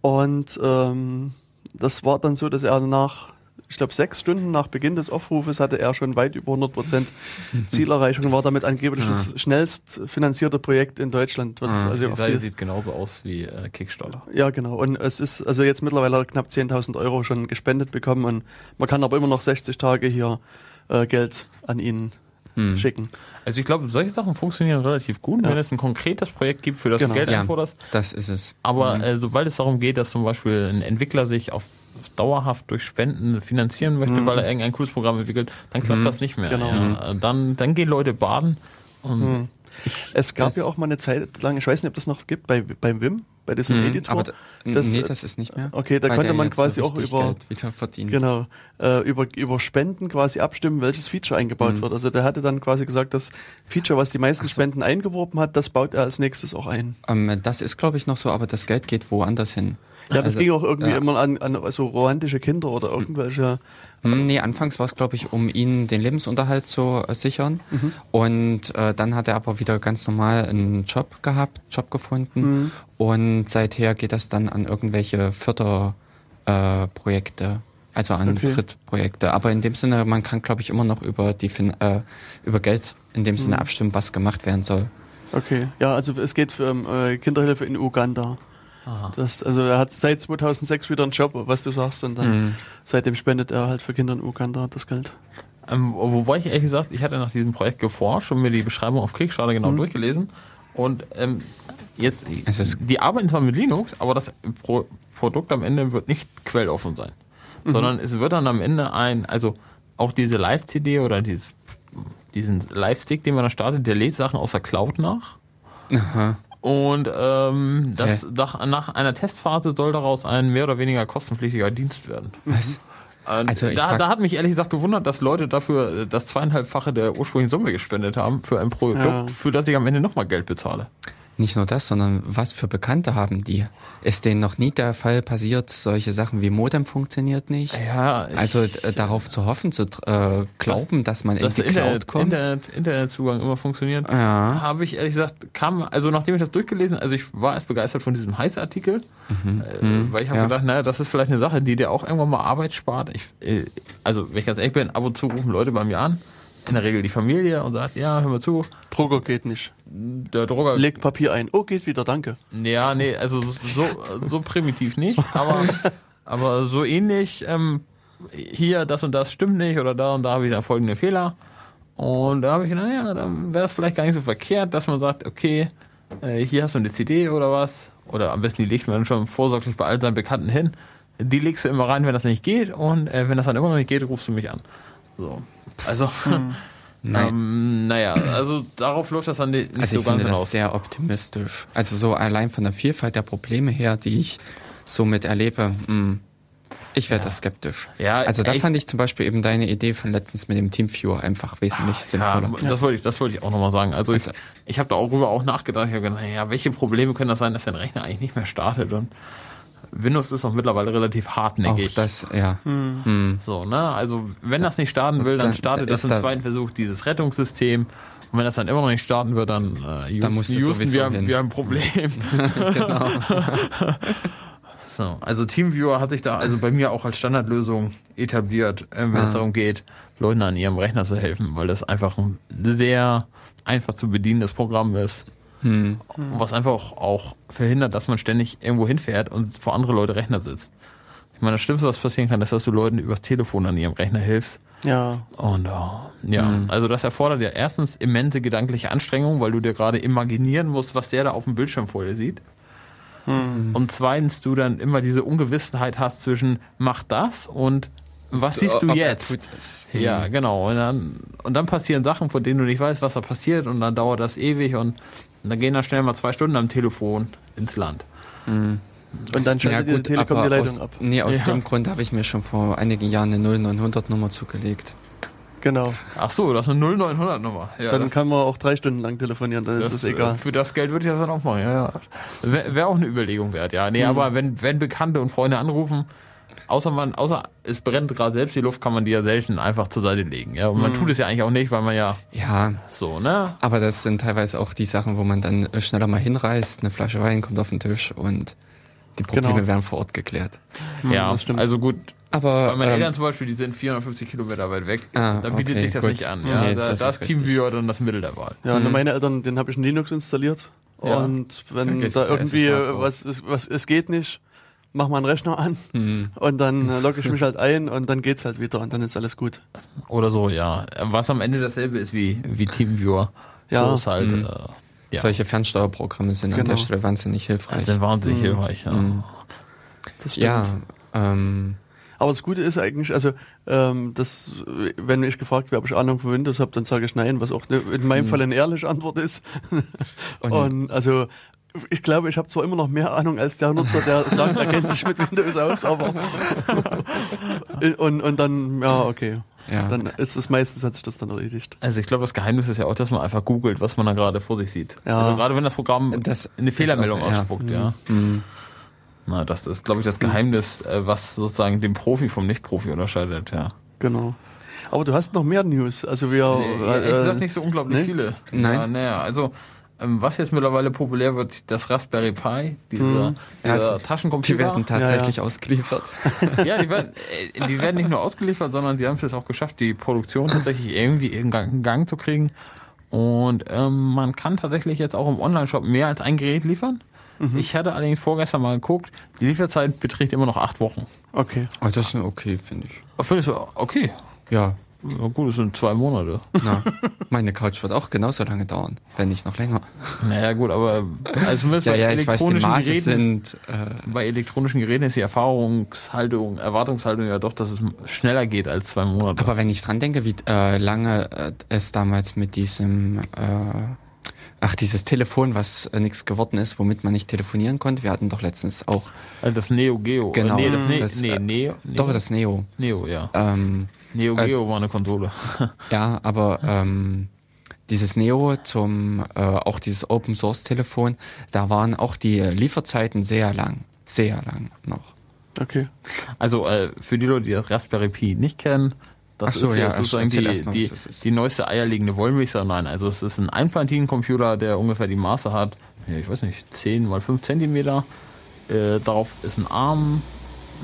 Und ähm, das war dann so, dass er nach, ich glaube, sechs Stunden nach Beginn des Aufrufes hatte er schon weit über 100 Prozent Zielerreichung, war damit angeblich das schnellst finanzierte Projekt in Deutschland. Was also Die Seite die, sieht genauso aus wie äh, Kickstarter. ja, genau. Und es ist also jetzt mittlerweile knapp 10.000 Euro schon gespendet bekommen und man kann aber immer noch 60 Tage hier äh, Geld an ihn Hm. schicken. Also ich glaube, solche Sachen funktionieren relativ gut, Ja. wenn es ein konkretes Projekt gibt, für das Genau. du Geld Ja, einforderst. das ist es. Aber äh, sobald es darum geht, dass zum Beispiel ein Entwickler sich auf dauerhaft durch Spenden finanzieren möchte, weil er irgendein cooles Programm entwickelt, dann klappt das nicht mehr. Genau. Ja. Äh, Dann, dann gehen Leute baden und Es gab ja auch mal eine Zeit lang, ich weiß nicht, ob das noch gibt, bei, beim Wim, bei diesem Mhm, Editor. aber da, das, nee, äh, das ist nicht mehr. okay, da der man quasi so auch über-. Genau, äh, über, über Spenden quasi abstimmen, welches Feature eingebaut wird. Also der hatte dann quasi gesagt, das Feature, was die meisten Spenden eingeworben hat, das baut er als nächstes auch ein. Ähm, das ist, glaube ich, noch so, aber das Geld geht woanders hin. Ja, das Also, ging auch irgendwie ja. immer an, an so romantische Kinder oder irgendwelche. Hm, Nee, anfangs war es, glaube ich, um ihn den Lebensunterhalt zu äh, sichern. Mhm. Und äh, dann hat er aber wieder ganz normal einen Job gehabt, Job gefunden. Mhm. Und seither geht das dann an irgendwelche Förderprojekte, äh, Projekte, also an Okay. Drittprojekte. Aber in dem Sinne, man kann, glaube ich, immer noch über die fin äh, über Geld in dem Mhm. Sinne abstimmen, was gemacht werden soll. Okay. Ja, also es geht für ähm, äh, Kinderhilfe in Uganda. Das, also er hat seit 2006 wieder einen Job, was du sagst, und dann seitdem spendet er halt für Kinder in Uganda das Geld. Ähm, wobei ich ehrlich gesagt, ich hatte nach diesem Projekt geforscht und mir die Beschreibung auf Kickstarter genau durchgelesen. Und ähm, jetzt, Es ist- die arbeiten zwar mit Linux, aber das Pro Produkt am Ende wird nicht quelloffen sein. Sondern es wird dann am Ende ein, also auch diese Live-CD oder dieses, diesen Live-Stick, den man da startet, der lädt Sachen aus der Cloud nach. Aha. Und ähm, das, Okay. nach, nach einer Testphase soll daraus ein mehr oder weniger kostenpflichtiger Dienst werden. Was? Und Also ich da, da hat mich ehrlich gesagt gewundert, dass Leute dafür äh, das zweieinhalbfache der ursprünglichen Summe gespendet haben für ein Produkt, Ja. für das ich am Ende nochmal Geld bezahle. Nicht nur das, sondern was für Bekannte haben die? Ist denen noch nie der Fall passiert, solche Sachen wie Modem funktioniert nicht? Ja, ich, Also äh, darauf zu hoffen, zu äh, glauben, dass man in dass die der Cloud Internet, kommt. Internet, Internetzugang immer funktioniert, Ja. habe ich ehrlich gesagt, kam, also nachdem ich das durchgelesen, also ich war erst begeistert von diesem Heiß-Artikel, äh, weil ich habe Mhm. Ja. gedacht, naja, das ist vielleicht eine Sache, die dir auch irgendwann mal Arbeit spart. Ich, äh, also, wenn ich ganz ehrlich bin, ab und zu rufen Leute bei mir an, in der Regel die Familie und sagt, ja, hör mal zu, Drucker geht nicht. der Drucker Leg Papier ein. Oh, geht wieder, danke. Ja, nee, also so, so primitiv nicht, aber, aber so ähnlich, ähm, hier, das und das stimmt nicht oder da und da habe ich dann folgende Fehler. Und da habe ich, naja, dann wäre es vielleicht gar nicht so verkehrt, dass man sagt, okay, äh, hier hast du eine CD oder was. Oder am besten die legt man dann schon vorsorglich bei all seinen Bekannten hin. Die legst du immer rein, wenn das nicht geht. Und äh, wenn das dann immer noch nicht geht, rufst du mich an. So. Also, Nein. ähm, naja, also darauf läuft das dann nicht Also so ich ganz finde das hinaus. sehr optimistisch. Also so allein von der Vielfalt der Probleme her, die ich somit erlebe, mh, ich werde da skeptisch. Ja, also da fand ich zum Beispiel eben deine Idee von letztens mit dem Teamviewer einfach wesentlich sinnvoller. Ja, das wollte ich, das wollte ich auch nochmal sagen. Also, Also- ich, ich habe darüber auch nachgedacht. Ich habe gedacht, naja, welche Probleme können das sein, dass dein Rechner eigentlich nicht mehr startet? Und Windows ist auch mittlerweile relativ Auch hartnäckig. das, ja. so, ne? Also, wenn das nicht starten will, dann startet da das im da- zweiten Versuch dieses Rettungssystem. Und wenn das dann immer noch nicht starten wird, dann äh, Dann musst du Houston, wir, haben, wir haben ein Problem. genau. So, also TeamViewer hat sich da also bei mir auch als Standardlösung etabliert, äh, wenn es Ah. darum geht, Leuten an ihrem Rechner zu helfen, weil das einfach ein sehr einfach zu bedienendes Programm ist. Hm. Was einfach auch verhindert, dass man ständig irgendwo hinfährt und vor andere Leute Rechner sitzt. Ich meine, das Schlimmste, was passieren kann, ist, dass du Leuten übers Telefon an ihrem Rechner hilfst. Ja, Und oh, ja, Mhm. also das erfordert ja erstens immense gedankliche Anstrengung, weil du dir gerade imaginieren musst, was der da auf dem Bildschirm vor dir sieht. Und zweitens, du dann immer diese Ungewissheit hast zwischen mach das und was siehst du Ob er jetzt? Ja, genau. Und dann, und dann passieren Sachen, von denen du nicht weißt, was da passiert und dann dauert das ewig und, und dann gehen da schnell mal zwei Stunden am Telefon ins Land. und dann Ja schaltet die gut, Telekom aber die Leitung aus, ab. nee, aus Ja. dem Grund habe ich mir schon vor einigen Jahren eine 0900 Nummer zugelegt. Genau. Ach so, das ist eine 0900 Nummer. Ja, Dann das, kann man auch drei Stunden lang telefonieren, dann ist das, es egal. Für das Geld würde ich das dann auch machen, ja, ja. Wäre wär auch eine Überlegung wert, ja. Nee, Mhm. aber wenn, wenn Bekannte und Freunde anrufen, außer man, außer es brennt gerade selbst die Luft, kann man die ja selten einfach zur Seite legen, ja. Und Mhm. man tut es ja eigentlich auch nicht, weil man ja Ja, so, ne? aber das sind teilweise auch die Sachen, wo man dann äh, schneller mal hinreist, eine Flasche Wein kommt auf den Tisch und die Probleme Genau. werden vor Ort geklärt. ja, das stimmt. also gut. Aber Bei meinen ähm, Eltern zum Beispiel, die sind 450 Kilometer weit weg. Ah, da bietet okay, sich das gut. nicht an, ja. Nee, da, das da ist. TeamViewer dann das Mittel der Wahl. Ja, und meine Eltern, den habe ich in Linux installiert. Ja. Und wenn da irgendwie was, ist- was, es geht nicht, mach mal einen Rechner an hm, und dann äh, logge ich mich halt ein und dann geht's halt wieder und dann ist alles gut. Oder so, ja. Was am Ende dasselbe ist wie, wie TeamViewer. Ja. Bloß halt, Mhm. äh, ja. solche Fernsteuerprogramme sind an Genau. der Stelle wahnsinnig hilfreich. Das sind wahnsinnig Mhm. hilfreich, ja. Das stimmt. ja, ähm, Aber das Gute ist eigentlich, also ähm, das, wenn ich gefragt werde, ob ich Ahnung von Windows habe, dann sage ich nein, was auch ne, in meinem Fall eine ehrliche Antwort ist. Und- Und, also ich glaube, ich habe zwar immer noch mehr Ahnung als der Nutzer, der sagt, er kennt sich mit Windows aus, aber und, und dann, ja, okay. ja. Dann ist es meistens hat sich das dann erledigt. Also ich glaube, das Geheimnis ist ja auch, dass man einfach googelt, was man da gerade vor sich sieht. Ja. Also gerade wenn das Programm Das eine Fehlermeldung auch- ja. ausspuckt, ja. Hm. Na, das ist, glaube ich, das Geheimnis, äh, was sozusagen den Profi vom Nicht-Profi unterscheidet, ja. Genau. Aber du hast noch mehr News. Also wir Nee, äh, ehrlich gesagt nicht so unglaublich nee? viele. Nein. Ja, naja, also was jetzt mittlerweile populär wird, das Raspberry Pi, dieser, Hm. Ja, dieser die- Taschencomputer. Die werden tatsächlich ausgeliefert. ja, die werden, äh, die werden nicht nur ausgeliefert, sondern sie haben es jetzt auch geschafft, die Produktion tatsächlich irgendwie in Gang, zu kriegen. Und ähm, man kann tatsächlich jetzt auch im Online-Shop mehr als ein Gerät liefern. Ich hatte allerdings vorgestern mal geguckt, die Lieferzeit beträgt immer noch acht Wochen. Okay. Oh, das ist okay, finde ich. Oh, Findest du, okay. Ja, Ja, gut, es sind zwei Monate. na, meine Couch wird auch genauso lange dauern, wenn nicht noch länger. Naja, gut, aber also Ja, bei ja, ich weiß, die elektronischen Maße Geräten, sind, äh, bei elektronischen Geräten ist die Erfahrungshaltung, Erwartungshaltung ja doch, dass es schneller geht als zwei Monate. aber wenn ich dran denke, wie äh, lange äh, es damals mit diesem, äh, ach, dieses Telefon, was äh, nichts geworden ist, womit man nicht telefonieren konnte. Wir hatten doch letztens auch, also das Neo Geo. Genau, Nee, das, ne das, nee, äh, Neo, Neo. doch das Neo. Neo, ja. Ähm, Neo äh, Geo war eine Konsole. Ja, aber ähm, dieses Neo zum äh, auch dieses Open Source Telefon, da waren auch die Lieferzeiten sehr lang, sehr lang noch. Okay. Also äh, für die Leute, die das Raspberry Pi nicht kennen, das so, ist ja, jetzt sozusagen die, mal, die, was das ist. die neueste eierlegende Wollmilchsau. Nein, also es ist ein Einplatinencomputer, der ungefähr die Maße hat, ja, ich weiß nicht, 10 mal 5 Zentimeter. Äh, darauf ist ein ARM,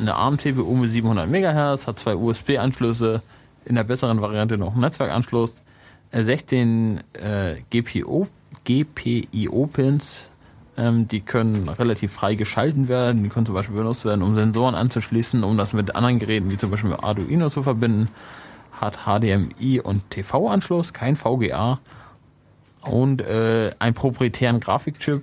eine ARM-CPU mit 700 MHz, hat zwei USB-Anschlüsse, in der besseren Variante noch einen Netzwerkanschluss, äh, 16 äh, GPO, GPIO-Pins, ähm, die können relativ frei geschalten werden, die können zum Beispiel benutzt werden, um Sensoren anzuschließen, um das mit anderen Geräten wie zum Beispiel mit Arduino zu verbinden, hat HDMI und TV-Anschluss, kein VGA und äh, einen proprietären Grafikchip,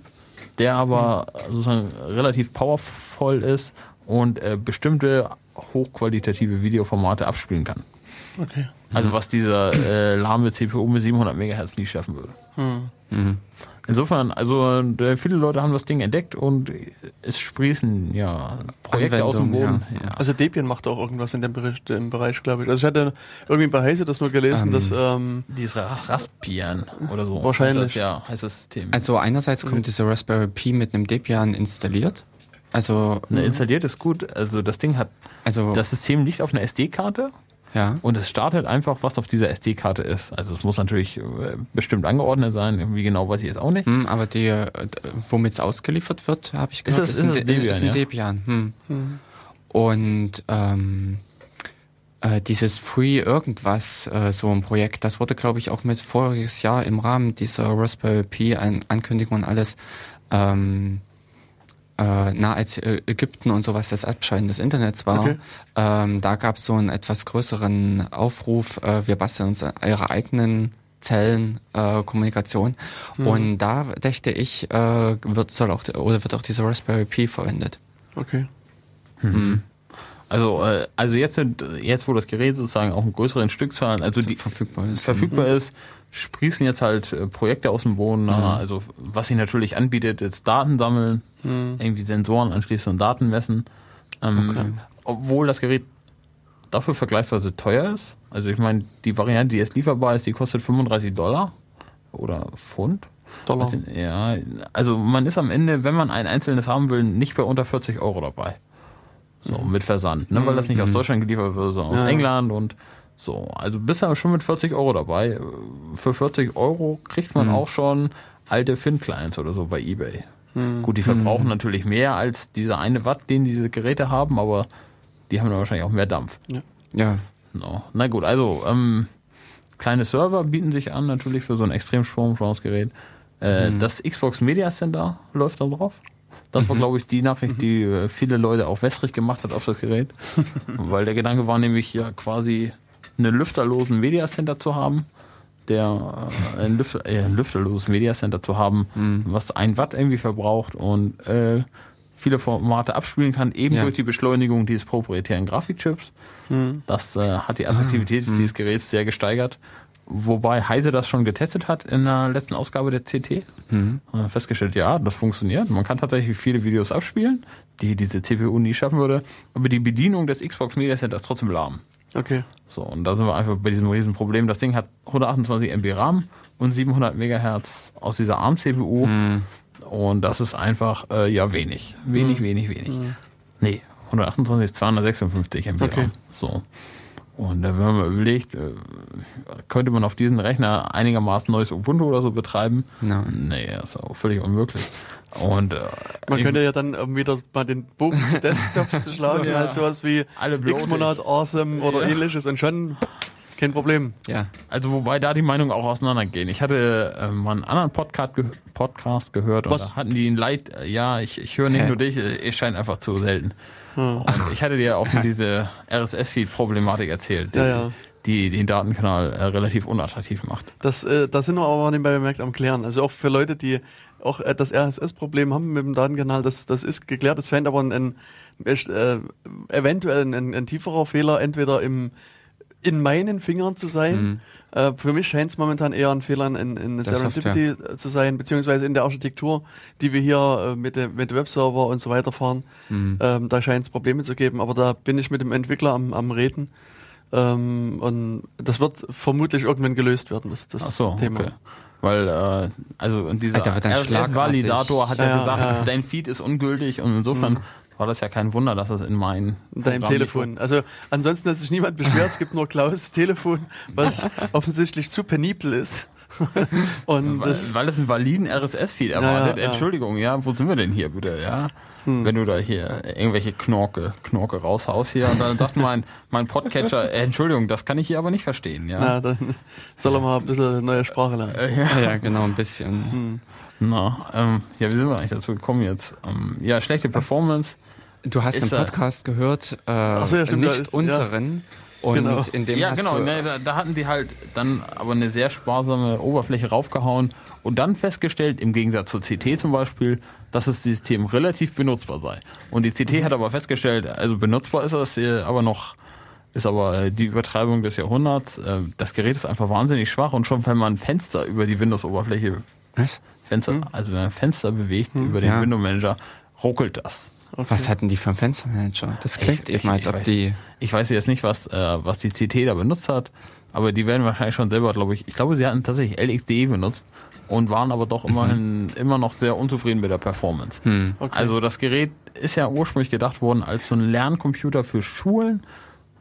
der aber sozusagen relativ powervoll ist und äh, bestimmte hochqualitative Videoformate abspielen kann. Okay. Also was dieser äh, lahme CPU mit 700 MHz nie schaffen würde. Mhm. Insofern, also äh, viele Leute haben das Ding entdeckt und es sprießen ja Projekte aus dem Boden. Ja. Also Debian macht auch irgendwas in dem Bereich, Bereich glaube ich. Also ich hatte irgendwie bei Heise das nur gelesen, Ähm, dass ähm, Dieses Ra- Raspbian oder so. Wahrscheinlich. Heißt das, ja, heißt das System. Also einerseits kommt dieser Raspberry Pi mit einem Debian installiert. Also, Ne, installiert ist gut. Also das Ding hat, also das System liegt auf einer SD-Karte ja. und es startet einfach, was auf dieser SD-Karte ist. Also es muss natürlich äh, bestimmt angeordnet sein. Wie genau weiß ich jetzt auch nicht. Hm, aber die, äh, womit es ausgeliefert wird, habe ich gehört, das- ist ein, das De- Debian, ist ein ja? Debian. Hm. Und ähm, äh, dieses Free irgendwas, äh, so ein Projekt, das wurde, glaube ich, auch mit voriges Jahr im Rahmen dieser Raspberry Pi An Ankündigung und alles ähm, äh, na, als Ägypten und sowas das Abschalten des Internets war, Okay. ähm, da gab es so einen etwas größeren Aufruf, äh, wir basteln uns ihre eigenen Zellen äh, Kommunikation und da dachte ich, äh, wird soll auch oder wird auch dieser Raspberry Pi verwendet. okay. Also, äh, also jetzt, sind, jetzt, wo das Gerät sozusagen auch in größeren Stückzahlen, also die verfügbar ist. verfügbar ist, sprießen jetzt halt äh, Projekte aus dem Boden. na, Also was sich natürlich anbietet, ist Daten sammeln, irgendwie Sensoren anschließen und Daten messen. Ähm, Okay. Obwohl das Gerät dafür vergleichsweise teuer ist. Also ich meine, die Variante, die jetzt lieferbar ist, die kostet 35 Dollar oder Pfund. Dollar. Also, ja, also man ist am Ende, wenn man ein einzelnes haben will, nicht bei unter 40 Euro dabei. So, mit Versand, ne? weil das nicht aus Deutschland geliefert wird, sondern aus Ja. England und so. Also bist du schon mit 40 Euro dabei. Für 40 Euro kriegt man auch schon alte Fin-Clients oder so bei Ebay. Gut, die verbrauchen natürlich mehr als diese eine Watt, den diese Geräte haben, aber die haben dann wahrscheinlich auch mehr Dampf. Ja, No. Na gut, also ähm, kleine Server bieten sich an natürlich für so ein Extremstromgerät. Äh, Das Xbox Media Center läuft da drauf. Das war, glaube ich, die Nachricht, die äh, viele Leute auch wässrig gemacht hat auf das Gerät. Weil der Gedanke war nämlich ja quasi einen lüfterlosen Media Center zu haben, der äh, ein, Lüfter, äh, ein lüfterloses Media Center zu haben, was ein Watt irgendwie verbraucht und äh, viele Formate abspielen kann, eben Ja. durch die Beschleunigung dieses proprietären Grafikchips. Das äh, hat die Attraktivität dieses Geräts sehr gesteigert. Wobei Heise das schon getestet hat in der letzten Ausgabe der CT. Und dann festgestellt, ja, das funktioniert. Man kann tatsächlich viele Videos abspielen, die diese CPU nie schaffen würde. Aber die Bedienung des Xbox Media Center ist trotzdem lahm. Okay. So, und da sind wir einfach bei diesem riesen Problem. Das Ding hat 128 MB RAM und 700 MHz aus dieser ARM-CPU. Und das ist einfach, äh, ja, wenig. Wenig, wenig, wenig. Nee, 128, 256 MB Okay. RAM. So. Und äh, wenn man überlegt, äh, könnte man auf diesen Rechner einigermaßen neues Ubuntu oder so betreiben? Nein. Nee, das ist auch völlig unmöglich. Und äh, Man ich- könnte ja dann ähm, wieder mal den Bogen zu Desktops schlagen, Ja. halt sowas wie. X-Monat Awesome oder Ja. ähnliches und schon kein Problem. Ja. Also wobei da die Meinungen auch auseinandergehen. Ich hatte äh, mal einen anderen Podcast, ge Podcast gehört und Was? da hatten die ein Leid, ja, ich, ich höre nicht Hä? nur dich, äh, ihr scheint einfach zu selten. Und ich hatte dir auch von diese RSS-Feed-Problematik erzählt, die, Ja, ja. die den Datenkanal äh, relativ unattraktiv macht. Das, äh, da sind wir aber nebenbei bemerkt am Klären. Also auch für Leute, die auch äh, das RSS-Problem haben mit dem Datenkanal, das, das ist geklärt. Es scheint aber ein, ein äh, eventuell ein, ein, ein tieferer Fehler entweder im in meinen Fingern zu sein. Äh, für mich scheint es momentan eher ein Fehler in, in Serendipity äh, zu sein, beziehungsweise in der Architektur, die wir hier äh, mit dem mit Webserver und so weiter fahren. Ähm, da scheint es Probleme zu geben, aber da bin ich mit dem Entwickler am, am Reden. Ähm, und das wird vermutlich irgendwann gelöst werden, das, das so, Thema. okay. Weil, äh, also dieser wird dann RSS-Validator hat ja, Ja, ja, gesagt, ja, ja. dein Feed ist ungültig und insofern war das ja kein Wunder, dass das in mein In deinem Telefon. Also ansonsten hat sich niemand beschwert, es gibt nur Klaus Telefon, was offensichtlich zu penibel ist. und Weil, das, weil das einen validen RSS-Feed erwartet. ja, ja. Entschuldigung, ja, wo sind wir denn hier bitte, ja? Wenn du da hier irgendwelche Knorke, Knorke raushaust hier und dann sagt mein, mein Podcatcher, äh, Entschuldigung, das kann ich hier aber nicht verstehen, ja? na, dann soll er mal ein bisschen neue Sprache lernen. Ja, ja, genau, ein bisschen. Na, ähm, ja, wie sind wir eigentlich dazu gekommen jetzt? Ähm, ja, schlechte Performance. Du hast den er- Podcast gehört, äh, so, ja, stimmt, nicht ist- ja. unseren. Und Genau. in dem ja, genau, ne, da, da hatten die halt dann aber eine sehr sparsame Oberfläche raufgehauen und dann festgestellt, im Gegensatz zur CT zum Beispiel, dass das System relativ benutzbar sei. Und die CT hat aber festgestellt, also benutzbar ist das aber noch, ist aber äh, die Übertreibung des Jahrhunderts. Äh, Das Gerät ist einfach wahnsinnig schwach und schon wenn man ein Fenster über die Windows-Oberfläche, Was? Fenster, also wenn man Fenster bewegt über den Ja. Window Manager, ruckelt das. Was hatten die für einen Fenstermanager? Das klingt Ich- eben, als ich ob weiß- die. Ich weiß jetzt nicht, was, äh, was die CT da benutzt hat, aber die werden wahrscheinlich schon selber, glaube ich, ich glaube, sie hatten tatsächlich LXDE benutzt und waren aber doch immerhin immer noch sehr unzufrieden mit der Performance. Okay. Also das Gerät ist ja ursprünglich gedacht worden als so ein Lerncomputer für Schulen,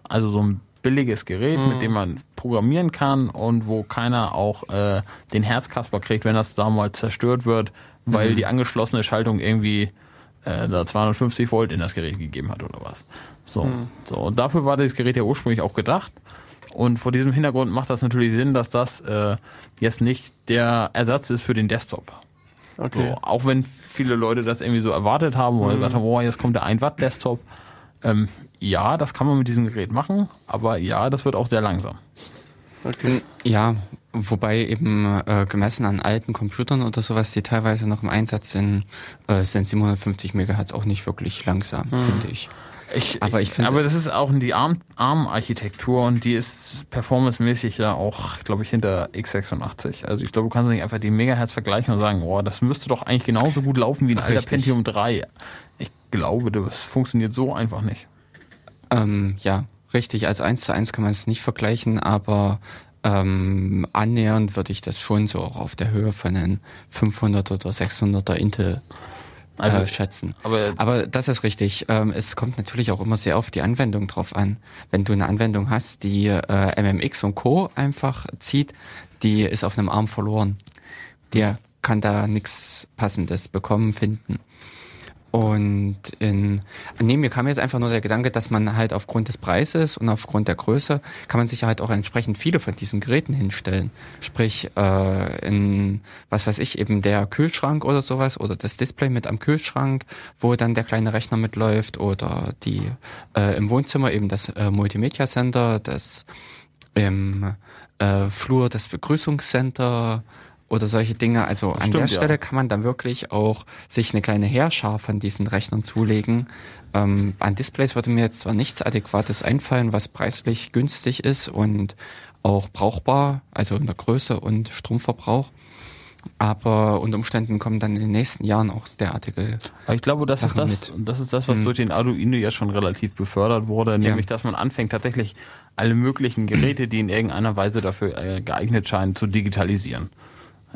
also so ein billiges Gerät, mit dem man programmieren kann und wo keiner auch äh, den Herzkasper kriegt, wenn das da mal zerstört wird, weil die angeschlossene Schaltung irgendwie äh, da 250 Volt in das Gerät gegeben hat oder was. So, so und dafür war das Gerät ja ursprünglich auch gedacht. Und vor diesem Hintergrund macht das natürlich Sinn, dass das äh, jetzt nicht der Ersatz ist für den Desktop. okay. So, auch wenn viele Leute das irgendwie so erwartet haben oder gesagt haben, oh, jetzt kommt der 1 Watt Desktop. Ähm, ja, das kann man mit diesem Gerät machen, aber ja, das wird auch sehr langsam. okay. Ja, wobei eben äh, gemessen an alten Computern oder sowas, die teilweise noch im Einsatz sind, äh, sind 750 Megahertz auch nicht wirklich langsam, finde ich. Ich, Aber ich find's- aber das ist auch die ARM- ARM-Architektur und die ist performancemäßig ja auch, glaube ich, hinter x86. Also ich glaube, du kannst nicht einfach die Megahertz vergleichen und sagen, oh, das müsste doch eigentlich genauso gut laufen wie ein alter. Pentium 3. Ich glaube, das funktioniert so einfach nicht. Ähm, ja, richtig. Also eins zu eins kann man es nicht vergleichen, aber ähm, annähernd würde ich das schon so auch auf der Höhe von einem 500 oder 600er Intel Also, äh, schätzen. aber- aber das ist richtig. Ähm, es kommt natürlich auch immer sehr auf die Anwendung drauf an. Wenn du eine Anwendung hast, die äh, MMX und Co. einfach zieht, die ist auf einem Arm verloren. Der kann da nichts Passendes bekommen, finden. Und in, nee, mir kam jetzt einfach nur der Gedanke, dass man halt aufgrund des Preises und aufgrund der Größe kann man sich halt auch entsprechend viele von diesen Geräten hinstellen. Sprich, äh, in, was weiß ich, eben der Kühlschrank oder sowas oder das Display mit am Kühlschrank, wo dann der kleine Rechner mitläuft oder die äh, im Wohnzimmer eben das äh, Multimedia Center, das im äh, Flur das Begrüßungscenter oder solche Dinge. Also an Stimmt, der ja. Stelle kann man dann wirklich auch sich eine kleine Heerschar von diesen Rechnern zulegen. Ähm, an Displays würde mir jetzt zwar nichts Adäquates einfallen, was preislich günstig ist und auch brauchbar, also in der Größe und Stromverbrauch. Aber unter Umständen kommen dann in den nächsten Jahren auch derartige. Aber ich glaube, das ist das, mit. das ist das, was durch den Arduino ja schon relativ befördert wurde, nämlich, dass man anfängt, tatsächlich alle möglichen Geräte, die in irgendeiner Weise dafür äh, geeignet scheinen, zu digitalisieren.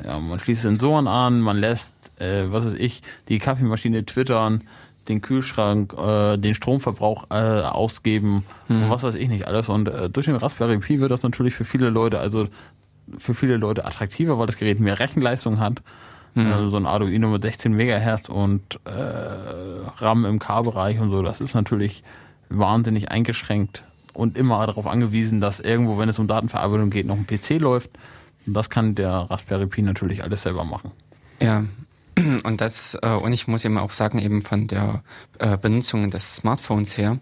Ja, man schließt Sensoren an, man lässt, äh, was weiß ich, die Kaffeemaschine twittern, den Kühlschrank, äh, den Stromverbrauch äh, ausgeben und was weiß ich nicht alles. Und äh, durch den Raspberry Pi wird das natürlich für viele Leute, also für viele Leute attraktiver, weil das Gerät mehr Rechenleistung hat. Also so ein Arduino mit 16 Megahertz und äh, RAM im K-Bereich und so, das ist natürlich wahnsinnig eingeschränkt und immer darauf angewiesen, dass irgendwo, wenn es um Datenverarbeitung geht, noch ein PC läuft. Und das kann der Raspberry Pi natürlich alles selber machen. Ja, und das, äh, und ich muss eben auch sagen, eben von der äh, Benutzung des Smartphones her,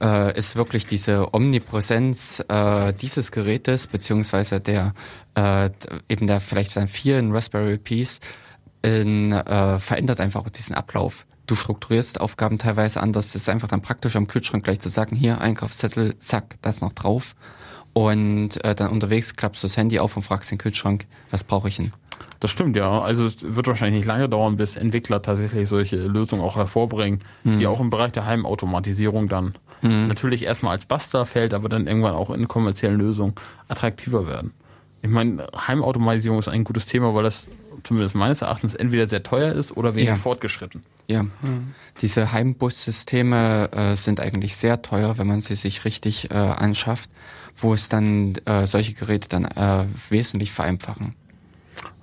äh, ist wirklich diese Omnipräsenz äh, dieses Gerätes, beziehungsweise der äh, eben der vielleicht dann vielen Raspberry Pis, in, äh, verändert einfach auch diesen Ablauf. Du strukturierst Aufgaben teilweise anders. Es ist einfach dann praktisch am Kühlschrank gleich zu sagen, hier Einkaufszettel, zack, das noch drauf. Und äh, dann unterwegs klappst du das Handy auf und fragst den Kühlschrank, was brauche ich denn? Das stimmt, ja. Also es wird wahrscheinlich nicht lange dauern, bis Entwickler tatsächlich solche Lösungen auch hervorbringen, Hm. die auch im Bereich der Heimautomatisierung dann natürlich erstmal als Bastler fällt, aber dann irgendwann auch in kommerziellen Lösungen attraktiver werden. Ich meine, Heimautomatisierung ist ein gutes Thema, weil das zumindest meines Erachtens entweder sehr teuer ist oder wenig Ja. fortgeschritten. Ja, diese Heimbussysteme äh, sind eigentlich sehr teuer, wenn man sie sich richtig äh, anschafft, wo es dann äh, solche Geräte dann äh, wesentlich vereinfachen.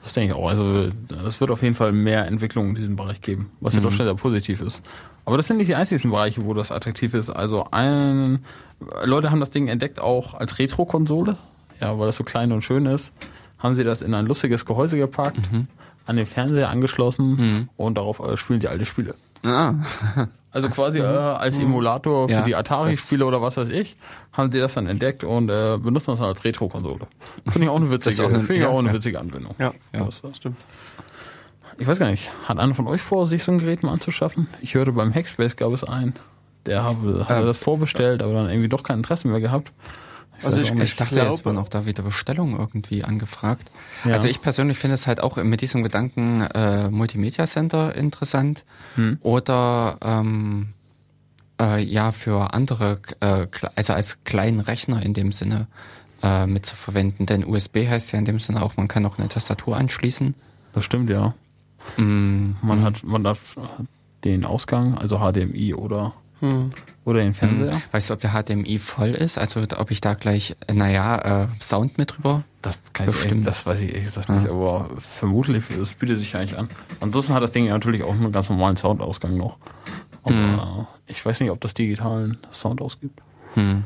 Das denke ich auch. Also es wird auf jeden Fall mehr Entwicklung in diesem Bereich geben, was ja doch schon sehr positiv ist. Aber das sind nicht die einzigen Bereiche, wo das attraktiv ist. Also ein, Leute haben das Ding entdeckt auch als Retro-Konsole, ja, weil das so klein und schön ist. Haben sie das in ein lustiges Gehäuse gepackt, an den Fernseher angeschlossen und darauf äh, spielen sie alte Spiele. Ah, Also quasi äh, als Emulator für Ja, die Atari-Spiele oder was weiß ich, haben sie das dann entdeckt und äh, benutzen das dann als Retro-Konsole. Finde ich auch eine witzige, auch eine- finde ich ja, auch eine witzige Anwendung. Ja, Ja. das, das stimmt. Ich weiß gar nicht, hat einer von euch vor, sich so ein Gerät mal anzuschaffen? Ich hörte beim Hackspace gab es einen. Der habe, hatte Ähm. das vorbestellt, aber dann irgendwie doch kein Interesse mehr gehabt. Also ich, auch ich, ich dachte, glaube, jetzt wurden auch da wieder Bestellungen irgendwie angefragt. Ja. Also ich persönlich finde es halt auch mit diesem Gedanken äh, Multimedia Center interessant Hm. oder ähm, äh, ja für andere, äh, also als kleinen Rechner in dem Sinne äh, mitzuverwenden. Denn USB heißt ja in dem Sinne auch, man kann auch eine Tastatur anschließen. Das stimmt, ja. Mm, Man hat, man hat den Ausgang, also HDMI oder, oder den Fernseher. Weißt du, ob der HDMI voll ist? Also ob ich da gleich, äh, naja, äh, Sound mit drüber? Das kann ich echt, das weiß ich ehrlich gesagt nicht, aber vermutlich, das bietet sich eigentlich an. Ansonsten hat das Ding ja natürlich auch einen ganz normalen Soundausgang noch. Aber äh, ich weiß nicht, ob das digitalen Sound ausgibt. Hm.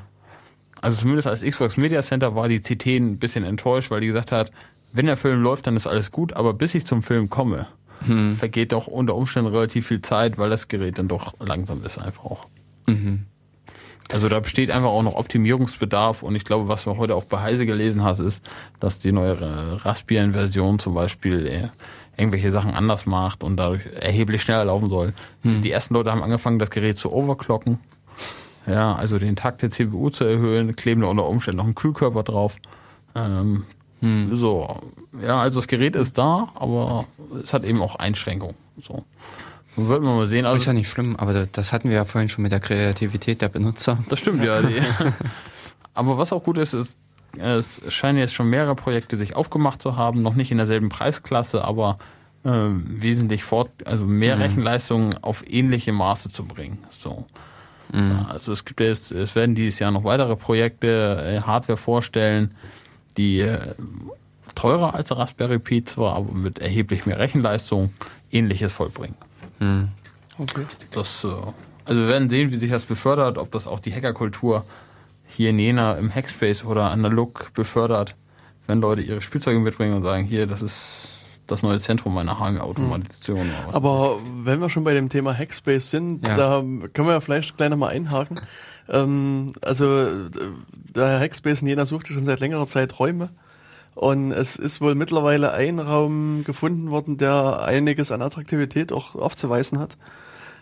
Also zumindest als Xbox Media Center war die CT ein bisschen enttäuscht, weil die gesagt hat, wenn der Film läuft, dann ist alles gut, aber bis ich zum Film komme, vergeht doch unter Umständen relativ viel Zeit, weil das Gerät dann doch langsam ist einfach auch. Also da besteht einfach auch noch Optimierungsbedarf und ich glaube, was man heute auch bei Heise gelesen hat, ist, dass die neue Raspbian-Version zum Beispiel äh, irgendwelche Sachen anders macht und dadurch erheblich schneller laufen soll. Die ersten Leute haben angefangen, das Gerät zu overclocken. Ja, also den Takt der CPU zu erhöhen, kleben da unter Umständen noch einen Kühlkörper drauf. Ähm, So, ja, also das Gerät ist da, aber es hat eben auch Einschränkungen. So. Wird man mal sehen. ist Also, ja nicht schlimm, aber da- das hatten wir ja vorhin schon mit der Kreativität der Benutzer. das stimmt ja. Aber was auch gut ist, ist, es scheinen jetzt schon mehrere Projekte sich aufgemacht zu haben, noch nicht in derselben Preisklasse, aber äh, wesentlich fort, also mehr Rechenleistung auf ähnliche Maße zu bringen. So. Ja, also es gibt jetzt, es werden dieses Jahr noch weitere Projekte, äh, Hardware vorstellen, die äh, teurer als der Raspberry Pi zwar, aber mit erheblich mehr Rechenleistung ähnliches vollbringen. Okay. Das, äh, also wir werden sehen, wie sich das befördert, ob das auch die Hackerkultur hier in Jena im Hackspace oder analog befördert, wenn Leute ihre Spielzeuge mitbringen und sagen, hier, das ist das neue Zentrum meiner was weiß Aber wenn wir schon bei dem Thema Hackspace sind, Ja. da können wir ja vielleicht gleich nochmal einhaken. Ähm, also äh, der Hackspace in Jena suchte schon seit längerer Zeit Räume. Und es ist wohl mittlerweile ein Raum gefunden worden, der einiges an Attraktivität auch aufzuweisen hat.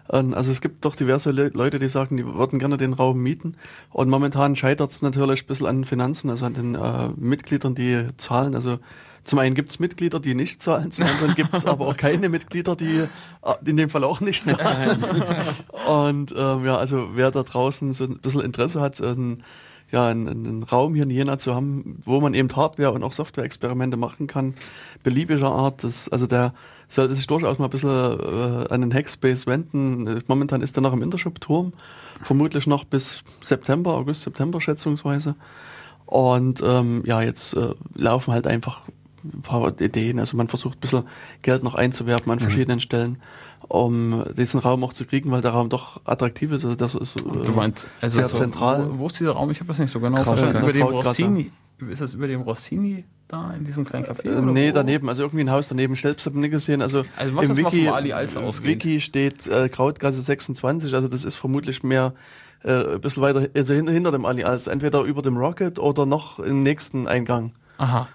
Und also es gibt doch diverse Le Leute, die sagen, die würden gerne den Raum mieten. Und momentan scheitert es natürlich ein bisschen an den Finanzen, also an den äh, Mitgliedern, die zahlen. Also zum einen gibt es Mitglieder, die nicht zahlen, zum anderen gibt es aber auch keine Mitglieder, die äh, in dem Fall auch nicht zahlen. Und ähm, ja, also wer da draußen so ein bisschen Interesse hat, ähm, ja, einen, einen Raum hier in Jena zu haben, wo man eben Hardware- und auch Software-Experimente machen kann, beliebiger Art. Das, also der sollte sich durchaus mal ein bisschen äh, an den Hackspace wenden. Momentan ist er noch im Intershop-Turm, vermutlich noch bis September, August, September schätzungsweise. Und ähm, ja, jetzt äh, laufen halt einfach ein paar Ideen. Also man versucht ein bisschen Geld noch einzuwerben an verschiedenen Stellen. Um diesen Raum auch zu kriegen, weil der Raum doch attraktiv ist. Also das ist äh, Du meinst, also sehr so, zentral. Wo, wo ist dieser Raum? Ich habe das nicht so genau verstanden. Über dem. Rossini. Ist das über dem Rossini da in diesem kleinen Café? Äh, nee, wo? daneben, also irgendwie ein Haus daneben. Selbst habe ich nicht gesehen. Also, Also mach im das mal Wiki. Wiki steht äh, Krautgasse 26, also das ist vermutlich mehr äh, ein bisschen weiter, also hinter, hinter dem Ali als entweder über dem Rocket oder noch im nächsten Eingang. Aha.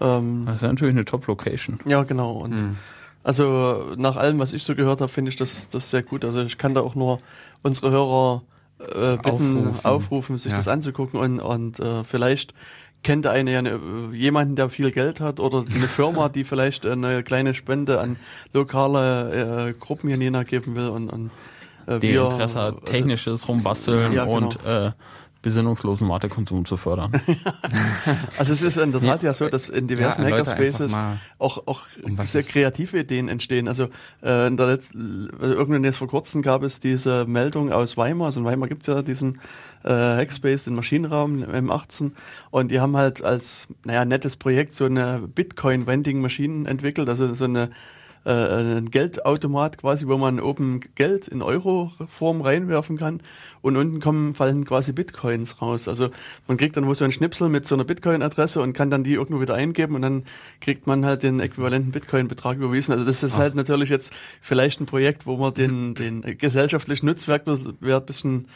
Ähm, Das wäre natürlich eine Top-Location. ja, genau. Und Mhm. Also nach allem, was ich so gehört habe, finde ich das, das sehr gut. Also ich kann da auch nur unsere Hörer äh, bitten, aufrufen, Aufrufen. sich Ja. das anzugucken und, und äh, vielleicht kennt der eine ja eine, jemanden, der viel Geld hat oder eine Firma, die vielleicht eine kleine Spende an lokale äh, Gruppen hier in Jena geben will und, und äh, Die wir, Interesse hat, also, technisches Rumbasteln Ja, genau. und äh, besinnungslosen Matekonsum zu fördern. Also es ist in der Tat ja so, dass in diversen Ja, Hackerspaces auch, auch Um sehr kreative Ideen entstehen. Also äh, in der Letz also irgendwann jetzt vor kurzem gab es diese Meldung aus Weimar. Also in Weimar gibt es ja diesen äh, Hackspace, den Maschinenraum im 18 und die haben halt als naja nettes Projekt so eine Bitcoin-Vending-Maschinen entwickelt, also so eine äh, ein Geldautomat quasi, wo man oben Geld in Euro-Form reinwerfen kann und unten kommen, fallen quasi Bitcoins raus. Also man kriegt dann wohl so einen Schnipsel mit so einer Bitcoin-Adresse und kann dann die irgendwo wieder eingeben und dann kriegt man halt den äquivalenten Bitcoin-Betrag überwiesen. Also das ist halt natürlich jetzt vielleicht ein Projekt, wo man den, den gesellschaftlichen Nutzwert ein bisschen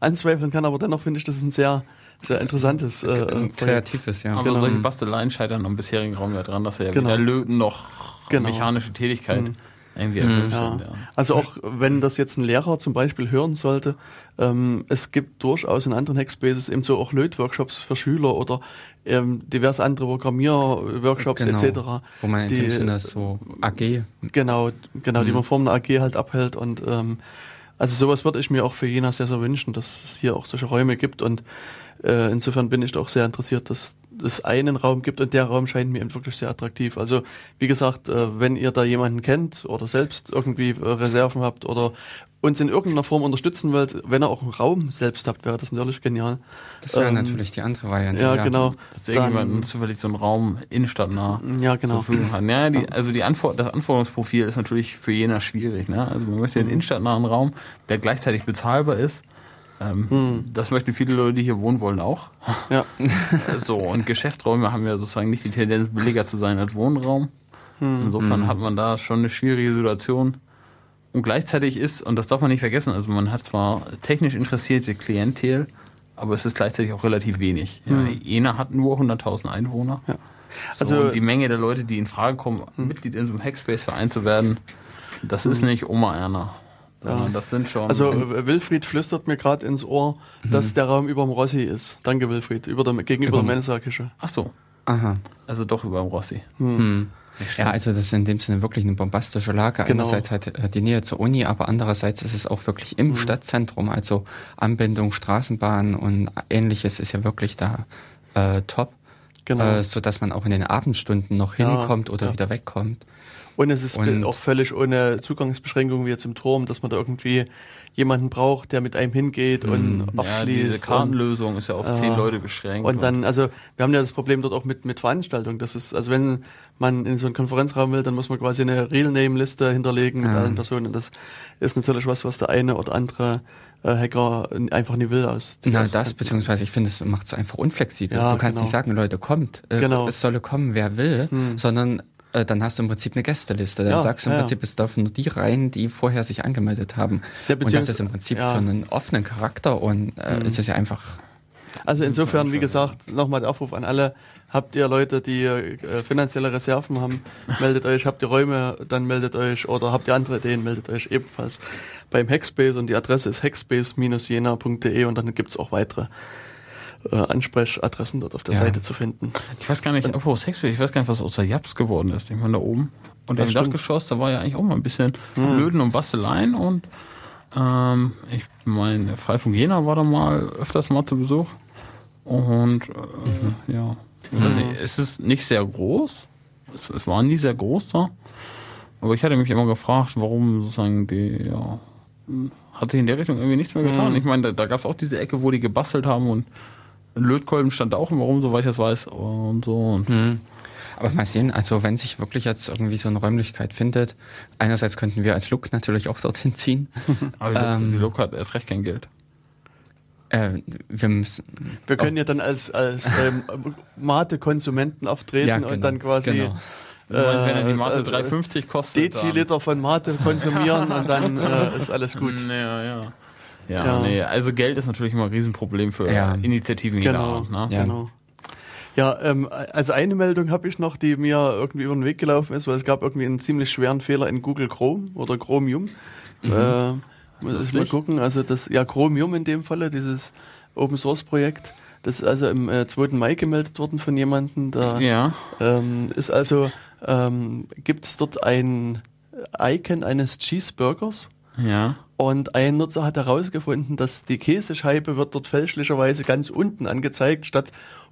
anzweifeln kann, aber dennoch finde ich, das ist ein sehr, sehr interessantes äh, äh. Kreatives, ja. Aber Genau. solche Basteleien scheitern am bisherigen Raum ja dran, dass er ja Genau. weder Löten noch Genau. mechanische Tätigkeit Mhm. irgendwie Mhm. erwünscht Ja. Ja. Also auch wenn das jetzt ein Lehrer zum Beispiel hören sollte, ähm, es gibt durchaus in anderen Hackspaces eben so auch Lötworkshops für Schüler oder ähm, diverse andere Programmierworkshops Genau. etc. Wo man in die- dem Sinne so AG. Genau, genau, die Mhm. man vor einer AG halt abhält und ähm, also sowas würde ich mir auch für Jena sehr, sehr wünschen, dass es hier auch solche Räume gibt und äh, insofern bin ich doch sehr interessiert, dass es einen Raum gibt und der Raum scheint mir eben wirklich sehr attraktiv. Also wie gesagt, äh, wenn ihr da jemanden kennt oder selbst irgendwie äh, Reserven habt oder uns in irgendeiner Form unterstützen wollt, wenn ihr auch einen Raum selbst habt, wäre das natürlich genial. Das wäre Ähm, natürlich die andere Variante. Ja, genau. Dass irgendjemand zufällig so einen Raum innenstadtnah ja, zur genau. Verfügung hat. Ja, die, also die Anfor das Anforderungsprofil ist natürlich für Jena schwierig. Ne? Also man möchte einen innenstadtnahen Raum, der gleichzeitig bezahlbar ist. Ähm, Hm. Das möchten viele Leute, die hier wohnen wollen, auch. Ja. So, und Geschäftsräume haben ja sozusagen nicht die Tendenz, billiger zu sein als Wohnraum. Hm. Insofern hat man da schon eine schwierige Situation. Und gleichzeitig ist, und das darf man nicht vergessen, also man hat zwar technisch interessierte Klientel, aber es ist gleichzeitig auch relativ wenig. Ja, Jena hat nur 100.000 Einwohner. Hm. Ja. So, Also- und die Menge der Leute, die in Frage kommen, Mitglied in so einem Hackspace-Verein zu werden, das ist Hm. nicht Oma Erna. Sondern das sind schon. Also äh, Wilfried flüstert mir gerade ins Ohr, dass der Raum über dem Rossi ist. Danke Wilfried, über der, gegenüber Über- der Mensa-Küche. ach so, Aha. also doch über dem Rossi. Hm. Ja, also das ist in dem Sinne wirklich eine bombastische Lage. Genau. Einerseits halt die Nähe zur Uni, aber andererseits ist es auch wirklich Mhm. im Stadtzentrum. Also Anbindung, Straßenbahn und ähnliches ist ja wirklich da äh, top. Genau. Äh, so dass man auch in den Abendstunden noch Ja, hinkommt oder ja. wieder wegkommt. Und es ist Und- auch völlig ohne Zugangsbeschränkung wie jetzt im Turm, dass man da irgendwie jemanden braucht, der mit einem hingeht und Ja, abschließt. diese und, Kartenlösung ist ja auf Ja. zehn Leute beschränkt. und dann, also wir haben ja das Problem dort auch mit, mit Veranstaltungen. Das ist, also wenn man in so einen Konferenzraum will, dann muss man quasi eine Real-Name-Liste hinterlegen mit Ja. allen Personen. Das ist natürlich was, was der eine oder andere äh, Hacker einfach nie will aus. Na, das, beziehungsweise ich finde, es macht es einfach unflexibel. Ja, du kannst genau. nicht sagen, Leute, kommt. Äh, Genau. Es solle kommen, wer will, Hm. sondern äh, dann hast du im Prinzip eine Gästeliste. Dann Ja, sagst du im ja. Prinzip, es dürfen nur die rein, die vorher sich angemeldet haben. Ja, und das ist im Prinzip ja. für einen offenen Charakter und äh, Mhm. ist es ja einfach Also insofern, wie gesagt, nochmal der Aufruf an alle. Habt ihr Leute, die äh, finanzielle Reserven haben, meldet euch. Habt ihr Räume, dann meldet euch. Oder habt ihr andere Ideen, meldet euch ebenfalls beim Hackspace. Und die Adresse ist hackspace-jena.de und dann gibt's auch weitere äh, Ansprechadressen dort auf der Ja. Seite zu finden. Ich weiß gar nicht, apropos Sexway, ich weiß gar nicht, was aus der Japs geworden ist. Ich meine, da oben. Und im. Dachgeschoss, da war ja eigentlich auch mal ein bisschen Löten und Basteleien und ähm, ich meine, Freifunk Jena war da mal öfters mal zu Besuch. Und äh, ja, ich weiß nicht, es ist nicht sehr groß. Es, es war nie sehr groß da. Aber ich hatte mich immer gefragt, warum sozusagen die, ja, hat sich in der Richtung irgendwie nichts mehr getan. Ich meine, da, da gab es auch diese Ecke, wo die gebastelt haben und ein Lötkolben stand da auch immer rum, soweit ich das weiß. Und so. Und Hm. Aber mal sehen, also wenn sich wirklich jetzt irgendwie so eine Räumlichkeit findet, einerseits könnten wir als Look natürlich auch dorthin ziehen. Aber die, Ähm. Look, die Look hat erst recht kein Geld. äh, wir müssen, Wir können ja dann als, als ähm, Mate-Konsumenten auftreten Ja, und genau, dann quasi genau. Meinst, wenn dann die Mate äh, 3,50 kostet. dann- Deziliter von Mate konsumieren und dann äh, ist alles gut. Ja, ja. Ja, Ja. nee, also Geld ist natürlich immer ein Riesenproblem für Ja. Initiativen jeder Genau, Art. Ne? Ja. genau. Ja, ähm, also eine Meldung habe ich noch, die mir irgendwie über den Weg gelaufen ist, weil es gab irgendwie einen ziemlich schweren Fehler in Google Chrome oder Chromium. Mhm. Äh, muss ich mal gucken. Also das, ja, Chromium in dem Falle, dieses Open Source Projekt, das ist also im äh, 2. Mai gemeldet worden von jemandem. Da Ja. ähm, ist also, ähm, gibt es dort ein Icon eines Cheeseburgers Ja. Und ein Nutzer hat herausgefunden, dass die Käsescheibe wird dort fälschlicherweise ganz unten angezeigt, statt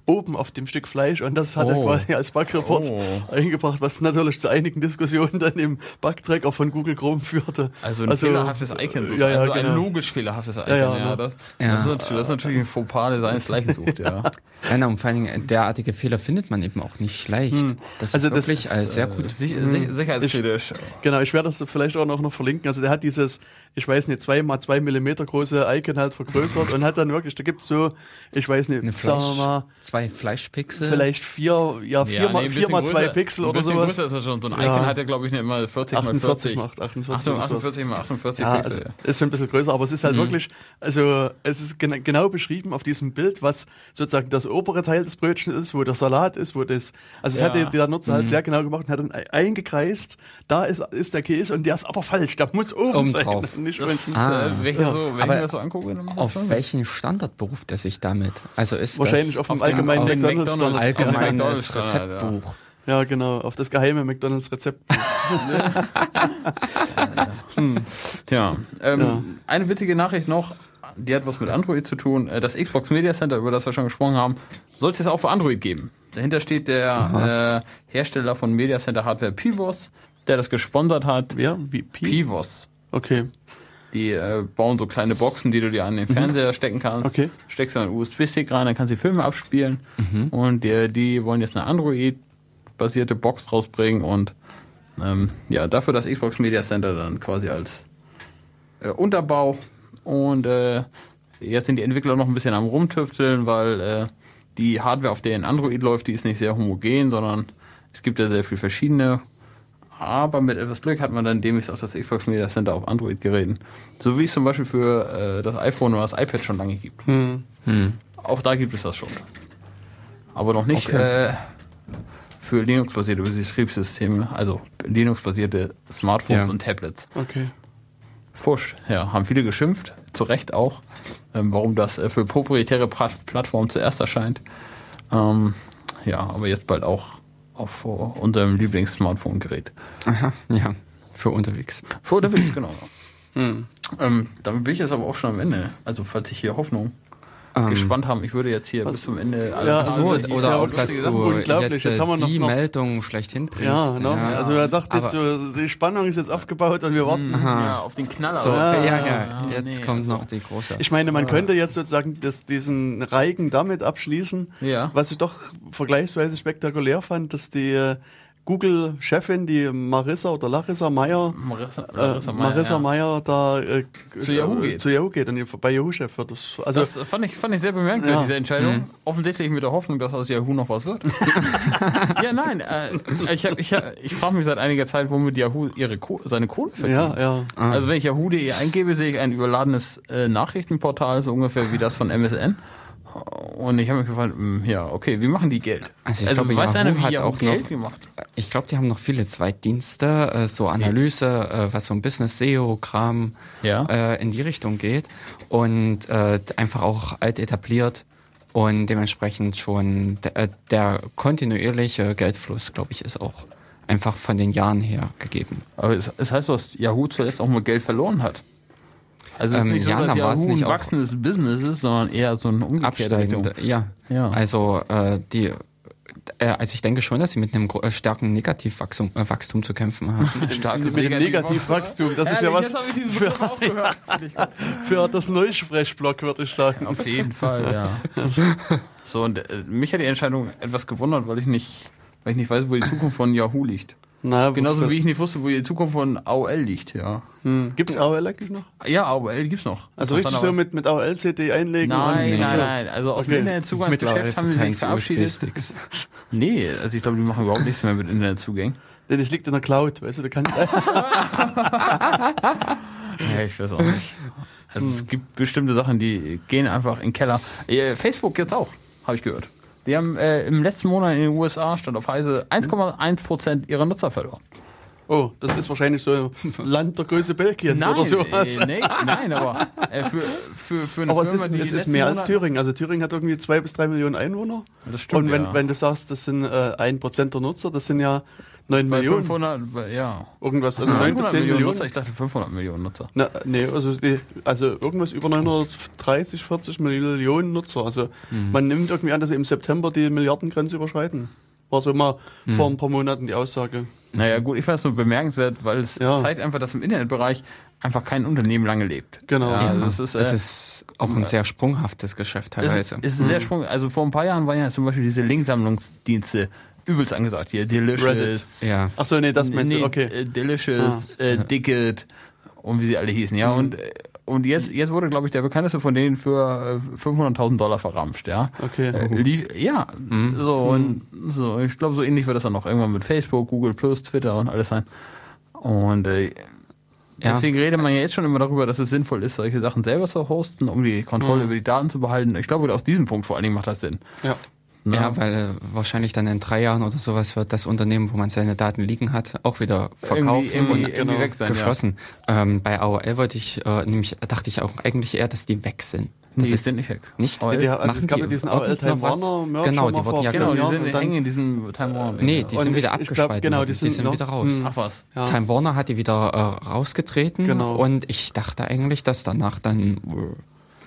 oben auf dem Stück Fleisch. Und das hat er Oh. quasi als Bug-Report Oh. eingebracht, was natürlich zu einigen Diskussionen dann im Bug-Tracker von Google Chrome führte. Also ein fehlerhaftes Icon, Ja, ja, also genau. ein logisch fehlerhaftes Icon. Ja, Ja, ja, ne. das, Ja. Das, ist natürlich, das ist natürlich ein Fauxpas, der seinesgleichen sucht, ja. Ja, und vor allen Dingen, derartige Fehler findet man eben auch nicht leicht. Das Also ist das wirklich äh, sehr gut. Sich, sich, sicherheitskritisch. Genau, ich werde das vielleicht auch noch, noch verlinken. Also der hat dieses, ich weiß nicht, zwei mal zwei Millimeter große Icon halt vergrößert und hat dann wirklich, da gibt's so, ich weiß nicht, Eine sagen wir Fleisch, mal, zwei Fleischpixel. vielleicht vier, ja, vier, Ja, mal, nee, vier mal zwei größer- Pixel ein oder sowas. Größer ist das schon. So ein Icon Ja. hat ja, glaube ich, nicht immer 40 mal 48 40. macht, 48 Achtung, macht was. 48 mal 48 Ja, Pixel. also ist schon ein bisschen größer, aber es ist halt wirklich, also es ist gen genau beschrieben auf diesem Bild, was sozusagen das obere Teil des Brötchens ist, wo der Salat ist, wo das, also es Ja. hat der, der Nutzer halt sehr genau gemacht und hat dann e- eingekreist, da ist, ist der Käse und der ist aber falsch, der muss oben, Oben sein. drauf. Nicht Das. Ah. äh, wenn ich, das so, wenn ich Aber mir das so angucke, dann das Auf schon welchen Standard beruft er sich damit? Also ist Wahrscheinlich das auf dem allgemeinen auf den McDonalds. McDonald's- Standard. auf den allgemeines McDonald's-Standard, ja. Rezeptbuch? Ja, genau, auf das geheime McDonalds Rezept. Tja, ähm, Ja. eine witzige Nachricht noch, die hat was mit Android zu tun. Äh, Das Xbox Media Center, über das wir schon gesprochen haben, sollte es auch für Android geben. Dahinter steht der äh, Hersteller von Media Center Hardware Pivos, der das gesponsert hat. Ja, wie Pi? Pivos. Okay. Die äh, bauen so kleine Boxen, die du dir an den Fernseher stecken kannst. Mhm. Okay. Steckst du einen USB-Stick rein, dann kannst du die Filme abspielen. Und die, die wollen jetzt eine Android-basierte Box rausbringen und ähm, ja, dafür das Xbox Media Center dann quasi als äh, Unterbau. Und äh, jetzt sind die Entwickler noch ein bisschen am rumtüfteln, weil äh, die Hardware, auf der in Android läuft, die ist nicht sehr homogen, sondern es gibt ja sehr viele verschiedene. Aber mit etwas Glück hat man dann demnächst auch das Xbox Media Center auf Android-Geräten. So wie es zum Beispiel für äh, das iPhone oder das iPad schon lange gibt. Hm. Auch da gibt es das schon. Aber noch nicht äh, für Linux-basierte Betriebssysteme, also Linux-basierte Smartphones Ja. und Tablets. Okay. Fusch, ja, haben viele geschimpft, zu Recht auch, ähm, warum das äh, für proprietäre Pra Plattformen zuerst erscheint. Ähm, ja, aber jetzt bald auch auf äh, unserem Lieblings-Smartphone-Gerät. Aha, ja, für unterwegs. Für unterwegs, genau. Ähm, damit bin ich jetzt aber auch schon am Ende. Also, falls ich hier Hoffnung Ähm, gespannt haben, ich würde jetzt hier bis zum Ende alle Ja, also so, das ist ja oder auch ob das lustige du jetzt, jetzt haben wir noch- die noch- Meldung schlechthin bringst. Ja, ne? also er dachte jetzt so, die Spannung ist jetzt aufgebaut und wir warten. ja, auf den Knaller. So, Ja, ja, ja, ja, jetzt nee, kommt also- noch die große. Ich meine, man könnte jetzt sozusagen das, diesen Reigen damit abschließen, Ja. was ich doch vergleichsweise spektakulär fand, dass die äh, Google-Chefin, die Marissa oder Larissa Meyer, Marissa, äh, Marissa Meyer, Marissa ja. Meyer da äh, Zu Yahoo äh, geht. zu Yahoo geht und bei Yahoo-Chef wird. Das, also Das fand ich, fand ich sehr bemerkenswert, Ja. diese Entscheidung. Offensichtlich mit der Hoffnung, dass aus Yahoo noch was wird. ja, nein. Äh, ich hab, ich, hab, ich frage mich seit einiger Zeit, womit Yahoo ihre Koh seine Kohle verdient. ja, ja. Also wenn ich Yahoo.de eingebe, sehe ich ein überladenes äh, Nachrichtenportal, so ungefähr wie das von MSN. Und ich habe mich gefragt, mh, ja, okay, wie machen die Geld? Also ich glaube, weiß Yahoo einer, wie hat Yahoo auch Geld noch- gemacht? Ich glaube, die haben noch viele Zweitdienste, äh, so Analyse, äh, was so ein Business-SEO-Kram Ja. äh, in die Richtung geht und äh, einfach auch alt etabliert und dementsprechend schon de- äh, der kontinuierliche Geldfluss, glaube ich, ist auch einfach von den Jahren her gegeben. Aber es, es heißt, dass Yahoo zuletzt auch mal Geld verloren hat. Also es ist Ähm, nicht so, ja, dass dann war es Yahoo ein wachsendes Business ist, sondern eher so ein umgekehrter ja. Ja. Also äh, die äh, also ich denke schon, dass sie mit einem äh, starken Negativwachstum äh, Wachstum zu kämpfen haben. Starkes Mit dem Negativwachstum, das ist ja was Jetzt habe ich diesen Begriff auch gehört. Finde ich gut. für das Neusprechblock, würde ich sagen. Auf jeden Fall, ja. So, und äh, mich hat die Entscheidung etwas gewundert, weil ich nicht weil ich nicht weiß, wo die Zukunft von Yahoo liegt. Na, Genauso wie ich nicht wusste, wo die Zukunft von AOL liegt, ja. Hm. Gibt es AOL eigentlich noch? Ja, AOL gibt's noch. Also richtig so mit, mit AOL-CD einlegen? Nein, und, nein, so. nein. Also aus dem Okay. Internetzugangsgeschäft haben sie sich verabschiedet. Nee, also ich glaube, die machen überhaupt nichts mehr mit Internetzugängen. Denn es liegt in der Cloud, weißt du, da kannst Ja, ich weiß auch nicht. Also es gibt bestimmte Sachen, die gehen einfach in den Keller. Äh, Facebook jetzt auch, habe ich gehört. Die haben äh, im letzten Monat in den USA, stand auf Heise, 1,1% ihrer Nutzer verloren. Oh, das ist wahrscheinlich so ein Land der Größe Belgiens oder sowas. äh, nee, nein, aber äh, für, für, für eine Aber es Firma, ist, die es ist mehr als Thüringen. Also Thüringen hat irgendwie zwei bis drei Millionen Einwohner. Das stimmt, Und wenn, ja. wenn du sagst, das sind äh, ein Prozent der Nutzer, das sind ja neun Bei Millionen. 500, ja. Irgendwas, also neun bis 900 zehn Millionen. Nutzer, ich dachte 500 Millionen Nutzer. Na, nee, also, die, also irgendwas über 930, 40 Millionen Nutzer. Also Mhm. man nimmt irgendwie an, dass sie im September die Milliardengrenze überschreiten. War so mal Mhm. vor ein paar Monaten die Aussage. Naja, gut, ich fand es nur bemerkenswert, weil es Ja. zeigt einfach, dass im Internetbereich einfach kein Unternehmen lange lebt. Genau. Ja, Ja. das ist, äh, Es ist auch ein sehr sprunghaftes Geschäft es teilweise. ist, ist ein sehr sprung. Also vor ein paar Jahren waren ja zum Beispiel diese Linksammlungsdienste übelst angesagt. Hier Delicious. ja. Ach so, nee, das meinst nee, du, okay. äh, Delicious, äh, Dicket und wie sie alle hießen, ja. Und, äh, und jetzt, jetzt wurde, glaube ich, der bekannteste von denen für äh, 500.000 Dollar verramscht, ja. Okay. Äh, lief, ja, so und so. Ich glaube, so ähnlich wird das dann noch irgendwann mit Facebook, Google Plus, Twitter und alles sein. Und äh, Ja. deswegen redet man ja jetzt schon immer darüber, dass es sinnvoll ist, solche Sachen selber zu hosten, um die Kontrolle über die Daten zu behalten. Ich glaube, aus diesem Punkt vor allen Dingen macht das Sinn. Ja. Ne? Ja, weil äh, wahrscheinlich dann in drei Jahren oder sowas wird das Unternehmen, wo man seine Daten liegen hat, auch wieder verkauft irgendwie, irgendwie, und irgendwie genau, weg sein. geschlossen. Ähm, bei AOL wollte ich, äh, nämlich dachte ich auch eigentlich eher, dass die weg sind. Ja. Das Die ist sind nicht weg. nicht. AOL? Die, also Machen es gab die ja diesen AOL Time noch was? Warner Merch Genau, die wurden ja Genau, die sind dann- hängen in diesem Time Warner. Nee, die sind ich- wieder abgespalten. genau, die sind noch- wieder raus. Hm. Ach was. Ja. Time Warner hat die wieder äh, rausgetreten Genau. und ich dachte eigentlich, dass danach dann äh,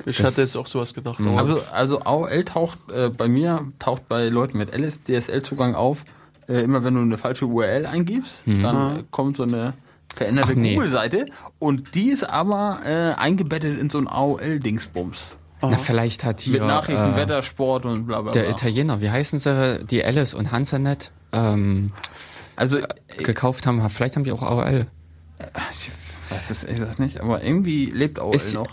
Ich Das- hatte jetzt auch sowas gedacht. Aber Also, also AOL taucht äh, bei mir, taucht bei Leuten mit LS DSL-Zugang auf. Äh, immer wenn du eine falsche URL eingibst, dann äh, kommt so eine veränderte nee. Google-Seite und die ist aber äh, eingebettet in so ein AOL-Dingsbums. na, vielleicht hat hier Mit Nachrichten, äh, Wetter, Sport und bla bla bla. der Italiener, wie heißen sie, die Alice und Hansanet ähm, also, gekauft haben, vielleicht haben die auch AOL. ich weiß es ehrlich gesagt nicht, aber irgendwie lebt AOL Ist, noch.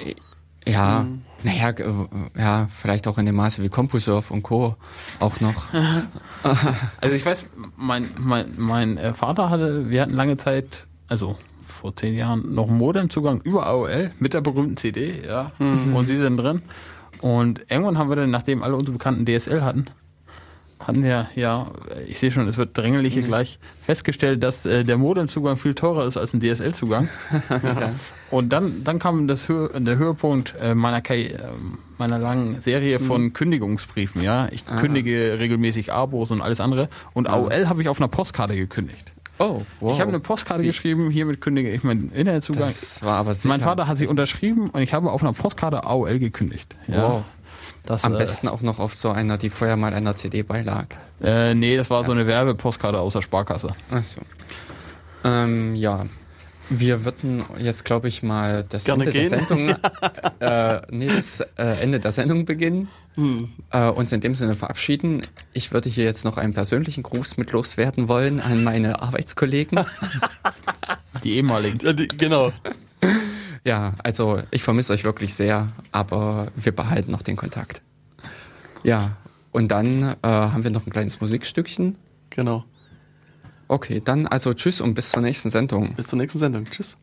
Ja, naja, g- äh, ja, vielleicht auch in dem Maße wie CompuServe und Co. auch noch. Also ich weiß, mein, mein, mein äh, Vater hatte, wir hatten lange Zeit, also vor zehn Jahren, noch einen Modemzugang über AOL mit der berühmten CD, ja. Und sie sind drin. Und irgendwann haben wir dann, nachdem alle unsere bekannten DSL hatten, hatten wir, ja, ich sehe schon, es wird dränglich hier gleich, festgestellt, dass äh, der Modemzugang viel teurer ist als ein DSL-Zugang. Und dann, dann kam das Hö der Höhepunkt äh, meiner, Karri- äh, meiner langen Serie von Kündigungsbriefen. Ja, ich kündige regelmäßig Abos und alles andere. Und AOL habe ich auf einer Postkarte gekündigt. Oh, wow. Ich habe eine Postkarte geschrieben, hiermit kündige ich meinen Internetzugang. Das war aber sicher. mein Vater hat sie unterschrieben und ich habe auf einer Postkarte AOL gekündigt. Ja. Wow. Das, Am äh, besten auch noch auf so einer, die vorher mal einer CD beilag. Äh, nee, das war so eine Werbepostkarte aus der Sparkasse. Achso. Ähm, ja. Wir würden jetzt, glaube ich, mal das Gerne Ende gehen. der Sendung, äh, nee, das äh, Ende der Sendung beginnen, Hm. äh, uns in dem Sinne verabschieden. Ich würde hier jetzt noch einen persönlichen Gruß mit loswerden wollen an meine Arbeitskollegen. Die ehemaligen. Ja, die, genau. Ja, also ich vermisse euch wirklich sehr, aber wir behalten noch den Kontakt. Ja, und dann äh, haben wir noch ein kleines Musikstückchen. Genau. Okay, dann also tschüss und bis zur nächsten Sendung. Bis zur nächsten Sendung. Tschüss.